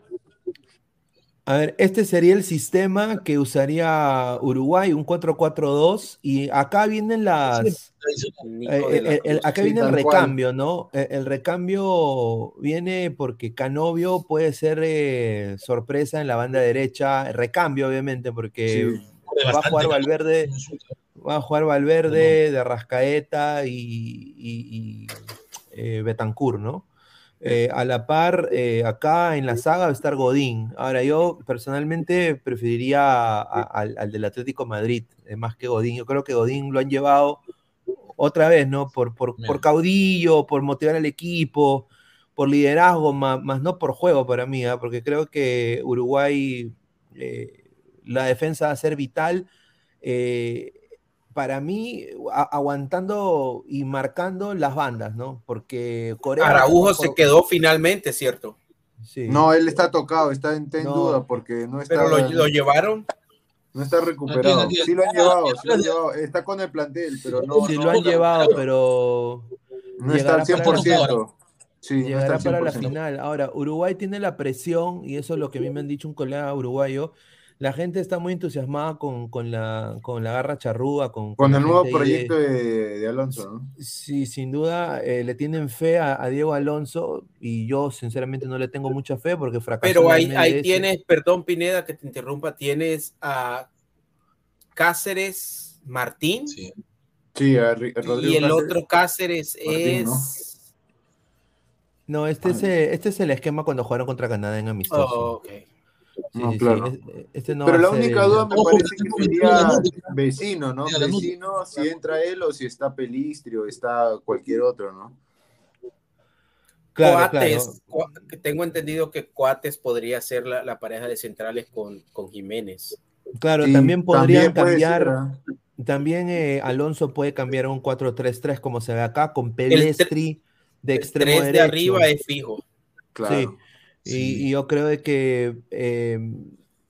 A ver, este sería el sistema que usaría Uruguay, un 4-4-2, y acá vienen las... Eh, el- el- Cruz. acá Sí, viene el recambio, ¿no? El, el recambio viene porque Canovio puede ser eh, sorpresa en la banda derecha, recambio obviamente, porque Sí. Va a jugar. Valverde, va a jugar Valverde, de Rascaeta y, y, y, eh, Betancourt, ¿no? Eh, a la par, eh, acá en la saga va a estar Godín. Ahora, yo personalmente preferiría a- a- al, al del Atlético Madrid, eh, más que Godín. Yo creo que Godín lo han llevado otra vez, ¿no? Por, por, por caudillo, por motivar al equipo, por liderazgo, más, más no por juego para mí, ¿ah? porque creo que Uruguay, la defensa va a ser vital. eh, para mí, a- aguantando y marcando las bandas, ¿no? Porque Corea. Araujo se quedó finalmente, ¿cierto? sí. No, él está tocado, está en, está en No. duda porque no está, Pero lo, lo llevaron. no está recuperado. Sí lo han llevado, sí lo han llevado. Está con el plantel, pero no, Sí, no, lo han llevado, pero no está al llegará para la- 100%. Sí, no está Llegará al para la 100%. final. Ahora, Uruguay tiene la presión, y eso es lo que a mí me han dicho un colega uruguayo. La gente está muy entusiasmada con, con la, con la garra charrúa, con, Con el nuevo proyecto de, de Alonso, ¿no? Sí, sin duda eh, le tienen fe a, a Diego Alonso y yo sinceramente no le tengo mucha fe porque fracasó Pero ahí, ahí tienes, perdón Pineda que te interrumpa, tienes a Cáceres Martín Sí, a Ri- a Rodrigo y el Cáceres. otro Cáceres es... No, este es, este es el esquema cuando jugaron contra Canadá en amistoso. Oh, ok. Sí, No, sí, sí, claro. es- Este no Pero la única el- duda me Ojo, parece que sería vecino, ¿no? Vecino, si entra él o si está Pelistri o está cualquier otro, ¿no? Claro, Coates, claro. Cua- que tengo entendido que Coates podría ser la, la pareja de centrales con, con Jiménez. Claro, Sí, también podrían cambiar. ser. También eh, Alonso puede cambiar a un 4-3-3 como se ve acá, con Pelestri de El extremo tres de derecho. arriba es fijo. Claro. Sí. Y, y yo creo de que, eh,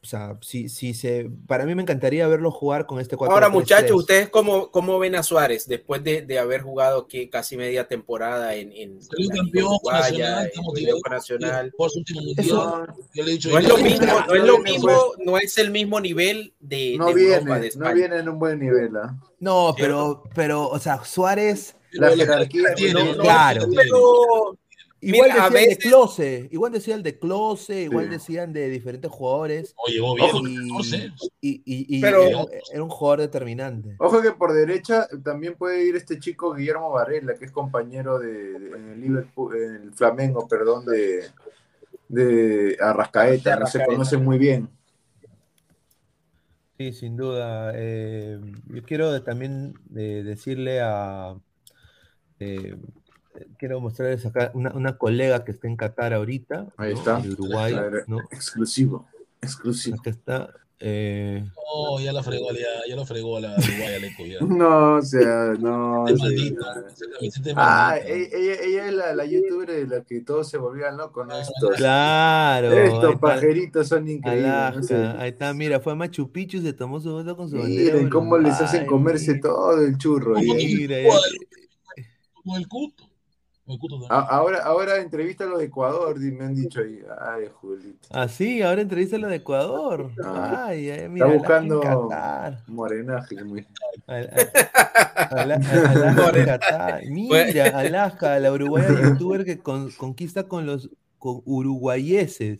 o sea, si, si se, para mí me encantaría verlo jugar con este 4 Ahora, muchachos, ¿ustedes cómo, cómo ven a Suárez después de, de haber jugado aquí casi media temporada en, en Salió campeón Uruguaya, nacional, Nacional? Por su último mundial. Eso Yo le he dicho No es lo mismo, no es lo viene, mismo, no es el mismo nivel de, no de viene, Europa, de no viene en un buen nivel, ¿ah? No, pero, pero, o sea, Suárez, La jerarquía tiene, no- claro. Pero igual Mira, decían de Close, igual decían de Close, igual Sí. decían de diferentes jugadores. Oye, llegó bien, Ojo, 14. Y, y- y Pero- era, un- era un jugador determinante. Ojo que por derecha también puede ir este chico Guillermo Varela, que es compañero de, de- en el Liverpool, en el Flamengo, perdón, de, de Arrascaeta, no se conoce muy bien. Sí, sin duda. eh, yo quiero también eh, decirle a. eh, quiero mostrarles acá una, una colega que está en Qatar ahorita. Ahí ¿no? está. De Uruguay. ¿no? Exclusivo, exclusivo. Acá está. eh, No, ya la fregó, ya, ya lo fregó a la Uruguay, Aleco, ya. No, o sea, no. Es Ah, maldita. ella, ella- ella es la, la youtuber de la que todos se volvían locos, ¿no? Estos, claro. estos está, pajeritos son increíbles. no Alaska, sé. ahí está, mira, fue a Machu Picchu, se tomó su foto con su. Miren cómo les hacen comerse todo el churro. ¿Cómo y- Mira, Como ya- el- como el cuto. Ahora, ahora entrevista a los de Ecuador, me han dicho ahí. Ay, Julito. Ah, sí, ahora entrevista a lo de Ecuador. Ah, Ay, ay, mira, Está buscando morenaje. Alaska. Mira, Alaska, la uruguaya youtuber que con- conquista con los con uruguayeses.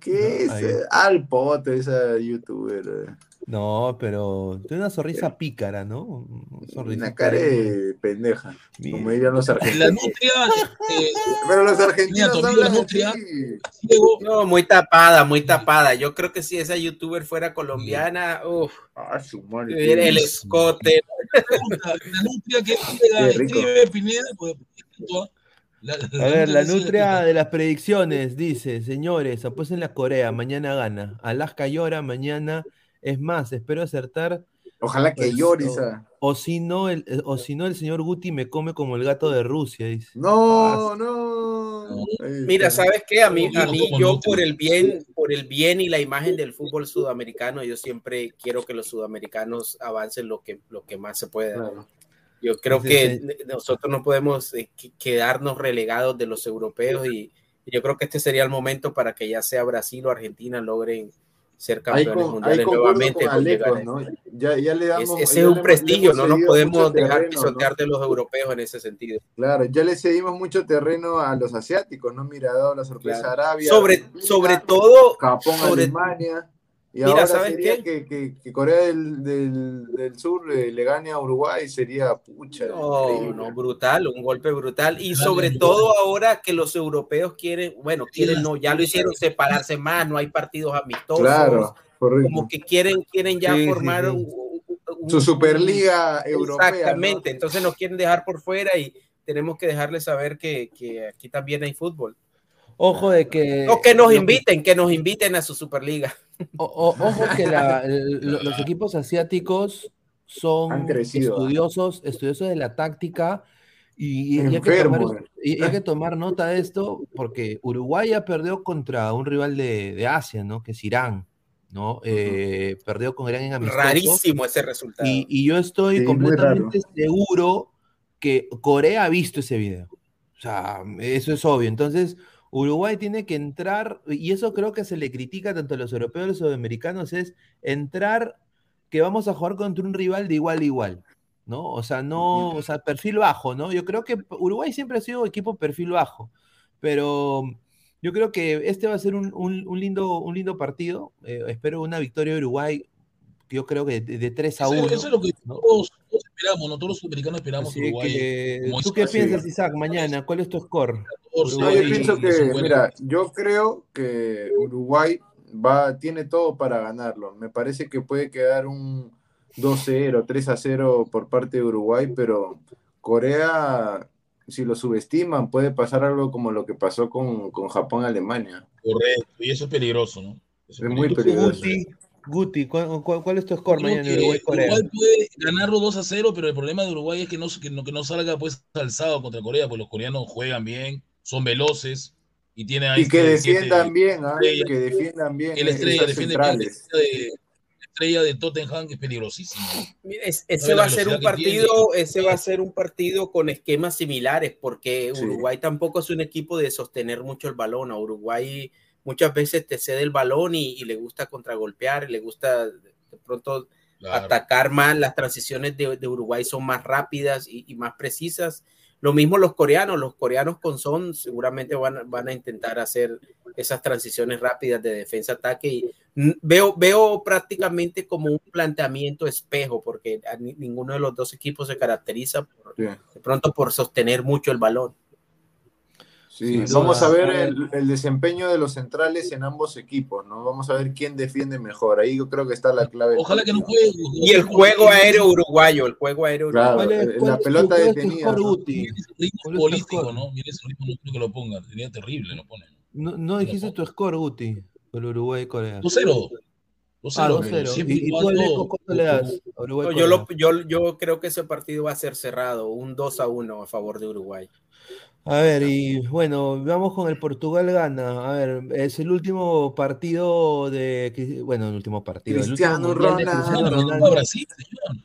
¿Qué es? Eh? Al pote, esa youtuber. No, pero tiene una sonrisa pícara, ¿no? Una cara de pendeja. Como dirían los La argentinos. nutria. eh, Pero los argentinos nutria. No, muy tapada, muy tapada. Yo creo que si esa youtuber fuera colombiana, uff, Ah, su madre. tuviera el escote. la nutria que escribe Pineda, pues, la- A ver, la nutria de las predicciones dice, señores, apuesten la Corea, mañana gana. Alaska llora, mañana. Es más, espero acertar. Ojalá que Pues, llore o- esa. O si no, el, o si no, el señor Guti me come como el gato de Rusia, dice. No, no. Mira. ¿sabes qué? A mí, a mí yo por el bien, por el bien y la imagen del fútbol sudamericano, yo siempre quiero que los sudamericanos avancen lo que, lo que más se pueda. Claro. Yo creo Sí, que sí. nosotros no podemos eh, que- quedarnos relegados de los europeos y yo creo que este sería el momento para que ya sea Brasil o Argentina logren ser campeones con, mundiales nuevamente. con con Alecos, a- ¿no? Ya, ya le Es- damos. ese ya es un prestigio, no nos podemos dejar pisotear de los europeos en ese sentido. Claro, ya le cedimos mucho terreno a los asiáticos, ¿no? Mira, dado la sorpresa Claro. Arabia, Sobre, Argentina, sobre todo, Japón, sobre- Alemania. Y Mira, ahora ¿sabes sería qué? Que, que- que Corea del, del- del Sur eh, le gane a Uruguay, sería pucha. No, brutal, un golpe brutal. Y sobre todo ahora que los europeos quieren, bueno, quieren no, ya lo hicieron separarse más, no hay partidos amistosos, Claro, correcto. como que quieren, quieren ya Sí, formar sí. un- un- Su Superliga Europea. ¿no? Exactamente, entonces nos quieren dejar por fuera y tenemos que dejarles saber que, que aquí también hay fútbol. Ojo de que... O que nos inviten, que nos inviten a su Superliga. o- o- ojo que la- el- lo- los equipos asiáticos son Han crecido, estudiosos, estudiosos de la táctica y, y hay, que Enfermo, tomar, y hay que tomar nota de esto porque Uruguay ya perdió contra un rival de, de Asia, ¿no? Que es Irán, ¿no? Eh, perdió con Irán en amistoso. Rarísimo ese resultado. Y, y yo estoy Sí, completamente seguro que Corea ha visto ese video. O sea, eso es obvio. Entonces, Uruguay tiene que entrar, y eso creo que se le critica tanto a los europeos como a los sudamericanos, es entrar que vamos a jugar contra un rival de igual a igual. ¿No? O sea, no, o sea, perfil bajo, ¿no? Yo creo que Uruguay siempre ha sido equipo perfil bajo, pero yo creo que este va a ser un, un- un lindo, un lindo partido. Eh, espero una victoria de Uruguay, que yo creo que de, de 3 a Eso, 1. eso es lo que ¿no? todos, todos esperamos, ¿no? Todos los sudamericanos esperamos Así Uruguay. que, ¿Tú qué piensas, Isaac, mañana? ¿Cuál es tu score? 14, No, yo pienso que, 50. mira, yo creo que Uruguay va, tiene todo para ganarlo. Me parece que puede quedar un 2-0, 3-0 por parte de Uruguay, pero Corea, si lo subestiman, puede pasar algo como lo que pasó con, con Japón-Alemania. Correcto, y eso es peligroso, ¿no? Eso Es muy peligroso. Guti, Guti, ¿cuál, cuál- cuál es tu score mañana que Uruguay-Corea? Uruguay puede ganarlo 2 a 0, pero el problema de Uruguay es que no, que no, que no salga pues alzado contra Corea, porque los coreanos juegan bien, son veloces y tienen ahí Y que siete- defiendan bien, ¿ah? que defiendan bien el estrella defiende bien, la estrella de, la estrella de Tottenham que es peligrosísimo. Mira, es- No ese va a ser un partido, ese va a ser un partido con esquemas similares, porque Sí. Uruguay tampoco es un equipo de sostener mucho el balón. A Uruguay muchas veces te cede el balón y, y le gusta contragolpear, y le gusta de pronto Claro. atacar más. Las transiciones de, de Uruguay son más rápidas y, y más precisas. Lo mismo los coreanos, los coreanos con Son seguramente van, a- van a intentar hacer esas transiciones rápidas de defensa-ataque y veo, veo prácticamente como un planteamiento espejo porque a ni- ninguno de los dos equipos se caracteriza por- Sí. de pronto por sostener mucho el balón. Sí, vamos duda. a ver el, el desempeño de los centrales en ambos equipos, ¿no? Vamos a ver quién defiende mejor. Ahí yo creo que está la clave. Ojalá que no juegue. Y el juego aéreo uruguayo, el juego aéreo Claro, ¿Cuál es, eh, cuál la es pelota detenida, ¿no? Político? ¿no? Mira ese ritmo, no quiero que lo pongan. Sería terrible, lo ponen. No, no dijiste tu score, Guti, por Uruguay y Corea. 2-0. 2-0. Ah, pero 2-0. siempre ¿Y, y tú, Aleco, cuánto le das a Uruguay yo, Corea? lo, yo, yo creo que ese partido va a ser cerrado, un 2 a 1 a favor de Uruguay. A ver, y bueno, vamos con el Portugal gana. A ver, es el último partido de. Bueno, el último partido. el último Cristiano de Ronaldo. Ronaldo. Brasil,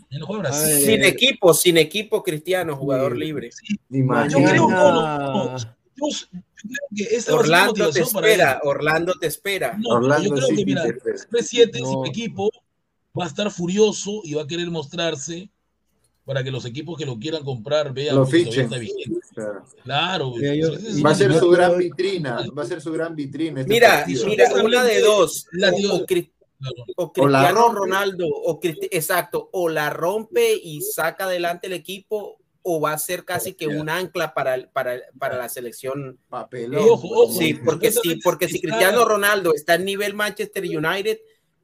señor. Brasil. ver, Sin eh, equipo, sin equipo cristiano, jugador sí. libre. Imagínate. Yo creo, no, no, no. Mañana. Yo, yo creo que esta Orlando te espera, Orlando te espera. No, Orlando yo creo sí que, mira, te espera. 3-7 No. sin equipo va a estar furioso y va a querer mostrarse para que los equipos que lo quieran comprar vean Lo que fichen. está vigente. Claro. Va a ser su gran vitrina. Va a ser su gran vitrina. este Mira, partido. mira, una de dos. La- O, o o O Cristiano rompe. Ronaldo, o Cristi- exacto, o la rompe y saca adelante el equipo, o va a ser casi que un ancla para, el- para, para la selección. Papelón. Y ojo, ojo. Sí, porque sí, porque si Cristiano Ronaldo está en nivel Manchester United,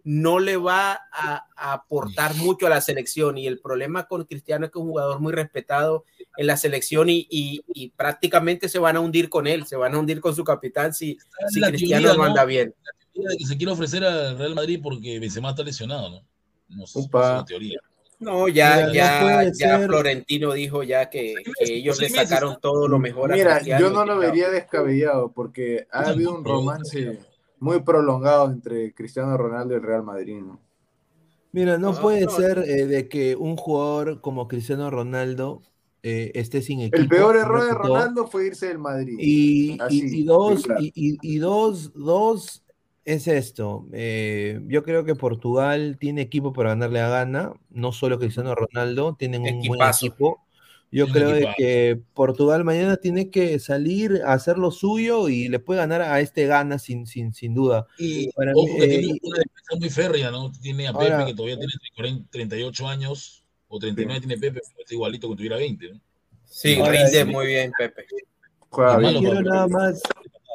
no le va a, a aportar mucho a la selección. Y el problema con Cristiano es que es un jugador muy respetado en la selección y, y- y prácticamente se van a hundir con él, se van a hundir con su capitán si, si la Cristiano teoría, no anda bien. teoría de que se quiere ofrecer al Real Madrid porque Benzema está lesionado, ¿no? No sé, esa es la teoría. No, ya, ya, ya ser. Florentino dijo ya que, que ellos le sacaron todo lo mejor a Mira, Cristiano yo no lo vería descabellado porque ha habido un romance muy prolongado entre Cristiano Ronaldo y el Real Madrid. ¿no? Mira, no No, puede no. ser eh, de que un jugador como Cristiano Ronaldo eh, esté sin equipo. El peor error de. Ronaldo fue irse del Madrid. Y, y- Así, y dos, claro. y, y- y dos, dos es esto. eh, yo creo que Portugal tiene equipo para ganarle a Ghana, no solo Cristiano Ronaldo, tienen un buen equipo. Yo creo de que Portugal mañana tiene que salir a hacer lo suyo y le puede ganar a este Ghana sin, sin, sin duda. Y Para ojo mí, que eh, tiene una defensa muy férrea, ¿no? Tiene a Ahora- Pepe, que todavía tiene 40, 38 años, o 39 tiene Pepe, pero es igualito que tuviera 20, ¿no? Sí, Ahora, rinde sí. muy bien, Pepe. Yo quiero nada más,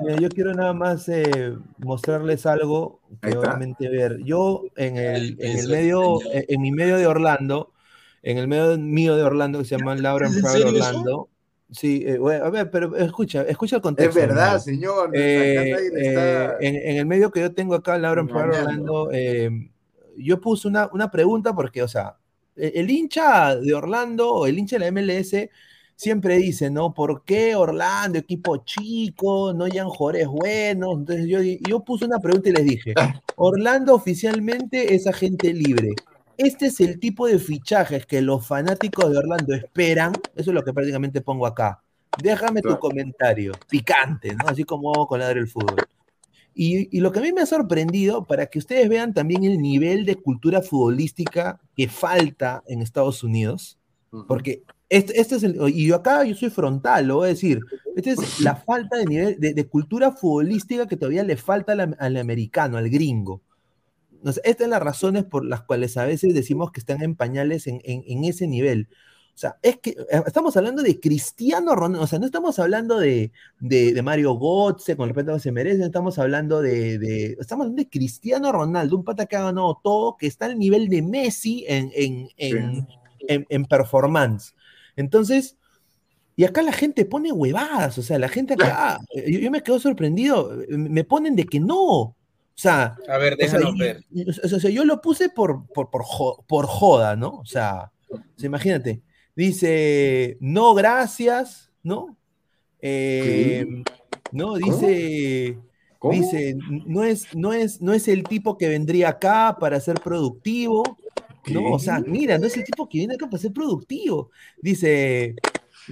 mira, yo quiero nada más eh, mostrarles algo que obviamente ver. Yo en el, en el medio, en mi medio de Orlando, en el medio mío de Orlando que se llama Laura ¿Es Proud serio eso? Orlando. Sí, eh, bueno, a ver, pero escucha, escucha el Es contexto. verdad, hermano. señor. Eh, le eh, está- en, en el medio que yo tengo acá, Laura Proud. Orlando, eh, yo puse una, una pregunta porque, o sea, el, el hincha de Orlando o el hincha de la MLS siempre dice, ¿no? ¿Por qué Orlando, equipo chico, no hayan jugadores buenos? Entonces yo, yo puse una pregunta y les dije, Orlando oficialmente es agente libre. Este es el tipo de fichajes que los fanáticos de Orlando esperan. Eso es lo que prácticamente pongo acá. Déjame tu Claro. comentario, picante, ¿no? Así como hago con Ladre el fútbol. Y, y lo que a mí me ha sorprendido, para que ustedes vean también el nivel de cultura futbolística que falta en Estados Unidos, porque este, este es el, y yo acá yo soy frontal, lo voy a decir, esta es la falta de nivel de, de cultura futbolística que todavía le falta al americano, al gringo. O sea, estas son las razones por las cuales a veces decimos que están en pañales en, en- en ese nivel. O sea, es que eh, estamos hablando de Cristiano Ronaldo, o sea, no estamos hablando de, de, de Mario Götze, con respecto a lo que se merece, no estamos hablando de, de- estamos hablando de Cristiano Ronaldo, un pata que ha ganado todo, que está al nivel de Messi en, en, en, en- en performance. Entonces, y acá la gente pone huevadas, o sea, la gente acá, eh, yo, yo me quedo sorprendido, eh, me ponen de que no. O sea, A ver, o sea, déjanos ver. y- o sea, yo lo puse por, por, por, jo- por joda, ¿no? O sea, o sea, imagínate, dice, no, gracias, ¿no? Eh, ¿No? Dice, ¿Cómo? dice, no es, no, es, no es el tipo que vendría acá para ser productivo, ¿no? O sea, mira, no es el tipo que viene acá para ser productivo. Dice,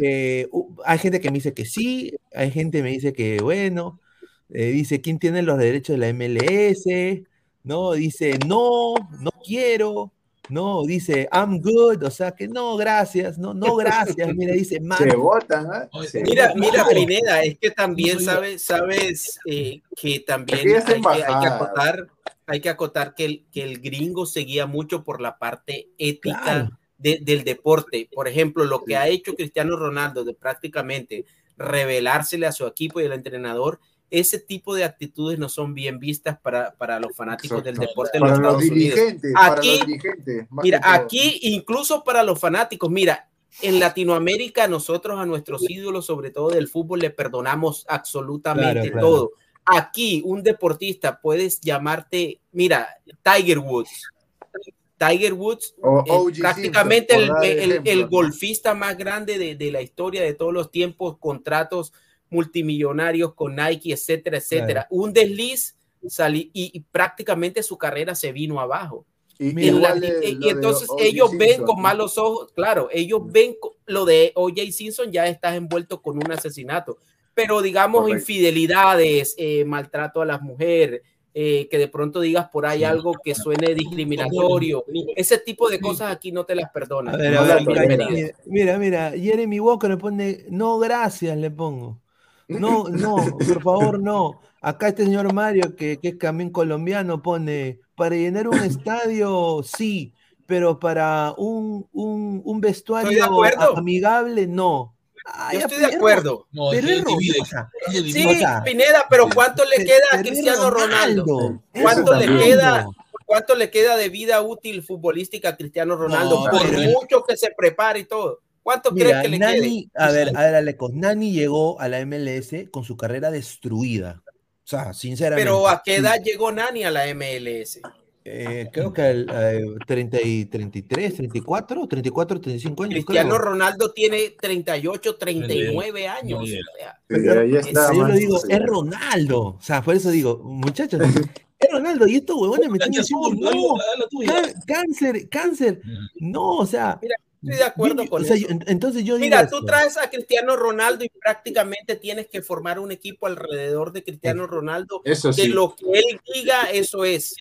eh, hay gente que me dice que sí, hay gente que me dice que bueno, eh, dice, ¿quién tiene los derechos de la MLS? ¿No? Dice, no, no quiero, no, dice, I'm good, o sea que no, gracias, no, no, gracias, mira, dice, man, Se votan. Oye, Se Mira, votan. mira, Pineda, es que también sabes, sabes eh, que también hay que, hay que acotar, hay que acotar que el, que el gringo seguía mucho por la parte ética Claro. de- del deporte. Por ejemplo, lo que ha hecho Cristiano Ronaldo de prácticamente revelársele a su equipo y al entrenador, ese tipo de actitudes no son bien vistas para, para los fanáticos del deporte en los los Estados Unidos. para Aquí- los dirigentes. más Mira, aquí incluso para los fanáticos, mira, en Latinoamérica nosotros a nuestros ídolos, sobre todo del fútbol, le perdonamos absolutamente Claro, claro. todo. Aquí un deportista puedes llamarte, mira, Tiger Woods. Tiger Woods, O eh, prácticamente Simpson, el, el- golfista más grande de, de la historia de todos los tiempos, contratos multimillonarios con Nike, etcétera, etcétera. Un desliz salí, y, y prácticamente su carrera se vino abajo. Y, la- de- y- de entonces O.J. ellos ven Simpson, con malos ojos, claro, ellos ven co- lo de O.J. Simpson, ya estás envuelto con un asesinato, pero digamos Correcto. infidelidades, eh, maltrato a las mujeres, eh, que de pronto digas por ahí algo que suene discriminatorio, ese tipo de cosas aquí no te las perdonan. Mira, mira, mira, Jeremy Walker le pone, no, gracias, le pongo. No, no, por favor, no. Acá este señor Mario, que, que es también colombiano, pone, para llenar un estadio, sí, pero para un, un, un vestuario amigable, no. Ah, Yo estoy de acuerdo. No, pero es es divide, o sea, Sí, Pineda, pero ¿cuánto le queda a es Cristiano Ronaldo? Ronaldo, ¿Cuánto es le Ronaldo. queda? ¿Cuánto le queda de vida útil futbolística a Cristiano Ronaldo? No, por mucho que se prepare y todo. ¿Cuánto Mira, crees que le Nani, quede? a ver, a ver, Alecos, Nani llegó a la MLS con su carrera destruida. O sea, sinceramente. Pero ¿a qué sí. edad llegó Nani a la MLS? Eh, creo que al eh, 30 y 33, 34, 34, 35 años. Cristiano creo. Ronaldo tiene 38, 39 años. o sea, Sí, ahí está, yo man. lo digo, Sí. es Ronaldo. O sea, por eso digo, muchachos, es Ronaldo. Y estos huevones me están diciendo, no, cáncer, cáncer. No, o sea. Mira, estoy de acuerdo yo- con o sea, eso. yo- entonces yo digo. Mira, tú esto. traes a Cristiano Ronaldo y prácticamente tienes que formar un equipo alrededor de Cristiano Ronaldo. Eso que sí. lo que él diga, eso es.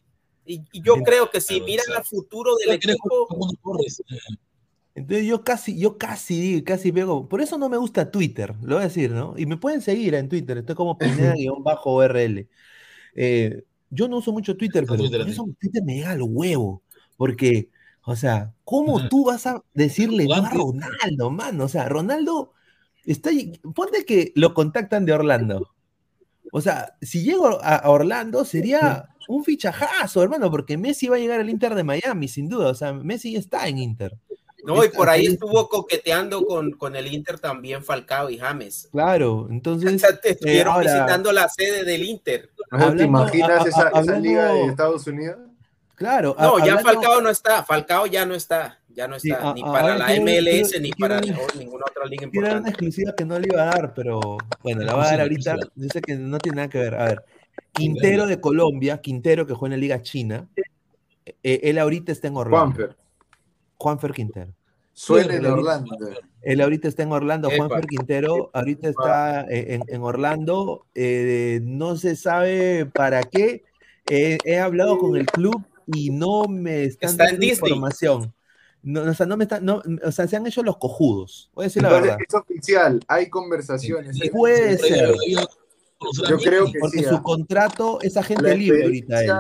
Y, y yo creo que si Claro, miran al futuro del ¿Tú quieres equipo? Entonces yo casi, yo casi digo, casi pego. Por eso no me gusta Twitter, lo voy a decir, ¿no? Y me pueden seguir en Twitter, estoy como Pineda-ORL. Eh, yo no uso mucho Twitter, pero Twitter, eso Twitter me llega al huevo. Porque, o sea, ¿cómo tú vas a decirle no a. Ronaldo, mano? O sea, Ronaldo está. ahí- Ponte que lo contactan de Orlando. O sea, si llego a Orlando sería un fichajazo, hermano, porque Messi va a llegar al Inter de Miami, sin duda. O sea, Messi está en Inter. no, y por ahí estuvo coqueteando con, con el Inter también Falcao y James. Claro, O entonces. sea, te estuvieron ahora- visitando la sede del Inter. O sea, ¿Te imaginas a- a- esa, esa hablando- liga de Estados Unidos? Claro. No, ya hablando- Falcao no está, Falcao ya no está, ya no Sí, está, a- ni a- para ahora la MLS quiero- ni quiero- para ni- ninguna otra liga Quiero dar una importante. exclusiva que no le iba a dar, pero bueno, la va a dar ahorita. sé que no tiene nada que ver. A ver, Quintero de Colombia, Quintero que juega en la Liga China, eh, él ahorita está en Orlando. Juanfer. Juanfer Quintero. Suena Sí, en Orlando. Él ahorita está en Orlando, Epa. Juanfer Quintero, ahorita está eh, en, en Orlando, eh, no se sabe para qué. Eh, he hablado con el club y no me están Está en dando información. No, o sea, no me están, no, o sea, se han hecho los cojudos. Voy a decir la Entonces, verdad. es oficial, hay conversaciones. Puede ser. Yo creo que Porque sí. su ¿ah? contrato es agente La libre ahorita. él.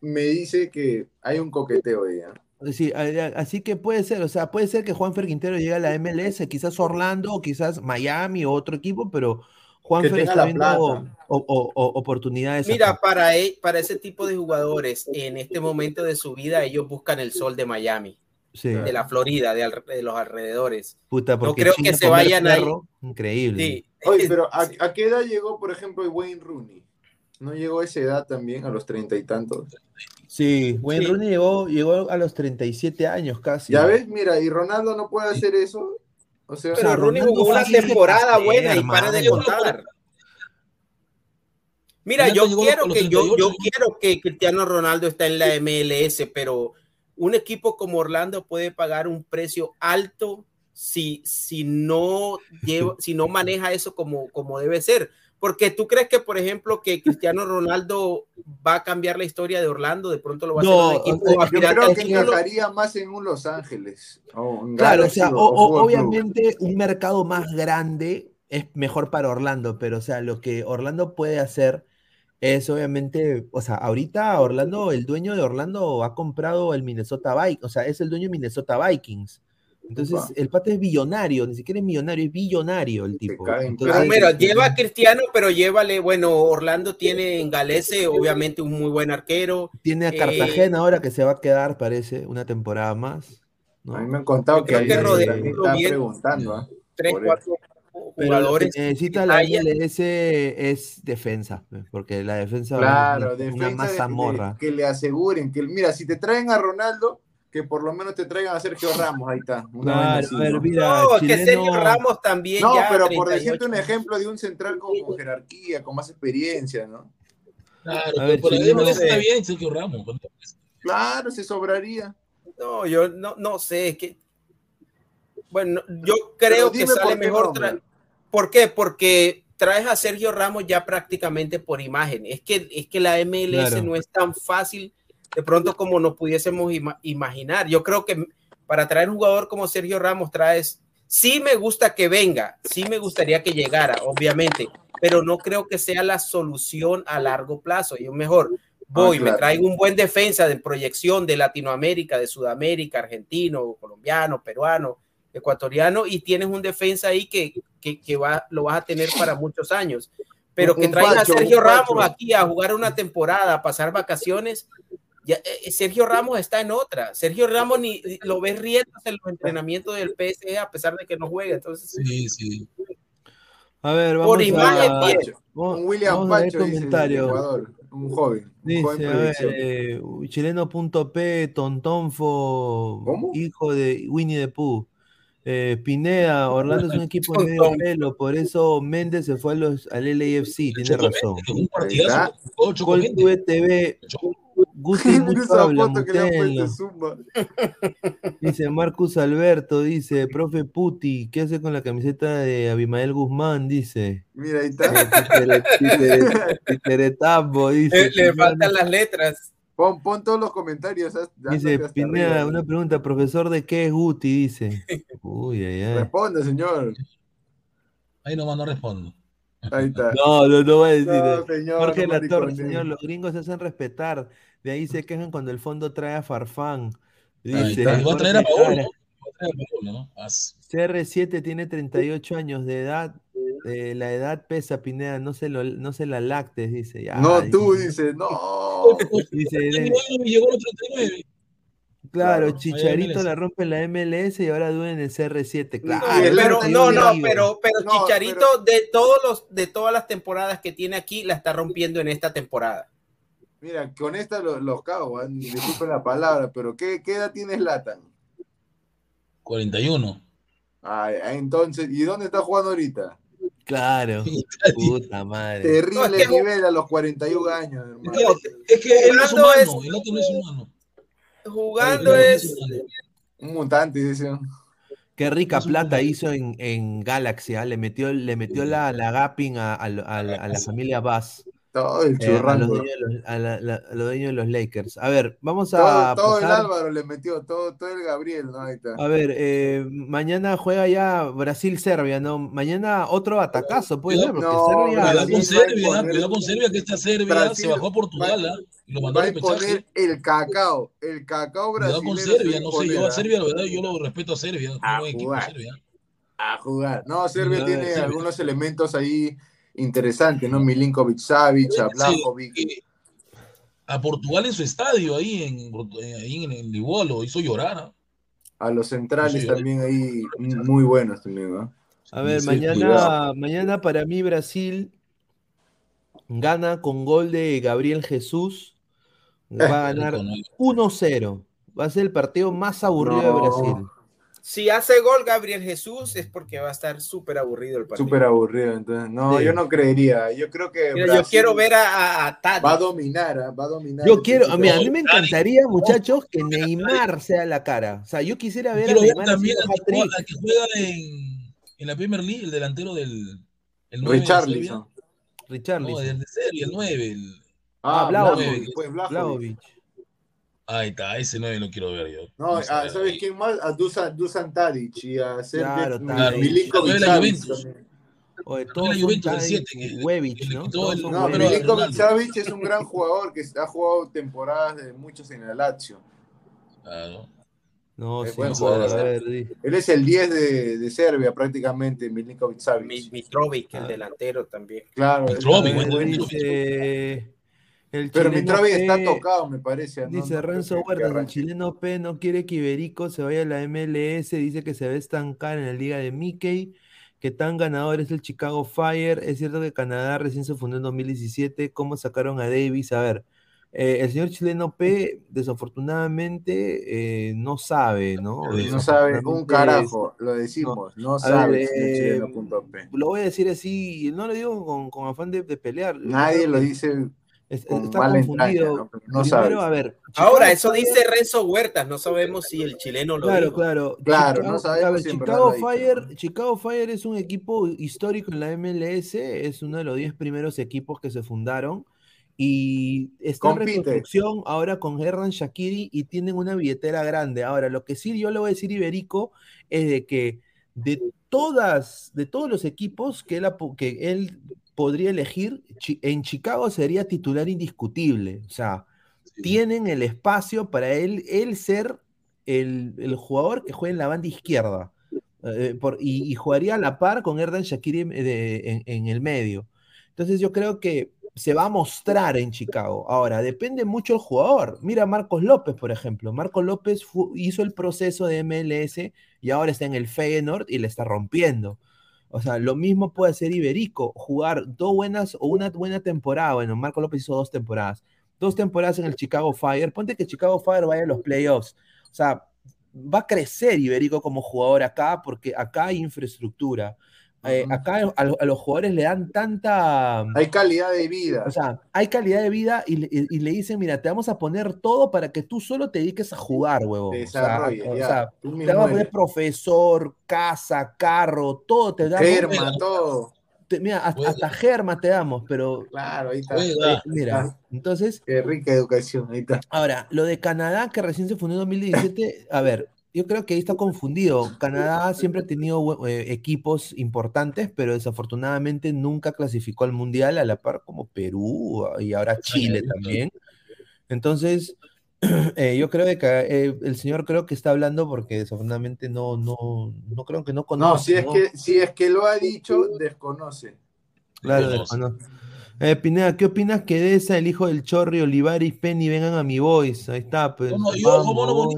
me dice que hay un coqueteo ahí. ¿ah? Sí, así que puede ser, o sea, puede ser que Juanfer Quintero llegue a la MLS, quizás Orlando, o quizás Miami o otro equipo, pero Juanfer tenga está la viendo plata. o- o- o- oportunidades. Mira, acá. para, e- para ese tipo de jugadores, en este momento de su vida, ellos buscan el sol de Miami, Sí, de la Florida, de, al- de los alrededores. puta, porque creo China que se vayan ahí. Increíble. Sí. Oye, pero ¿a, a qué edad llegó, por ejemplo, Wayne Rooney? ¿No llegó a esa edad también, a los treinta y tantos? Sí, Wayne Sí. Rooney llegó, llegó a los 37 años casi. Ya ves, mira, y Ronaldo no puede hacer eso. O sea, Pero sea, Rooney jugó una temporada buena y para de contar. Mira, yo quiero que yo, 38, yo quiero que Cristiano Ronaldo está en la MLS, pero un equipo como Orlando puede pagar un precio alto si, si no lleva, si no maneja eso como, como debe ser. Porque tú crees que, por ejemplo, que Cristiano Ronaldo va a cambiar la historia de Orlando, de pronto lo va a No, hacer un equipo o sea, yo creo que encajaría más en un Los Ángeles. o en Claro, o Galaxy sea, o- o- obviamente un mercado más grande es mejor para Orlando, pero o sea, lo que Orlando puede hacer es obviamente, o sea, ahorita Orlando, el dueño de Orlando ha comprado el Minnesota Vikings, o sea, es el dueño de Minnesota Vikings. Entonces, Upa. el pate es billonario, ni siquiera es millonario, es billonario el tipo. Entonces, Pero mira, lleva a Cristiano, pero llévale, bueno, Orlando tiene en Galese, obviamente, un muy buen arquero. tiene a eh, Cartagena ahora que se va a quedar, parece, una temporada más. ¿no? A mí me han contado que que está bien- preguntando. ¿ah? Tres, cuatro jugadores. necesita la. MLS es defensa, pues, porque la defensa Claro, es una defensa de- masa de- que le aseguren que, mira, si te traen a Ronaldo, que por lo menos te traigan a Sergio Ramos, ahí está. una Claro, ver, ¿no? mira, No, es que chileno- Sergio Ramos también No, ya. pero por 38. decirte un ejemplo de un central con, con jerarquía, con más experiencia, ¿no? Claro, A ver, por ahí chileno- está bien Sergio Ramos. Claro, se sobraría. No, yo no, no sé, es que. Bueno, yo creo que sale por mejor. ¿Por qué? Porque traes a Sergio Ramos ya prácticamente por imagen. Es que, es que la MLS Claro. no es tan fácil de pronto como nos pudiésemos ima- imaginar. Yo creo que para traer un jugador como Sergio Ramos traes. Sí me gusta que venga, sí me gustaría que llegara, obviamente, pero no creo que sea la solución a largo plazo. Yo mejor voy, Ah, claro. me traigo un buen defensa de proyección de Latinoamérica, de Sudamérica, argentino, colombiano, peruano, ecuatoriano, y tienes un defensa ahí que, que, que va, lo vas a tener para muchos años. Pero que traigan a Sergio. Ramos aquí a jugar una temporada, a pasar vacaciones. Ya, eh, Sergio Ramos está en otra. Sergio Ramos ni ni lo ves riéndose en los entrenamientos del PSG a pesar de que no juega. Entonces, Sí, sí. A ver, vamos por imagen, a... Un William vamos a dice, un joven. Un joven Dice, a ver, eh, chileno.p, Tontonfo, ¿Cómo? hijo de Winnie the Pooh. Eh, Pineda, Orlando es un equipo de medio pelo, por eso Méndez se fue a los, al LAFC, tiene razón. Un partidazo. está. jugó Choco Col Méndez. TV, Mucho habla. Dice Marcus Alberto, dice, profe Puti, ¿qué hace con la camiseta de Abimael Guzmán? Dice. Mira, ahí Eh, está. Titeretambo, dice. Le, faltan las letras. Pon, pon todos los comentarios. Dice Pineda, arriba. una pregunta, profesor, ¿de qué es Guti? Dice. Uy, ay, ay. Responde, señor. Ahí nomás no respondo. Ahí está. No, no, no voy a decir. No, señor, Jorge no Latorre, mariconee. señor, los gringos se hacen respetar. De ahí se quejan cuando el fondo trae a Farfán. Ahí Dice va a traer a Jorge Paolo. Jara. Va a traer a Paolo, ¿no? As- CR7 tiene 38 años de edad. eh, la edad pesa, Pineda, no se, lo, no se la lactes, dice. Ya, No, dice. tú dices, no. Dice, de- 39 me llegó el 39. Claro, Claro, Chicharito la rompe en la MLS y ahora duda en el CR7. Claro, Sí, es lo pero que no, no, pero, pero No, Chicharito de todos los de todas las temporadas que tiene aquí la está rompiendo en esta temporada. Mira, con esta los, los cago, ¿eh? disculpen la palabra, pero ¿qué, qué edad tienes Latan? 41. Ah, entonces, ¿y dónde está jugando ahorita? Claro, puta madre. Terrible No, es que- nivel a los 41 años, hermano. Es que él no es humano. El otro no es humano. Jugando es. Un mutante, dice. Qué rica plata hizo en, en Galaxy, ¿ah? le metió, le metió la, la gapping a, a, a la- a la familia Bass, Todo el eh, a, los dueños de los, a la- la- a los dueños de los Lakers. A ver, vamos todo, a todo el pasar- Álvaro le metió, todo, todo el Gabriel, ¿no? Ahí está. A ver, eh, mañana juega ya Brasil-Serbia, ¿no? Mañana otro atacazo, puede ser, porque No, Serbia... Cuidado con va Serbia, cuidado con Serbia, que esta Serbia Brasil se bajó a Portugal ¿ah? y lo mandó Va a imponer el cacao, el cacao Cuidado brasileño. con se va Serbia, no sé, yo a. Serbia, la verdad, yo lo respeto a Serbia. A Un buen equipo jugar. Serbia. a jugar. No, Serbia ver, tiene Serbia. algunos elementos ahí interesantes, ¿no? Milinkovic Savic, a Blajovic. Sí, a Portugal en su estadio, ahí en, ahí en, en Lisboa, lo hizo llorar. A los centrales Sí, también ahí muy buenos también, ¿no? A ver, Sí, mañana, mañana para mí Brasil gana con gol de Gabriel Jesús. Va a ganar Con- 1-0. Va a ser el partido más aburrido de. Brasil. Si hace gol Gabriel Jesús es porque va a estar súper aburrido el partido. Súper aburrido, entonces. No, Sí. yo no creería. Yo creo que Mira, yo quiero ver a, a, a Tadic. va a dominar, ¿ah? va a dominar. Yo quiero, partido. mira, a mí me encantaría, muchachos, que Neymar sea la cara. O sea, yo quisiera ver a ver Neymar también al que, juega, hat-trick. al que juega en, en la Premier League, el delantero del el 9 de Richarlison. Serbia. No, Richarlison. el de Serbia, el 9. el- Ah, Ah, pues Blajovic. Ahí está, ese 9 lo quiero ver yo. No, ah, ver ¿sabes ahí. quién más? A Dusan, Dusan Tadic y a Sergej Claro, Claro. Oye, todos la son Juventus del Tadic, 7, que- Wevich, que le ¿no? el- No, Pero. Milinkovic. Savic es un gran jugador que ha jugado temporadas de muchos en el Lazio. Claro. No, Es sí, buen a jugador. ver, di- Él es el 10 de, de Serbia prácticamente, Milinkovic Mi- Savic. Mitrovic, el Ah. delantero también. Claro, Mitrovic, dice el Pero chileno Mitrovic está tocado, me parece. ¿no? Dice No Renzo Huertas, el chileno P no quiere que Iberico se vaya a la MLS, dice que se va a estancar en la liga de Mickey, que tan ganador es el Chicago Fire. Es cierto que Canadá recién se fundó en 2017, ¿cómo sacaron a Davis? A ver, Eh, el señor chileno P, desafortunadamente, eh, no sabe, ¿no? No sabe un carajo, lo decimos, no sabe ver, eh. Lo voy a decir así, no lo digo con, con afán de, de pelear. Nadie lo dice es- está confundido. entraña, ¿no? No Primero, a ver. Ahora, Chicago eso Fire- dice Renzo Huertas, no sabemos si el chileno lo Claro, dijo. claro. Claro, Chicago, no sabemos a ver, si en Chicago Fire, Chicago Fire es un equipo histórico en la MLS, es uno de los 10 primeros equipos que se fundaron y está en Compite. reconstrucción ahora con Hernan Shakiri y tienen una billetera grande. Ahora, lo que sí yo le voy a decir Iberico es de que de todas, de todos los equipos que él, que él podría elegir, en Chicago sería titular indiscutible. O sea, tienen el espacio para él, él ser el, el jugador que juega en la banda izquierda. eh, por- y, y jugaría a la par con Erdan Shakiri en, de- en- en el medio. Entonces yo creo que se va a mostrar en Chicago. Ahora, depende mucho el jugador. Mira a Marcos López, por ejemplo. Marcos López hizo el proceso de MLS y ahora está en el Feyenoord y le está rompiendo. O sea, lo mismo puede hacer Iberico, jugar dos buenas o una buena temporada. Bueno, Marco López hizo dos temporadas. Dos temporadas en el Chicago Fire. Ponte que Chicago Fire vaya a los playoffs. O sea, va a crecer Iberico como jugador acá porque acá hay infraestructura. Eh, acá a, lo- a los jugadores le dan tanta... Hay calidad de vida. O sea, hay calidad de vida y, le- y le dicen, mira, te vamos a poner todo para que tú solo te dediques a jugar, huevón. Te O sea, o te vamos a poner profesor, casa, carro, todo te damos. Germa, todo. Te- mira, hasta, hasta Germa te damos, pero Claro, ahí está. eh, mira, entonces, Qué rica educación, ahí está. ahora, lo de Canadá, que recién se fundó en 2017, a ver, yo creo que ahí está confundido. Canadá siempre ha tenido eh, equipos importantes, pero desafortunadamente nunca clasificó al Mundial a la par como Perú y ahora Chile también. Entonces, eh, yo creo que eh, el señor creo que está hablando porque desafortunadamente no, no, no creo que no conoce. No, si es, ¿no? que, si es que lo ha dicho, desconoce. Claro, Conoce. desconozco. Eh, Pineda, ¿qué opinas que de esa el hijo del Chorri, Olivares y Penny vengan a mi voice? Ahí está, pues. No, no, y ojo,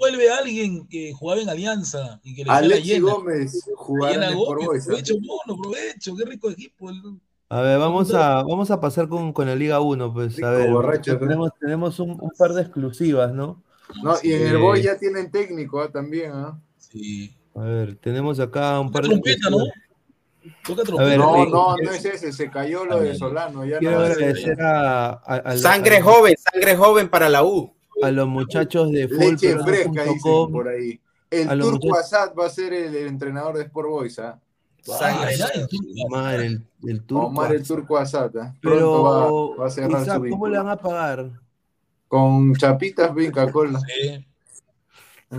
Vuelve alguien que jugaba en Alianza y que le Alexi. Gómez Sport Gómez, Boys. Provecho, mono, provecho. Qué rico equipo. el- A ver, vamos a, vamos a pasar con, con la Liga 1, pues. Rico A ver, borracho, tenemos, tenemos un, un par de exclusivas, ¿no? No, y en el Boy ya tienen técnico ¿ah? también. ¿ah? Sí. A ver, tenemos acá un par de trompeta, ¿no? A trompeta. ver, No, eh, no, no es ese, se cayó lo de Solano. Ya Quiero no a agradecer a, Sangre a- joven, sangre joven para la U. a los muchachos de Leche fresca, dicen por ahí. El Turco Asad va a ser el, el entrenador de Sport Boys. ¿ah? Ay, tú- Madre, el, el turco. Omar el Turco Asad. ¿ah? Pronto Pero, va, va a cerrar Isaac, su ¿cómo le van a pagar? Con chapitas Vinca Cola. Sí.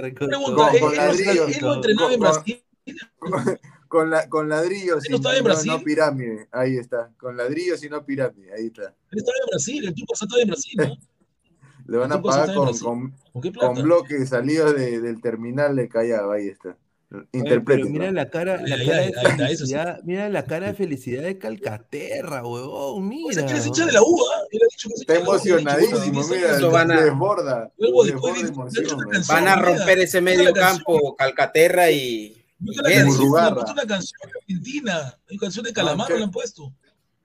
Rico. Pregunta, Con- ¿él, con él- ladrillos, él lo entrenaba en con- Brasil? Con, la, con ladrillos ¿Él y no estaba en Brasil? no pirámide. Ahí está. Con ladrillos y no pirámide. Ahí está. Él estaba en Brasil, el turco estaba en Brasil, ¿no? Le van a pagar con, con, ¿Con con bloques salidos de- del terminal de Callao. Ahí está. Pero mira la cara, la cara de felicidad, mira la cara de felicidad de Calcaterra, huevón, O mira. sea, que les echa de la U, ¿ah? Está emocionadísimo. Mira, Eso van a- desborda. Luego, de- de canción. Van a romper ese medio campo, Calcaterra y han Murrugarra. puesto una canción argentina, una canción de Calamaro que- le han puesto.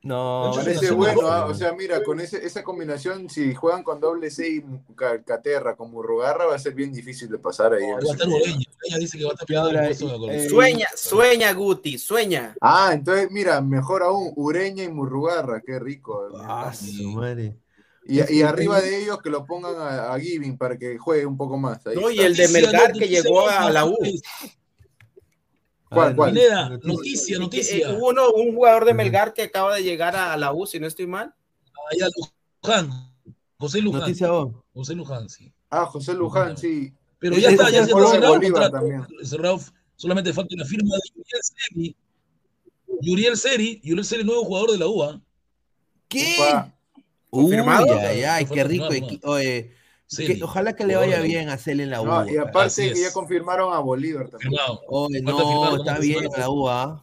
No, Parece bueno. ¿ah? o sea, mira, con ese, esa combinación, si juegan con doble C y Calcaterra con Murrugarra, va a ser bien difícil de pasar ahí. No, va a estar. Ureña. Dice que va a estar peleando el ahora, puesto de gol. eh, sueña, sueña Guti, sueña. Ah, entonces, mira, mejor aún, Ureña y Murrugarra, qué rico. Ah, su madre. Y, es y que arriba tengo- de ellos que lo pongan a, a Giving para que juegue un poco más. Ahí. No, y el de Melgar que llegó a la U. ¿Cuál, cuál? Pineda, noticia. noticia, eh, hubo uno, un jugador de Melgar que acaba de llegar a la U, si no estoy mal. Allá Luján, José Luján. Noticia vos. José Luján, sí. Ah, José Luján, sí. Pero ya está, es ya está cerrado el contrato. Cerrado, solamente falta la firma de Yuriel Seri. Yuriel Seri, Yuriel Seri, nuevo jugador de la UA. ¿Qué? Upa. Uy, ay, ay, qué rico. confirmado, equi- oye, que- ojalá que le vaya bien a Cel en la U. No, y oye. aparte que ya confirmaron a Bolívar también. Firmar, no, ¿no? está bien la la U, ¿ah?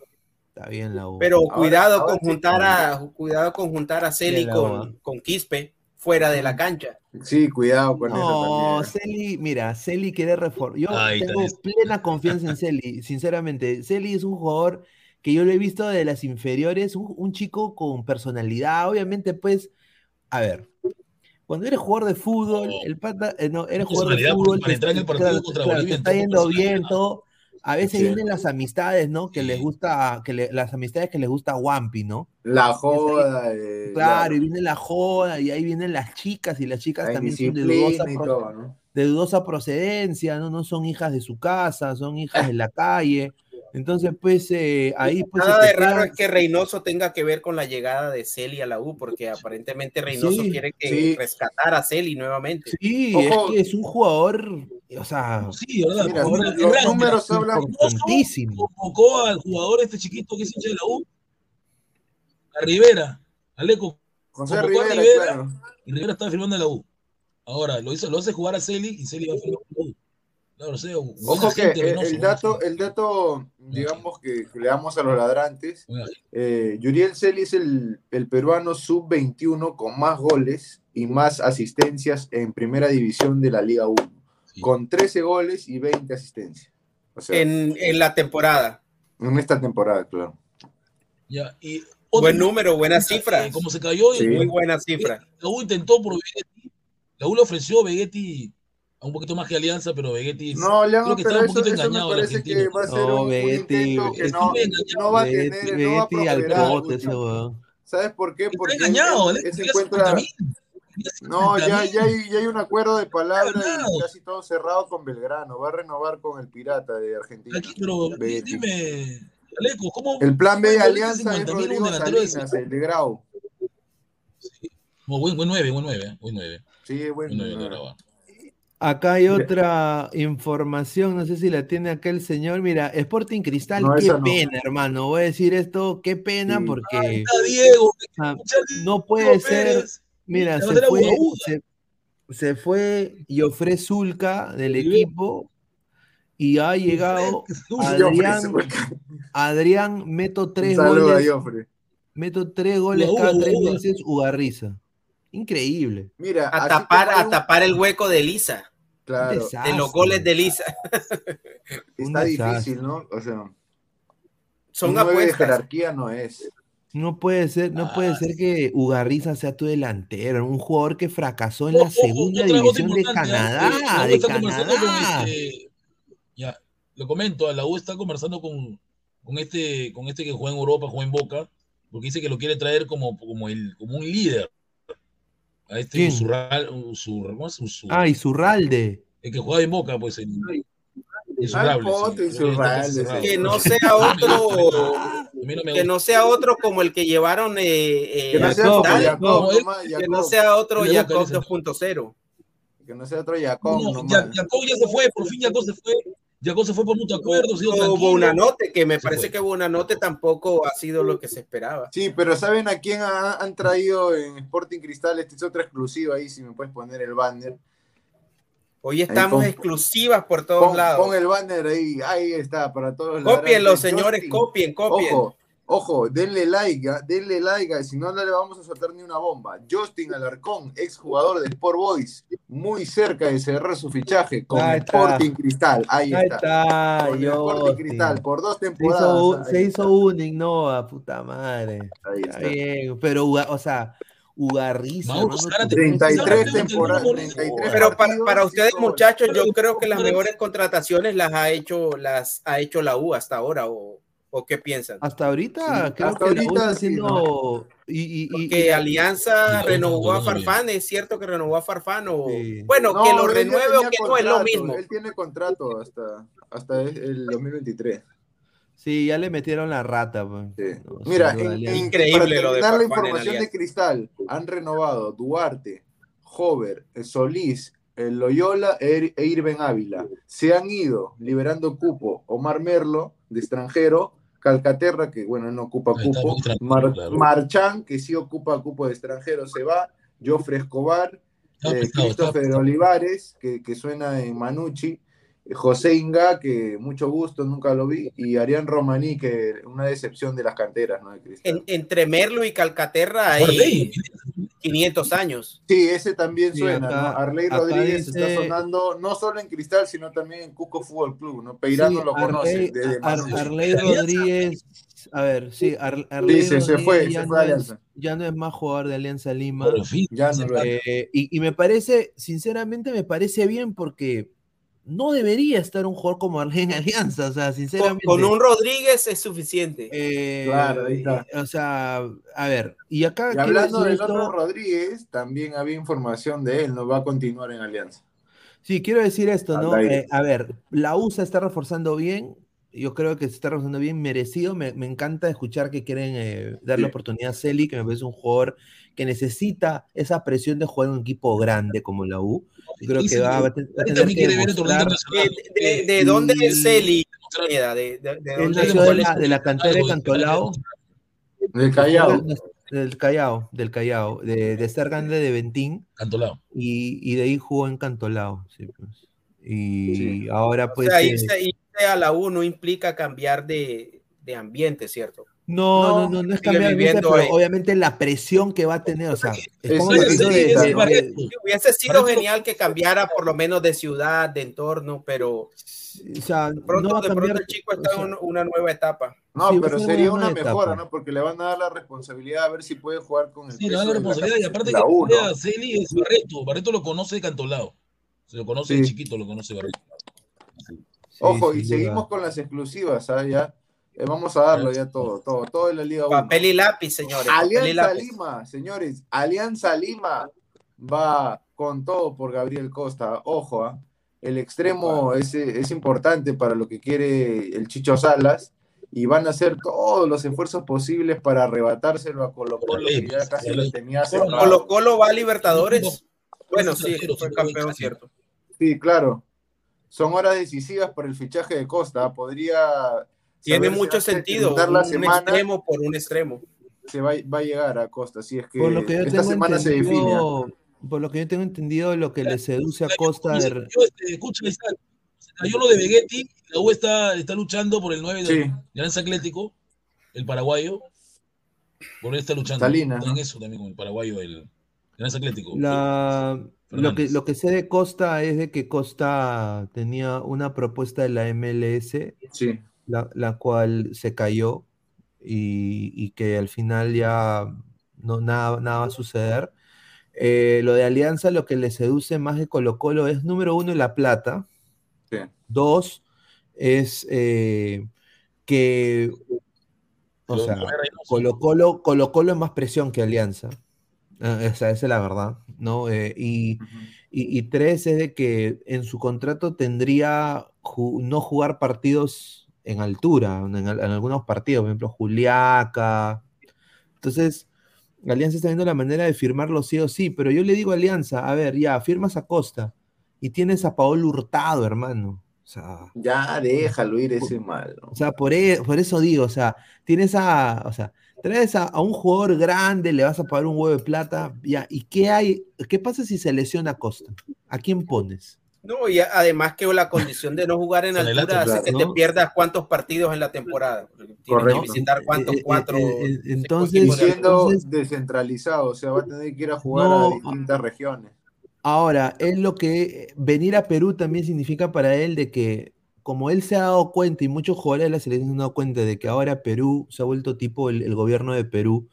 Está bien la U. Pero Ahora- cuidado ahora con sí. juntar a cuidado con juntar a Celi con, con Quispe fuera de la cancha. Sí, cuidado con No, eso también. Celi, mira, Celi quiere reformar. Yo tengo plena confianza en Celi, sinceramente. Celi es un jugador que yo lo he visto de las inferiores, un, un chico con personalidad. Obviamente, pues, a ver. Cuando eres jugador de fútbol, el pata, eh, no, eres jugador de fútbol, para entrar en el partido claro, contra claro, Bolivia, te está yendo bien, todo. A veces Sí. vienen las amistades, ¿no? Que les gusta, que le- las amistades que les gusta Wampi, ¿no? La joda. eh, Claro, la- y viene la joda, y ahí vienen las chicas, y las chicas la también son de dudosa, de dudosa procedencia, ¿no? No son hijas de su casa, son hijas de la calle. Entonces, pues, eh, ahí pues. Nada de raro es que Reynoso tenga que ver con la llegada de Celi a la U, porque aparentemente Reynoso Sí, quiere que sí. rescatar a Celi nuevamente. Sí, Ojo. es que es un jugador, o sea, Sí, ¿verdad? Mira, Jugador- los números hablan. Convocó al jugador este chiquito que es hincha de la U, a Rivera, Aleco, José convocó a Rivera, Rivera, claro. y Rivera estaba firmando en la U. Ahora, lo hizo, lo hace jugar a Celi y Celi va a firmar. Claro, sea, Ojo que gente, el, dato, el dato, digamos que, que le damos a los ladrantes, eh, Yuriel Celi es el, el peruano sub-21 con más goles y más asistencias en primera división de la Liga 1, Sí. con 13 goles y 20 asistencias. O sea, en, En, en la temporada. esta temporada, claro. Ya, y Buen número, buena cifra. eh, como se cayó, Sí. Muy buena cifra. la U intentó por Vegetti, la U le ofreció a Vegetti un poquito más que Alianza, pero Vegetti No, León, creo que pero estaba un eso, poquito eso me engañado el parece que va a ser No, un, un Begetti, intento que no, no va a tener, Begetti, no va a al prosperar. ese weón. ¿Sabes por qué? Está Porque él- engañado, él- se encuentra... 50.000. Quería No, ya, 50.000. ya, hay, ya hay un acuerdo de palabra y casi todo cerrado con Belgrano. Va a renovar con el Pirata de Argentina. Aquí, pero dime, Aleco, ¿cómo? El plan B de ¿cómo Alianza es 50.000 un Rodrigo Salinas, el de Grau. No, buen, buen 9, buen 9, buen 9. Sí, Buen bueno. 9 de Brava. Acá hay otra información, no sé si la tiene acá el señor. Mira, Sporting Cristal, No, qué no. pena, hermano. Voy a decir esto, qué pena, Sí. porque Está Diego, ah, no puede Diego ser. Pérez. Mira, se fue, se, se fue Yofre Zulca del Sí. equipo y ha llegado Adrián, Adrián meto tres a goles, Joffre. meto tres goles cada tres meses, Ugarriza. Increíble. Mira, A tapar, a un- tapar el hueco de Lisa, Claro, Un de desastre. los goles de Lisa. Está desastre. difícil, ¿no? O sea, Son de apuestas. jerarquía no es. No puede ser, no puede Ah, ser que Ugarriza sea tu delantero, un jugador que fracasó en la segunda división de. Canadá, U de está conversando con Canadá. este- ya, lo comento, la U está conversando con, con este, con este que juega en Europa, juega en Boca, porque dice que lo quiere traer como, como, el, como un líder. A este ¿Quién? Usurral, Usur- ¿cómo es? Usur- Ah, Isurralde. el que juega en Boca, pues Al Insurrable, sí, Insurrable. Que no sea otro, no que no sea otro como el que llevaron eh, eh, Que no Jacob, nomás, que no Jacob. sea otro Jacob dice. 2.0. Que no sea otro Jacob, No, Jacob ya se fue, por fin Jacob se fue. Jacob se fue por mutuo acuerdo, dio Hubo una note que me parece que una note tampoco ha sido lo que se esperaba. Sí, pero ¿saben a quién ha- han traído en Sporting Cristal? Esta es otra exclusiva ahí, si me puedes poner el banner. Hoy estamos pon- exclusivas por todos Pon, lados. pon el banner ahí, ahí está, para todos los Cópienlo, ladrantes. señores, Justin, copien, copien. Ojo, ojo, denle like, ah, denle like, ah, si no, no le vamos a soltar ni una bomba. Justin Alarcón, exjugador de Sport Boys, muy cerca de cerrar su fichaje con Ahí está. Sporting Cristal. Ahí, Ahí está. está, Con Sporting. Cristal, por dos Se temporadas. hizo, ah, se hizo un Innova, puta madre. Ahí Está está. bien, pero, Uga- o sea, Ugarriza. Mauro tu- 33 Zárate, temporadas, Zárate, 33 Pero para, para ustedes, muchachos, yo creo que las mejores contrataciones las ha hecho, las ha hecho la U hasta ahora, o, o qué piensan. Hasta ahorita, Sí, creo hasta que la ahorita haciendo. Y, y, y- Que Alianza renovó a. Farfán, es cierto que renovó a Farfán, o Sí. bueno, No, que lo renueve o que no es lo mismo. Él tiene contrato hasta, hasta el 2023. sí, ya le metieron la rata. pues. Sí. Mira, en- en- Increíble para lo de la Farfán en información de. Cristal, han renovado Duarte, Hover, eh, Solís, el Loyola e e Irben Ávila. Se han ido liberando cupo Omar Merlo, de extranjero, Calcaterra, que bueno, no ocupa cupo, Mar- claro. Marchán, que sí ocupa cupo de extranjero, se va, Jofre Escobar, eh, pesado, Christopher. Olivares, que, que suena en Manucci, eh, José Inga, que mucho gusto, nunca lo vi, y Arián Romaní, que una decepción de las canteras, ¿no? De Cristal. En- entre Merlo y Calcaterra hay 500 años. Sí, ese también Sí, suena, acá- ¿no? Arley Rodríguez dice- está sonando no solo en Cristal, sino también en Cuco Fútbol Club, ¿no? Peirano Sí, lo conoce. Arley, desde Ar- Manucci. Arley. Rodríguez a ver, sí, Ar- Arley se, se Rodríguez fue, ya se no fue a es- Alianza. ya no es más jugador de Alianza Lima. Por fin, Ya no es. Eh, y, y me parece, sinceramente, me parece bien porque no debería estar un jugador como Arley en Alianza, o sea, sinceramente. con un Rodríguez es suficiente. eh, Claro, ahí está. O sea, a ver, y acá Y hablando del esto- otro Rodríguez, también había información de él, no va a continuar en Alianza. Sí, quiero decir esto, ¿no? Eh, a ver, la USA está reforzando bien. Yo creo que se está reforzando bien, merecido. Me, me encanta escuchar que quieren eh, darle Sí. oportunidad a Celi, que me parece un jugador que necesita esa presión de jugar en un equipo grande como la U. Yo creo que va, va a tener que demostrar. internacional. ¿De, de- de dónde es? Pineda? ¿De, de, de dónde cuál la, es? de la cantera de Cantolao, Del Callao. del Callao, del Callao, de, de ser grande de Ventín, Cantolao. y, y de ahí jugó en Cantolao. sí, pues. Y Sí. ahora O pues... sea, eh, irse, irse a la U no implica cambiar de, de ambiente, ¿cierto? No, No, no, no, no es cambiar vista, viviendo pero ahí. obviamente la presión que va a tener, o sea, Hubiese sido genial que cambiara por lo menos de ciudad, de entorno, pero o sea, de pronto, no va a de pronto cambiar, el chico está o sea, en un- una nueva etapa. No, Sí, pero sería una una etapa. mejora, ¿no? Porque le van a dar la responsabilidad a ver si puede jugar con el Sí, le peso da la de responsabilidad y aparte la que a Celi es Barreto. Barreto lo conoce de Cantolao. Se lo conoce Sí. de chiquito, lo conoce Barreto. Ojo, sí, y sin seguimos con las exclusivas, ¿ah? Ya. Eh, vamos a darlo ya todo, todo, todo en la Liga 1. Papel y lápiz, señores. y Alianza lápiz. Lima, señores, Alianza Lima va con todo por Gabriel Costa. Ojo, ¿ah? el extremo es, es importante para lo que quiere el Chicho Salas y van a hacer todos los esfuerzos posibles para arrebatárselo a Colo Colo, que ya casi lo tenía cerrado. Colo Colo va a Libertadores. Bueno, sí, fue campeón, cierto. Sí, claro. Son horas decisivas para el fichaje de Costa. Podría. Tiene mucho de sentido. Un, semana, extremo por un extremo. se va, va a llegar a Costa. Así es que, por lo que yo esta tengo semana se define. entendido, por lo que yo tengo entendido, lo que le seduce a Costa Yo, de, yo, este, escucha, Isaac, se cayó lo de Vegetti. La U está, está luchando por el 9 de Sí. Alianza Atlético, el paraguayo. Por él está luchando. Salina, Está en eso también con el paraguayo, el Alianza Atlético. La, lo, que, lo que sé de Costa es de que Costa tenía una propuesta de la MLS, Sí. La, la cual se cayó y, y que al final ya no, nada, nada va a suceder. Eh, lo de Alianza, lo que le seduce más de Colo Colo es, número uno, la plata. Sí. Dos, es eh, que, o sea. Colo Colo, Colo Colo es más presión que Alianza. Ah, o sea, esa es la verdad, ¿no? Eh, y, y, y tres es de que en su contrato tendría ju- no jugar partidos en altura, en, al- en algunos partidos, por ejemplo, Juliaca. Entonces, Alianza está viendo la manera de firmarlo sí o sí, pero yo le digo a Alianza, a ver, ya, firmas a Costa y tienes a Paolo Hurtado, hermano. O sea, Ya déjalo ir ese mal. ¿no? o sea, por, e- por eso digo, o sea, tienes a, o sea, traes a, a un jugador grande, le vas a pagar un huevo de plata, ya, ¿y qué hay? ¿Qué pasa si se lesiona Costa? ¿A quién pones? No, y además que la condición de no jugar en Se altura late, hace que te pierdas cuántos partidos en la temporada. Tienes Correcto. que visitar cuántos, Eh, eh, cuatro. eh, eh, entonces- siendo entonces- descentralizado, o sea, va a tener que ir a jugar No, a distintas regiones. Ahora, es lo que venir a Perú también significa para él de que, como él se ha dado cuenta y muchos jugadores de la selección se han dado cuenta de que ahora Perú se ha vuelto tipo el, el gobierno de Perú,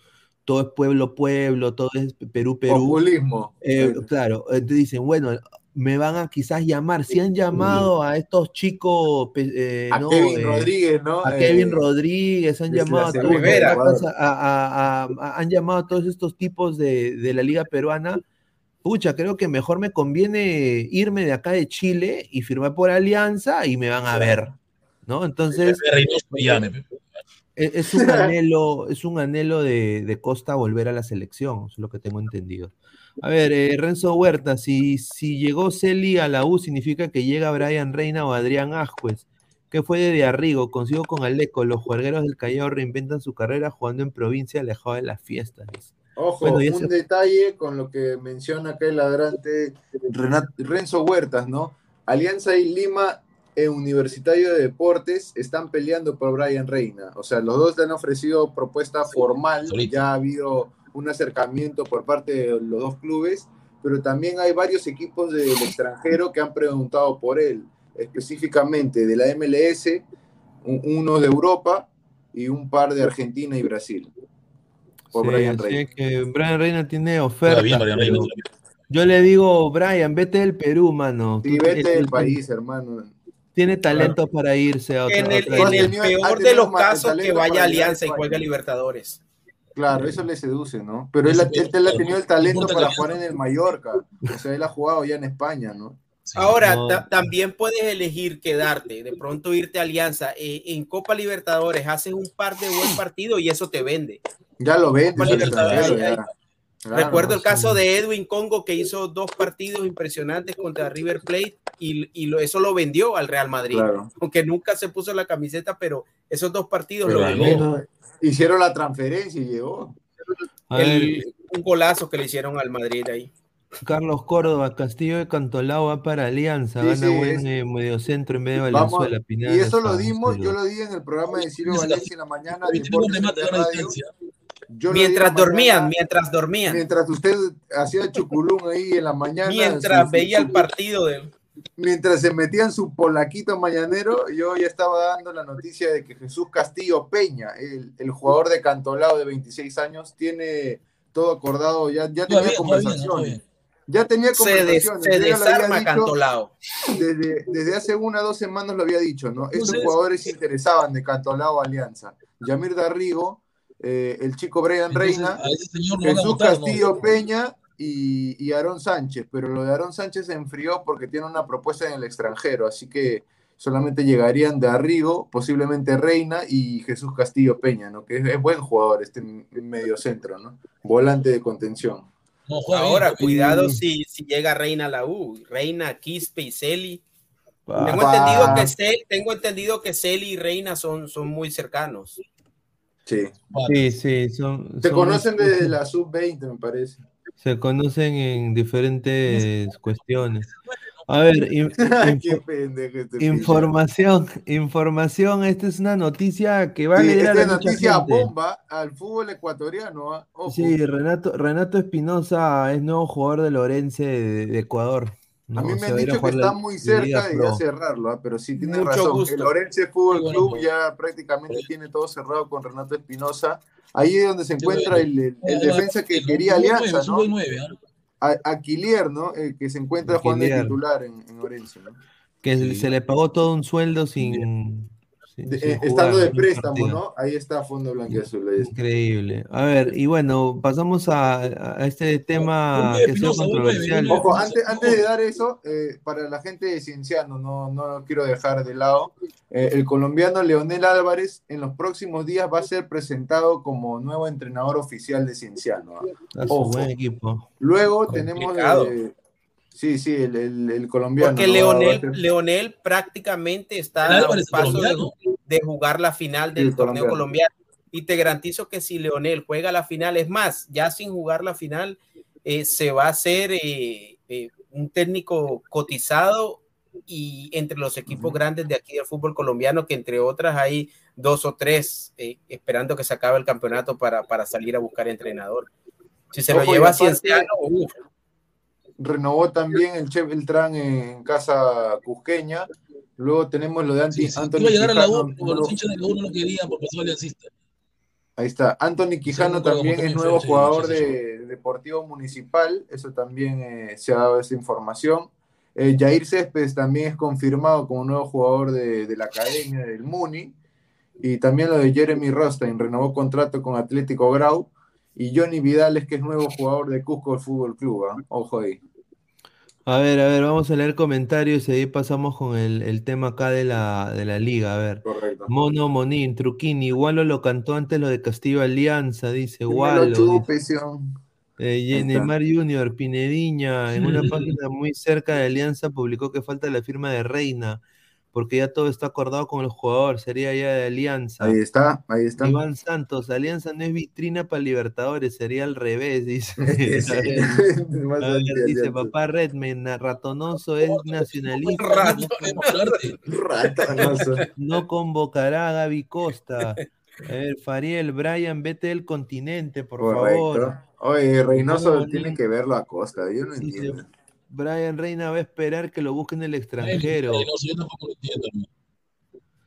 todo es pueblo, pueblo, todo es Perú, Perú. Populismo. Eh, claro, te dicen, bueno, me van a quizás llamar, si han llamado a estos chicos, eh, a ¿no? Kevin Eh, Rodríguez, ¿no? a Eh, Kevin Rodríguez, han llamado la a todos, Rivera. a- a- a- a- han llamado a todos estos tipos de, de la liga peruana. Pucha, creo que mejor me conviene irme de acá de Chile y firmar por Alianza y me van a ver, ¿no? Entonces, pe. e- es un anhelo, es un anhelo de, de Costa volver a la selección, es lo que tengo entendido. A ver, eh, Renzo Huerta, si, si llegó Celi a la U, significa que llega Brian Reina o Adrián Ascuez. ¿Qué fue de Diarrigo? Consigo con Aleco, los juergueros del Callao reinventan su carrera jugando en provincia alejado de las fiestas. Ojo, Bueno, un detalle con lo que menciona acá el ladrante Renzo Huertas, ¿no? Alianza y Lima e Universitario de Deportes están peleando por Brian Reina. O sea, los dos le han ofrecido propuesta formal, Solito. ya ha habido un acercamiento por parte de los dos clubes, pero también hay varios equipos del extranjero que han preguntado por él, específicamente de la MLS, un- unos de Europa y un par de Argentina y Brasil. Por Sí, Brian Reina. es que Brian Reina tiene oferta. bien, Brian Reina. Yo le digo, Brian, vete del Perú, mano. Sí, Tú- vete es- del país, hermano. Tiene talento para irse a otra, En el, en el peor de los casos, que vaya a Alianza y juegue a Libertadores. Claro, eso le seduce, ¿no? Pero él, él, él ha tenido el talento para jugar en el Mallorca. O sea, él ha jugado ya en España, ¿no? Ahora, No. ta- también puedes elegir quedarte, de pronto irte a Alianza. Eh, en Copa Libertadores haces un par de buen partido y eso te vende. Ya lo vende. Copa Libertadores, ya. Claro, Recuerdo el caso de Edwin Congo que hizo dos partidos impresionantes contra River Plate y, y lo- eso lo vendió al Real Madrid. Claro. Aunque nunca se puso la camiseta, pero esos dos partidos Pero lo vendió. no, Hicieron la transferencia y llegó. El- un golazo que le hicieron al Madrid ahí. Carlos Córdoba, Castillo de Cantolao va para Alianza, Sí, gana sí, buen es- eh, mediocentro en medio de Valenzuela. Pineda, y eso lo dimos, yo lo di en el programa de Ciro Esa- Valencia en la mañana. De Yo Mientras dormían, mañana, mientras dormían, mientras usted hacía chuculún ahí en la mañana. mientras su- veía su- el partido de mientras se metían su polaquito mañanero, yo ya estaba dando la noticia de que Jesús Castillo Peña, el, el jugador de Cantolao de 26 años, tiene todo acordado, ya, ya tenía conversaciones. Ya tenía se, des- conversaciones. se desarma dicho Cantolao. Desde, desde hace una o dos semanas lo había dicho, ¿no? Estos Entonces- jugadores se interesaban de Cantolao Alianza. Yamir Darrigo, eh, el chico Brian Entonces, Reina, Jesús votar, ¿no? Castillo Peña y, y Aarón Sánchez, pero lo de Aarón Sánchez se enfrió porque tiene una propuesta en el extranjero, así que solamente llegarían de Arrigo, posiblemente Reina y Jesús Castillo Peña, ¿no? Que es, es buen jugador este medio centro, ¿no? Volante de contención. No, juega bien, Ahora, bien. cuidado si, si llega Reina a la U. Reina, Quispe y Celi. Pa- Tengo entendido que Celi, tengo entendido que Celi y Reina son, son muy cercanos. Sí. Sí, sí, son, Se son- conocen desde la sub-20, me parece. se conocen en diferentes cuestiones. A ver, in- in- Qué pendejo este información, información, esta es una noticia que va a Sí, alegrar esta a noticia gente. bomba al fútbol ecuatoriano. ¿ah? Ojo. Sí, Renato, Renato Espinosa es nuevo jugador de Lorense de, de Ecuador. A mí me han dicho que está muy cerca de ya cerrarlo, ¿ah? pero sí tiene razón. gusto. El Lorense Fútbol bueno, Club ya prácticamente tiene todo cerrado con Renato Espinosa. Ahí es donde se encuentra bueno. el, el- el Además, defensa que el quería Alianza, ¿no? buen nueve, ¿ah? A- Aquilier, ¿no? El que se encuentra jugando de Aquilier. titular en, en Orense, ¿no? Que Sí. se le pagó todo un sueldo sin, De- eh, estando de préstamo, partido. ¿no? Ahí está Fondo Blanquiazul. ahí está. Increíble. A ver, y bueno, pasamos a, a este tema que controversial. Ojo, antes, antes de dar eso, eh, para la gente de Cienciano, no, no lo quiero dejar de lado, eh, el colombiano Leonel Álvarez en los próximos días va a ser presentado como nuevo entrenador oficial de Cienciano. ¿ah? A su Ojo. buen equipo. Luego tenemos... Complicado. eh, sí, sí, el, el- el colombiano. Porque Leonel, Leonel prácticamente está a un paso de. De jugar la final del el torneo colombiano. colombiano. Y te garantizo que si Leonel juega la final, es más, ya sin jugar la final, eh, se va a hacer eh, eh, un técnico cotizado y entre los equipos grandes de aquí del fútbol colombiano, que entre otras hay dos o tres esperando que se acabe el campeonato para, para salir a buscar entrenador. Si se lo Ojo, lleva a Cienciano, renovó también el Che Beltrán en casa cusqueña. Luego tenemos lo de Anti, Sí, sí. Anthony Iba a llegar a la Quijano, U, pero nuevo- los hinchas de la U no lo querían porque pasó aliancista. Ahí está. Anthony Quijano también es nuevo jugador de Deportivo Municipal. Eso también eh, se ha dado esa información. Eh, Jair Céspedes también es confirmado como nuevo jugador de, de la academia del Muni. Y también lo de Jeremy Rostein, renovó contrato con Atlético Grau. Y Johnny Vidales, que es nuevo jugador de Cusco Fútbol Club. ¿ah? Ojo ahí. A ver, a ver, vamos a leer comentarios y ahí pasamos con el, el tema acá de la, de la liga. A ver. Correcto. Mono Monín, Truquini, Igualo lo cantó antes lo de Castillo Alianza, dice Que me lo Igualo. dice. chupe, Sion. Eh. Neymar Junior, Pinediña, en una página muy cerca de Alianza publicó que falta la firma de Reina, porque ya todo está acordado con el jugador, sería ya de Alianza. Ahí está, ahí está. Iván Santos, Alianza no es vitrina para Libertadores, sería al revés, dice. Sí, más A ver, dice papá Redman, ratonoso es nacionalista, Rato. Ratanazo. no convocará a Gaby Costa. A ver, Fariel, Brian, vete del continente, por favor. Oye, Reynoso Mono tiene que verlo a Costa, yo no Sí, sí. entiendo. Brian Reina va a esperar que lo busquen en el Ay, extranjero. no yo tampoco lo entiendo. hermano.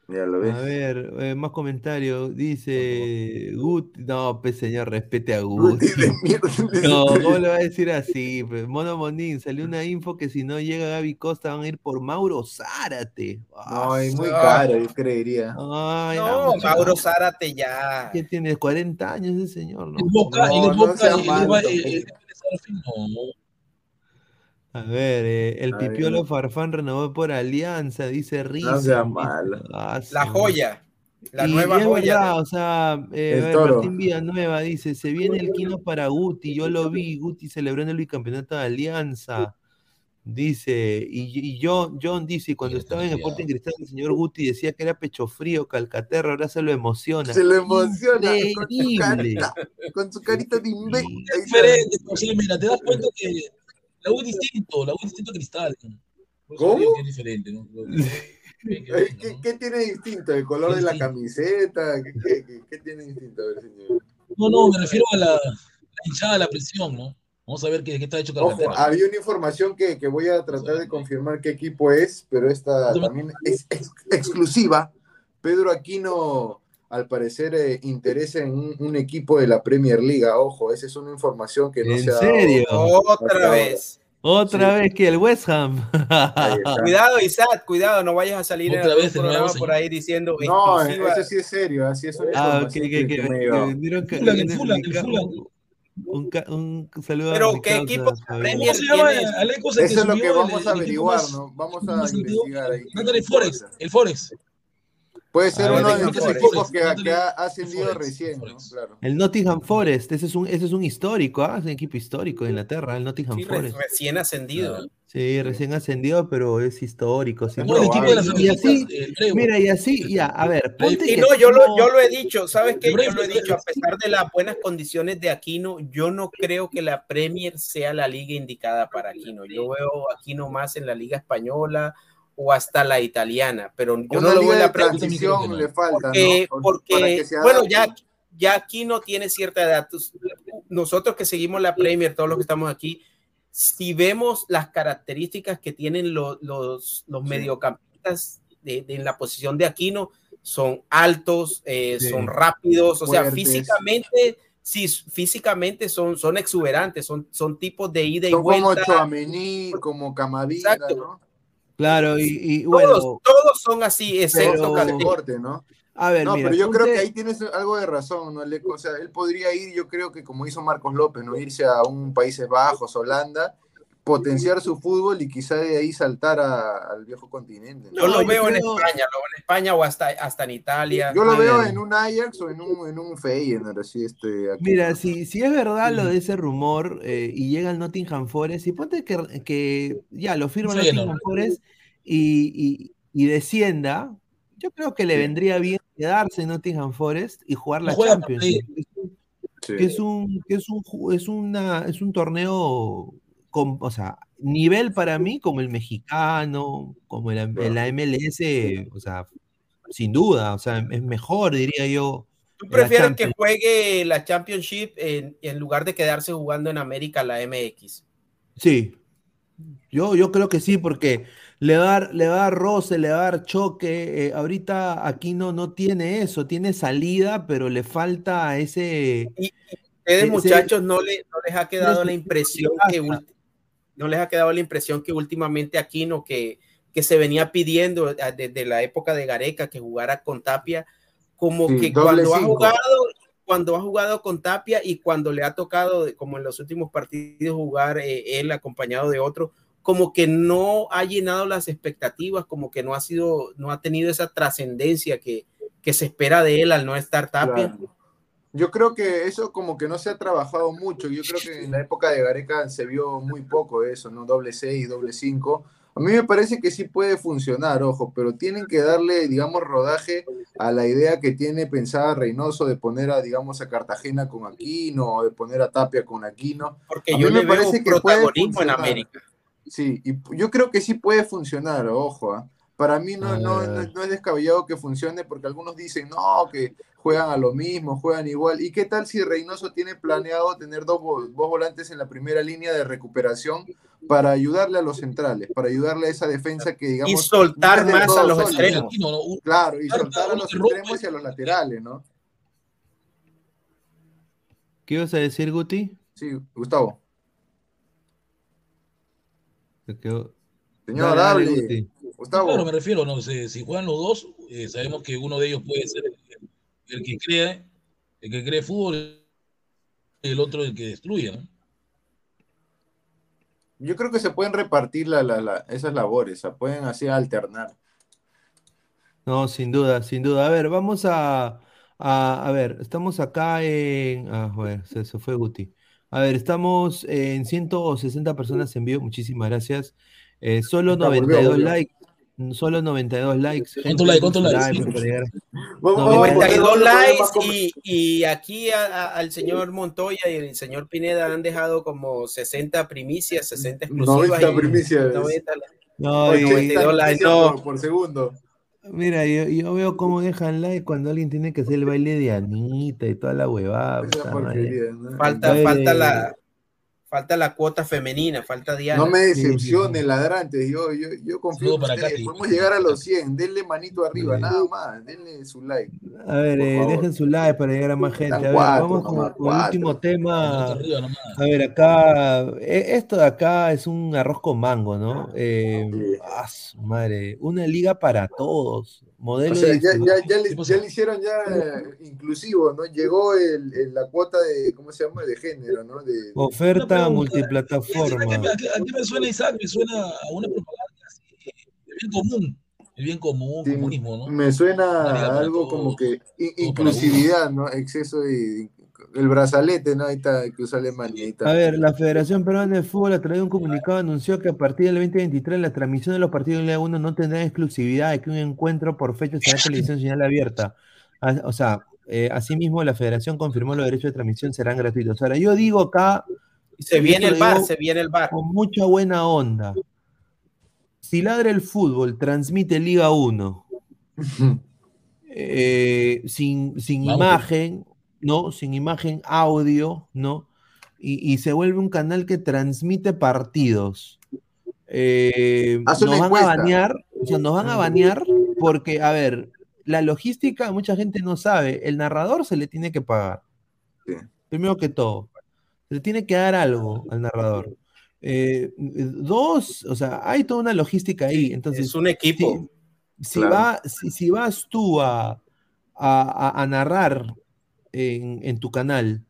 Ya lo ves. A ver, eh, más comentarios. Dice Guti. No, pues señor, respete a Guti. No, ¿cómo le va a decir así? Pues, Mono Monín, salió una info que si no llega Gaby Costa van a ir por Mauro Zárate. No, es muy Ah. caro, yo creería. Ay, No, Mauro Zárate ya. ¿Qué tiene? 40 años ese señor, ¿no? Boca, No, no Boca, sea el- malo el- el- tampoco. el- no. A ver, eh, el A ver. Pipiolo Farfán renovó por Alianza, dice Rizzo. No sea malo. Ah, La joya. La y, nueva joya. verdad, o sea, eh, El a ver. Martín Villanueva dice, se viene el Quino para Guti, yo lo vi, Guti celebró en el bicampeonato de Alianza, dice, y, y John, John dice, cuando estaba en sí, Sporting Cristal, el señor Guti decía que era pecho frío, calcaterra, ahora se lo emociona. Se lo emociona con su carita, con su carita de imbécil. Diferente, José, mira, te das cuenta que la U es distinto, la U es distinto a Cristal. ¿Cómo? es diferente, ¿no? ¿Qué, qué tiene distinto? ¿El color de la camiseta? ¿Qué, qué- qué- qué tiene distinto? A ver, señor. No, no, me refiero a la, la hinchada, la presión, ¿no? Vamos a ver qué, qué está hecho Ojo, había una información que, que voy a tratar de confirmar qué equipo es, pero esta también es ex- exclusiva. Pedro Aquino, al parecer, eh, interesa en un, un equipo de la Premier League. Ojo, esa es una información que no ¿En se ha dado. serio? Otra vez. Otra vez que el West Ham. Cuidado, Isaac, cuidado, no vayas a salir en Otra algún vez nuevo, programa por ahí diciendo No, exclusiva. eso sí es serio, así es una Ah, ok, que, el el. Un, un saludo Pero, a ¿qué causa, equipo. Premier ¿Cómo se llama? Aleco? el Eso es lo que vamos a el- el averiguar, más- ¿no? Vamos el a investigar ahí. Mándale Forex, el Forex. Puede ser ver, uno de Nottingham los Forest. equipos que, que ha ascendido Forest, recién, ¿no? Claro. El Nottingham Forest, ese es un, ese es un histórico, ¿ah? Es un equipo histórico de Inglaterra, el Nottingham Sí, re- Forest. recién ascendido. Claro. Sí, recién ascendido, pero es histórico. sin Bueno, equipo de las y así, el Breu. mira, y así, ya, a ver, ponte Y no, yo lo, yo lo he dicho, ¿sabes qué? Yo lo he dicho, a pesar de las buenas condiciones de Aquino, yo no creo que la Premier sea la liga indicada para Aquino. Yo veo a Aquino más en la liga española o hasta la italiana, pero yo Una no lo de la transición le falta, porque, ¿no? porque bueno, ya, ya Aquino tiene cierta edad. Nosotros que seguimos la Premier, todos los que estamos aquí, si vemos las características que tienen los, los, los Sí. mediocampistas de, de- en la posición de Aquino, son altos, eh, Sí. son rápidos, o sea, físicamente, sí, físicamente son, son exuberantes, son, son tipos de ida y Son como vuelta. Chouameni, como Exacto. ¿no? Claro, y, y Todos, bueno, todos son así, excepto. Corte, ¿no? a ver, No, mira, pero yo creo que ahí tienes algo de razón, ¿no? O sea, él podría ir, yo creo que como hizo Marcos López, ¿no? Irse a un Países Bajos, Holanda, potenciar su fútbol y quizá de ahí saltar a- al viejo continente. ¿no? Yo lo yo veo en creo- España, lo veo en España o hasta, hasta en Italia. Yo lo A veo en un Ajax o en un, en un Feyenoord, así, este, aquí. Mira, si, si es verdad lo de ese rumor eh, y llega el Nottingham Forest, y ponte que, que ya lo firma el. Nottingham Forest y, y- y descienda, yo creo que le Sí. vendría bien quedarse en Nottingham Forest y jugar la Champions. Sí. que es un que es un es una es un torneo con, o sea, nivel para mí como el mexicano, como el, la MLS, o sea, sin duda, o sea, es mejor diría yo. ¿Tú prefieres que juegue la Championship en, en lugar de quedarse jugando en América la MX? Sí. Yo, yo creo que sí, porque le va a dar, le va a dar roce, le va a dar choque. eh, ahorita aquí no, no tiene eso, tiene salida, pero le falta ese. Y ustedes, Ese- muchachos, no, le, no les ha quedado la impresión que no les ha quedado la impresión que últimamente Aquino, que, que se venía pidiendo eh, desde la época de Gareca que jugara con Tapia, como Sí, que cuando ha jugado, cuando ha jugado con Tapia y cuando le ha tocado, como en los últimos partidos, jugar eh, él acompañado de otro, como que no ha llenado las expectativas, como que no ha sido, no ha tenido esa trascendencia que, que se espera de él al no estar Tapia. Claro. Yo creo que eso como que no se ha trabajado mucho. Yo creo que en la época de Gareca se vio muy poco eso, ¿no? Doble seis, doble cinco. A mí me parece que sí puede funcionar, ojo, pero tienen que darle, digamos, rodaje a la idea que tiene pensada Reynoso de poner a, digamos, a Cartagena con Aquino o de poner a Tapia con Aquino. Porque A yo mí le me veo parece que puede protagonismo en funcionar. América. Sí, y yo creo que sí puede funcionar, ojo, ¿ah? Para mí no, no, ver, a no- no es descabellado que funcione porque algunos dicen, no, que juegan a lo mismo, juegan igual. ¿Y qué tal si Reynoso tiene planeado tener dos, vo- dos volantes en la primera línea de recuperación para ayudarle a los centrales, para ayudarle a esa defensa que digamos... Y soltar más a los extremos. Aquí no, no, un- Claro, y soltar a los extremos y a los laterales, ¿no? ¿Qué ibas a decir, Guti? Sí, Gustavo. Se quedó- Señor, Dale, dale, hable. Guti. Gustavo. Claro, me refiero, no sé, si juegan los dos, eh, sabemos que uno de ellos puede ser el, el que crea, el que cree fútbol, y el otro el que destruye, ¿no? Yo creo que se pueden repartir la- la- la- esas labores, se pueden así alternar. No, sin duda, sin duda. A ver, vamos a, a, a ver, estamos acá en, ah, joder, se, se fue Guti. A ver, estamos en 160 personas en vivo, muchísimas gracias. Eh, solo Ya, volvió, 92 volvió. likes, solo 92 likes. ¿Cuántos likes? dejen su ¿Cuántos likes? like para llegar- Vamos, vamos a poner 92 otro likes y, y aquí a- a- al señor Montoya y el señor Pineda han dejado como 60 primicias, 60 exclusivas. 90 y primicias. 90 No, y- 92 likes, no. por, segundo. mira, yo, yo veo cómo dejan like cuando alguien tiene que hacer el baile de Anita y toda la huevada. Falta, falta la falta la cuota femenina, falta Diana. No me decepcione, ladrantes. Yo, yo, yo confío Saludo en para ustedes. Katy. Podemos llegar a los 100. Denle manito arriba, Sí. nada más. Denle su like. A ver, eh, dejen su like para llegar a más gente. A ver, cuatro, vamos con, nomás, con el último tema. A ver, acá, e- esto de acá es un arroz con mango, ¿no? Eh, Sí. ah, su madre, una liga para todos, modelo O sea, de ya, ya, ya, ¿Qué le, ya le hicieron ya eh, inclusivo, ¿no? Llegó el, el- la cuota de, ¿cómo se llama? De género, ¿no? De, de- oferta Una pregunta. ¿A multiplataforma. qué, a qué- a qué me suena, Isaac? Me suena a una propaganda así, el bien común, el bien común, Sí, comunismo, ¿no? Me suena a algo como que in- inclusividad, ¿no? Exceso de, el brazalete, ¿no? Ahí está, que usa Alemania. Ahí está. A ver, la Federación Peruana de Fútbol a través de un comunicado anunció que a partir del 2023 la transmisión de los partidos de Liga 1 no tendrá exclusividad y que un encuentro por fecha será televisión señal abierta. Ah, O sea, eh, asimismo la Federación confirmó los derechos de transmisión serán gratuitos. Ahora, yo digo acá, Se viene el bar, se viene el bar. con mucha buena onda. Si Ladra el Fútbol transmite Liga 1 eh, sin, sin imagen, ¿no? Sin imagen, audio, ¿no? Y, y se vuelve un canal que transmite partidos. Eh, nos van a banear, o sea, nos van a banear porque, a ver, la logística mucha gente no sabe, el narrador se le tiene que pagar. Sí. Primero que todo, se le tiene que dar algo al narrador. Eh, dos, o sea, hay toda una logística ahí. Entonces, Es un equipo. si, si Claro. va, si, si vas tú a- a narrar en, en tu canal,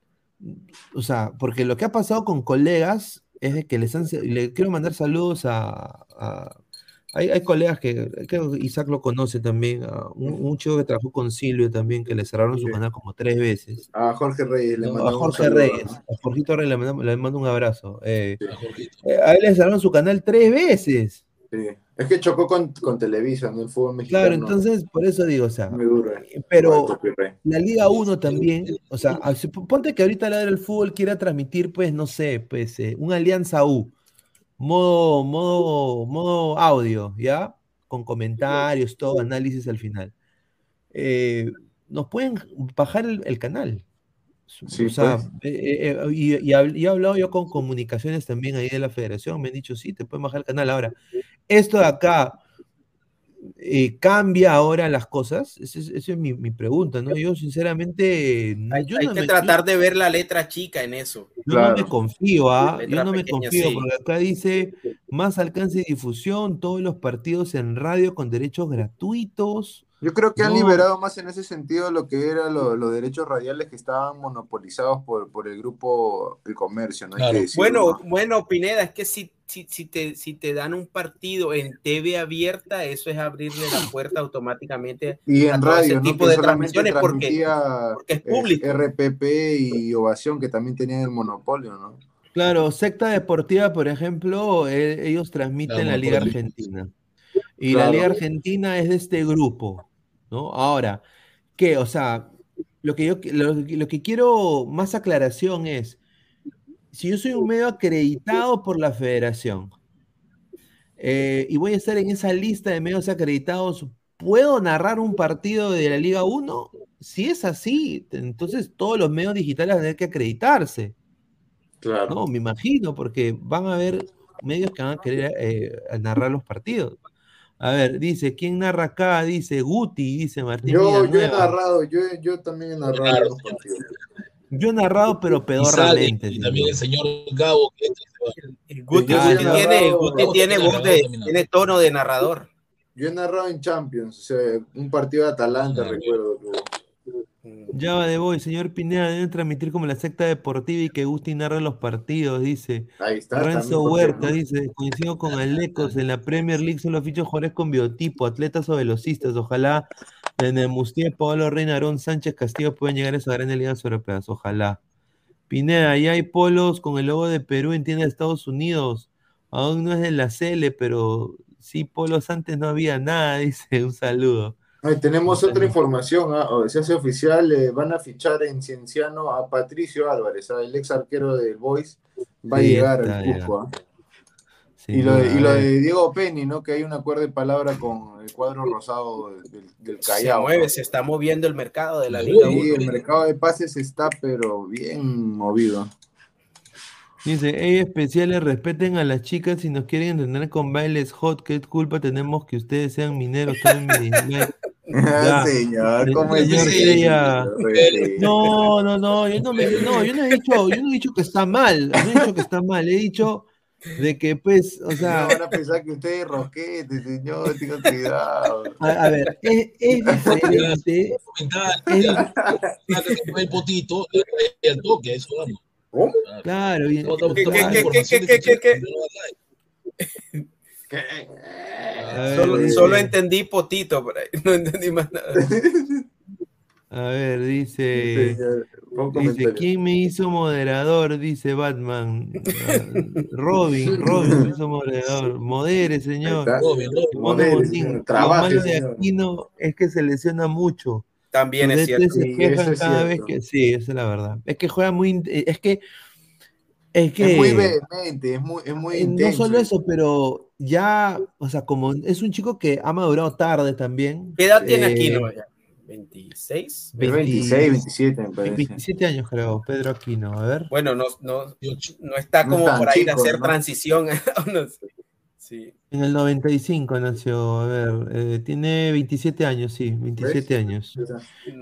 o sea, porque lo que ha pasado con colegas es de que les han, le quiero mandar saludos a, a- hay, hay colegas que, creo que Isaac lo conoce también, a un, un chico que trabajó con Silvio también, que le cerraron su Sí. canal como tres veces. A Jorge Reyes le ¿no? mandamos A un Jorge saludo, Reyes, ¿no? a Jorgito Reyes le mando, le mando un abrazo. eh, eh, a él le cerraron su canal tres veces. Sí. Es que chocó con, con Televisa, ¿no? El fútbol mexicano. Claro, entonces, por eso digo, o sea, eh. pero la Liga 1 también, o sea, ponte que ahorita la del fútbol quiera transmitir, pues, no sé, pues, eh, un Alianza U, modo, modo, modo audio, ¿ya? Con comentarios, todo, análisis al final. Eh, nos pueden bajar el, el canal. Sí, o sea, pues. eh, eh, y, y hab- y he hablado yo con comunicaciones también ahí de la federación, me han dicho, sí, te pueden bajar el canal. Ahora, esto de acá eh, cambia ahora las cosas, esa es, esa es mi, mi pregunta, ¿no? Yo sinceramente, Hay, yo hay no que me, tratar de ver la letra chica en eso. yo no me confío, ¿ah? Letra Yo no me pequeña, confío, sí. porque acá dice más alcance y difusión, todos los partidos en radio con derechos gratuitos. Yo creo que han liberado más en ese sentido lo que eran lo- los derechos radiales que estaban monopolizados por, por el grupo El Comercio, ¿no? Hay que Bueno, ¿no? bueno, Pineda, es que si, si, si, te, si te dan un partido en TV abierta, eso es abrirle la puerta automáticamente Y a en todo ese tipo Que de transmisiones porque, es eh, público. RPP y Ovación, que también tenían el monopolio, ¿no? Claro, Secta Deportiva, por ejemplo, eh, ellos transmiten Claro, la Liga. Argentina. Y la. Liga Argentina es de este grupo, ¿no? Ahora, ¿qué? O sea, lo que yo lo, lo que quiero más aclaración es, si yo soy un medio acreditado por la federación eh, y voy a estar en esa lista de medios acreditados. ¿Puedo narrar un partido de la Liga 1? Si es así, entonces todos los medios digitales van a tener que acreditarse. Claro. No, me imagino, porque van a haber medios que van a querer eh, narrar los partidos. A ver, dice, ¿quién narra acá? Dice Guti, dice Martín Yo, yo he narrado, yo, yo también he narrado los partidos. Yo he narrado, pero Y sale, pedorramente. y sí. también el señor Gabo. que Guti, Yo Guti he tiene, narrado- Guti tiene voz de, tiene tono de narrador. Yo he narrado en Champions, o sea, un partido de Atalanta, recuerdo. que- Ya va de voy, señor Pineda, deben transmitir como la secta deportiva y que Gusti narra los partidos, dice. Ahí está. Renzo también, ¿por qué Huerta dice, coincido con Alecos, en la Premier League solo fichan jugadores con biotipo, atletas o velocistas. Ojalá en el Mustier, Pablo Reina, Aarón Sánchez Castillo puedan llegar a esa grandes ligas europeas. Ojalá. Pineda, ahí hay polos con el logo de Perú en tienda de Estados Unidos. Aún no es de la CL, pero sí polos antes no había nada, dice. Un saludo. Ay, tenemos otra información, ah, o se hace oficial, eh, van a fichar en Cienciano a Patricio Álvarez, ah, el ex arquero del Boys, va a Sí, llegar está, al. Cusco. ah. Sin Y lo, de, y lo a de Diego Penny, ¿no? Que hay un acuerdo de palabra con el cuadro rosado del, del Se Callao. mueve, ¿no? se está moviendo el mercado de la Liga Sí, 1. el mercado de pases está, pero bien movido. Dice, hey, especiales, respeten a las chicas si nos quieren entrenar con bailes hot, ¿qué culpa tenemos que ustedes sean mineros? Ya. Señor, ¿cómo es. No, no, no, yo no, me, no, yo no he dicho, yo no he dicho que está mal, no he dicho que está mal, he dicho de que pues, o sea, van a pensar que usted es roquete, señor, tenga cuidado. a, a ver, es, es diferente, El potito, y el toque, eso vamos. ¿Cómo? claro, y- Otra- ¿Qué, otra qué, qué, qué, información qué, de qué, qué, que- qué? a ver, Solo, solo entendí potito por ahí, no entendí más nada. a ver, dice, Señor, dice. ¿quién me hizo moderador? Dice Batman, Robin, Robin me hizo moderador, modere, señor. Robin, Robin. Modere, señor, trabaje, malo de señor. Aquino es que se lesiona mucho. También es cierto. se Sí, eso es cada vez cierto. que sí, esa es la verdad. Es que juega muy, eh, es que, es que Es muy vehemente, es muy, es muy eh, no intenso. solo eso, pero ya, o sea, como es un chico que ha madurado tarde también. ¿Qué edad tiene eh, Aquino? ya? ¿26? Es 26, 27, me parece. 27 años creo, Pedro Aquino, a ver. Bueno, no, no, no está No como tan para ir a chico, hacer ¿no? transición. no sé. Sí. En el 95 nació, a ver, eh, tiene 27 años, sí, 27 años.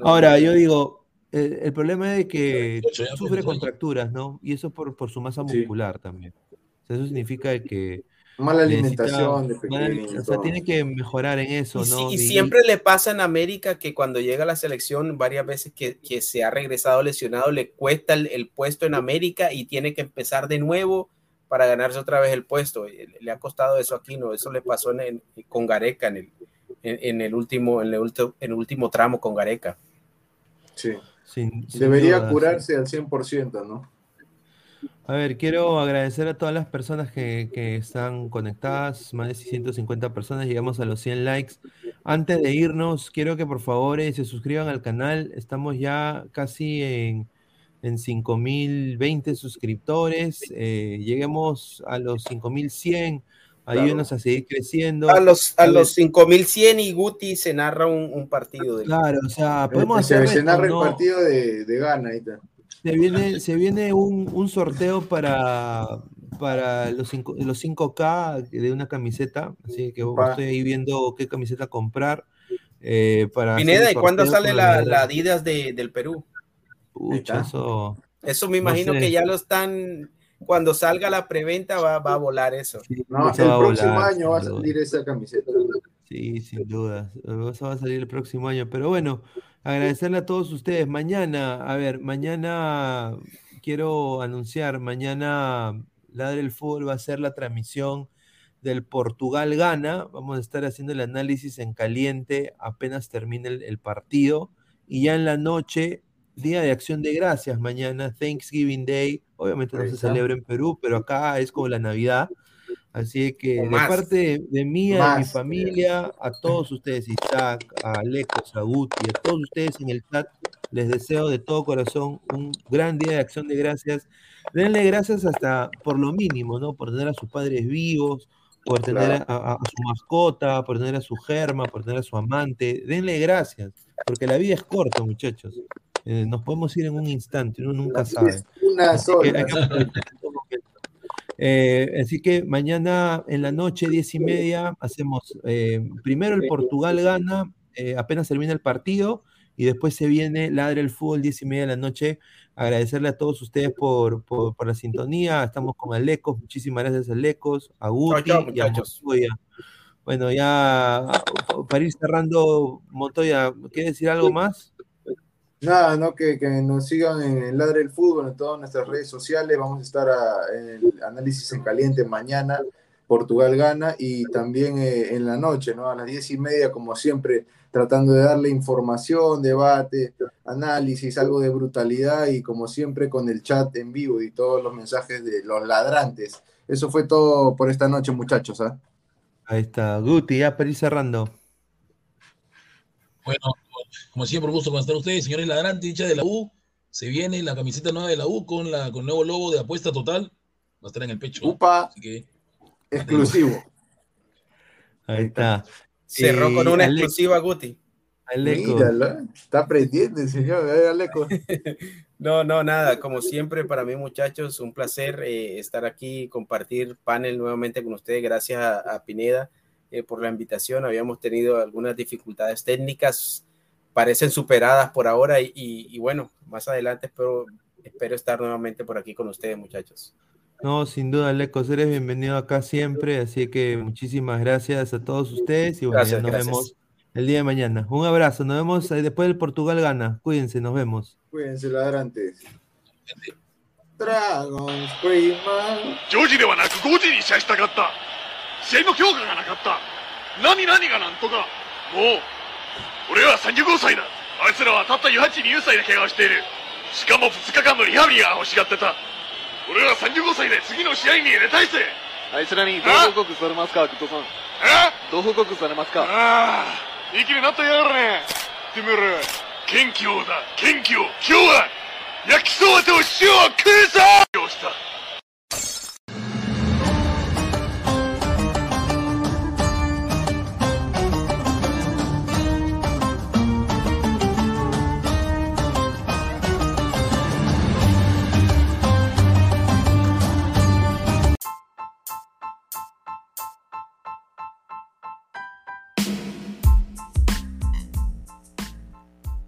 Ahora, yo digo, el, el problema es que 28 ya, sufre 28 años. contracturas, ¿no? Y eso por, por su masa Sí. muscular también. O sea, eso significa que Mala alimentación de pequeño. o sea, tiene que mejorar en eso, Y, ¿no? y Y- siempre le pasa en América que cuando llega a la selección, varias veces que, que se ha regresado lesionado, le cuesta el, el puesto en América y tiene que empezar de nuevo para ganarse otra vez el puesto. Y Le, ha costado eso aquí, ¿no? Eso le pasó en, en- con Gareca en el, en, en el último, en el, ulti- en el último tramo con Gareca. Sí. sin- sin Debería duda, curarse al 100%, ¿no? A ver, quiero agradecer a todas las personas que, que están conectadas, más de 650 personas, llegamos a los 100 likes. Antes de irnos, quiero que por favor eh, se suscriban al canal, estamos ya casi en, en 5020 suscriptores, eh, lleguemos a los 5100, ayúdenos a seguir creciendo. A los, a los 5100 y Guti se narra un, un partido. del- Claro, o sea, podemos se, hacer se esto, narra ¿no? el partido de, de Ghana ahí está. Se viene, se viene un, un sorteo para, para los, cinco, los 5K de una camiseta, así que Pa. estoy ahí viendo qué camiseta comprar. eh, para Pineda, ¿y cuándo sale la, la Adidas de, del Perú? Pucha, eso. Eso me No imagino sé. que ya lo están, cuando salga la preventa va, va a volar eso. No, Eso el va próximo volar, año va a sin duda. salir esa camiseta. Sí, sin duda. Eso va a salir el próximo año. Pero bueno, agradecerle a todos ustedes. Mañana, a ver, mañana quiero anunciar, mañana Ladre el Fútbol va a ser la transmisión del Portugal-Gana. Vamos a estar haciendo el análisis en caliente apenas termine el, el partido. Y ya en la noche, Día de Acción de Gracias, mañana, Thanksgiving Day. Obviamente no se celebra en Perú, pero acá es como la Navidad. Así que de parte de, mí, de mi familia, a todos ustedes, Isaac, a Alecos, a Guti, a todos ustedes en el chat, les deseo de todo corazón un gran día de acción de gracias. Denle gracias hasta por lo mínimo, ¿no? Por tener a sus padres vivos, por tener Claro. a, a- a su mascota, por tener a su germa, por tener a su amante. Denle gracias, porque la vida es corta, muchachos. Eh, nos podemos ir en un instante, uno nunca sabe. Una Así que sola. que. Eh, así que mañana en la noche, diez y media, hacemos eh, primero el Portugal gana, apenas termina el partido, y después se viene Ladre el Fútbol, diez y media de la noche. Agradecerle a todos ustedes por, por, por la sintonía. Estamos con Alecos, muchísimas gracias Alecos, a Guti y a. Montoya. Bueno, ya para ir cerrando, Montoya, ¿quiere decir algo más? Nada, ¿no? Que, que nos sigan en el Ladre del Fútbol, en todas nuestras redes sociales. Vamos a estar a- en el análisis en caliente mañana. Portugal gana y también eh, en la noche, ¿no? A las diez y media, como siempre, tratando de darle información, debate, análisis, algo de brutalidad y como siempre con el chat en vivo y todos los mensajes de los ladrantes. Eso fue todo por esta noche, muchachos. ¿ah? Ahí está, Guti, ya para ir cerrando. Bueno, como siempre, un gusto con estar ustedes, señores ladrantes, hinchas de la U. Se viene la camiseta nueva de la U con, la, con el nuevo logo de apuesta total. Va a estar en el pecho. Upa, Así que, exclusivo. Ahí está. Cerró con Eh, una Ale- exclusiva, Guti. Aleco. Míralo, está aprendiendo el señor. eh, Aleco. No, no, nada, como siempre, para mí, muchachos, un placer eh, estar aquí, compartir panel nuevamente con ustedes. Gracias a, a Pineda eh, por la invitación. Habíamos tenido algunas dificultades técnicas, parecen superadas por ahora y, y- y bueno, más adelante espero, espero estar nuevamente por aquí con ustedes, muchachos. No, sin duda, Lecos, eres bienvenido acá siempre, así que muchísimas gracias a todos ustedes y bueno, Gracias, ya nos gracias. vemos el día de mañana. Un abrazo, nos vemos eh, después del Portugal gana. Cuídense, nos vemos. Cuídense, ladrantes. Dragon Screamer. 4時ではなく5時に試合したかった試合の強化がなかった何何がなんとかもう 俺は35歳だ。あいつらはたった42歳で怪我をしている。しかも2日間のリハビリが欲しがってた。俺は35歳で次の試合に入れたいぜ。あいつらにどう報告されますか、グッドさん。え？どう報告されますか？ああ息になったやがるねてめえら元気をだ。元気を今日は焼きそばと塩を食うぞ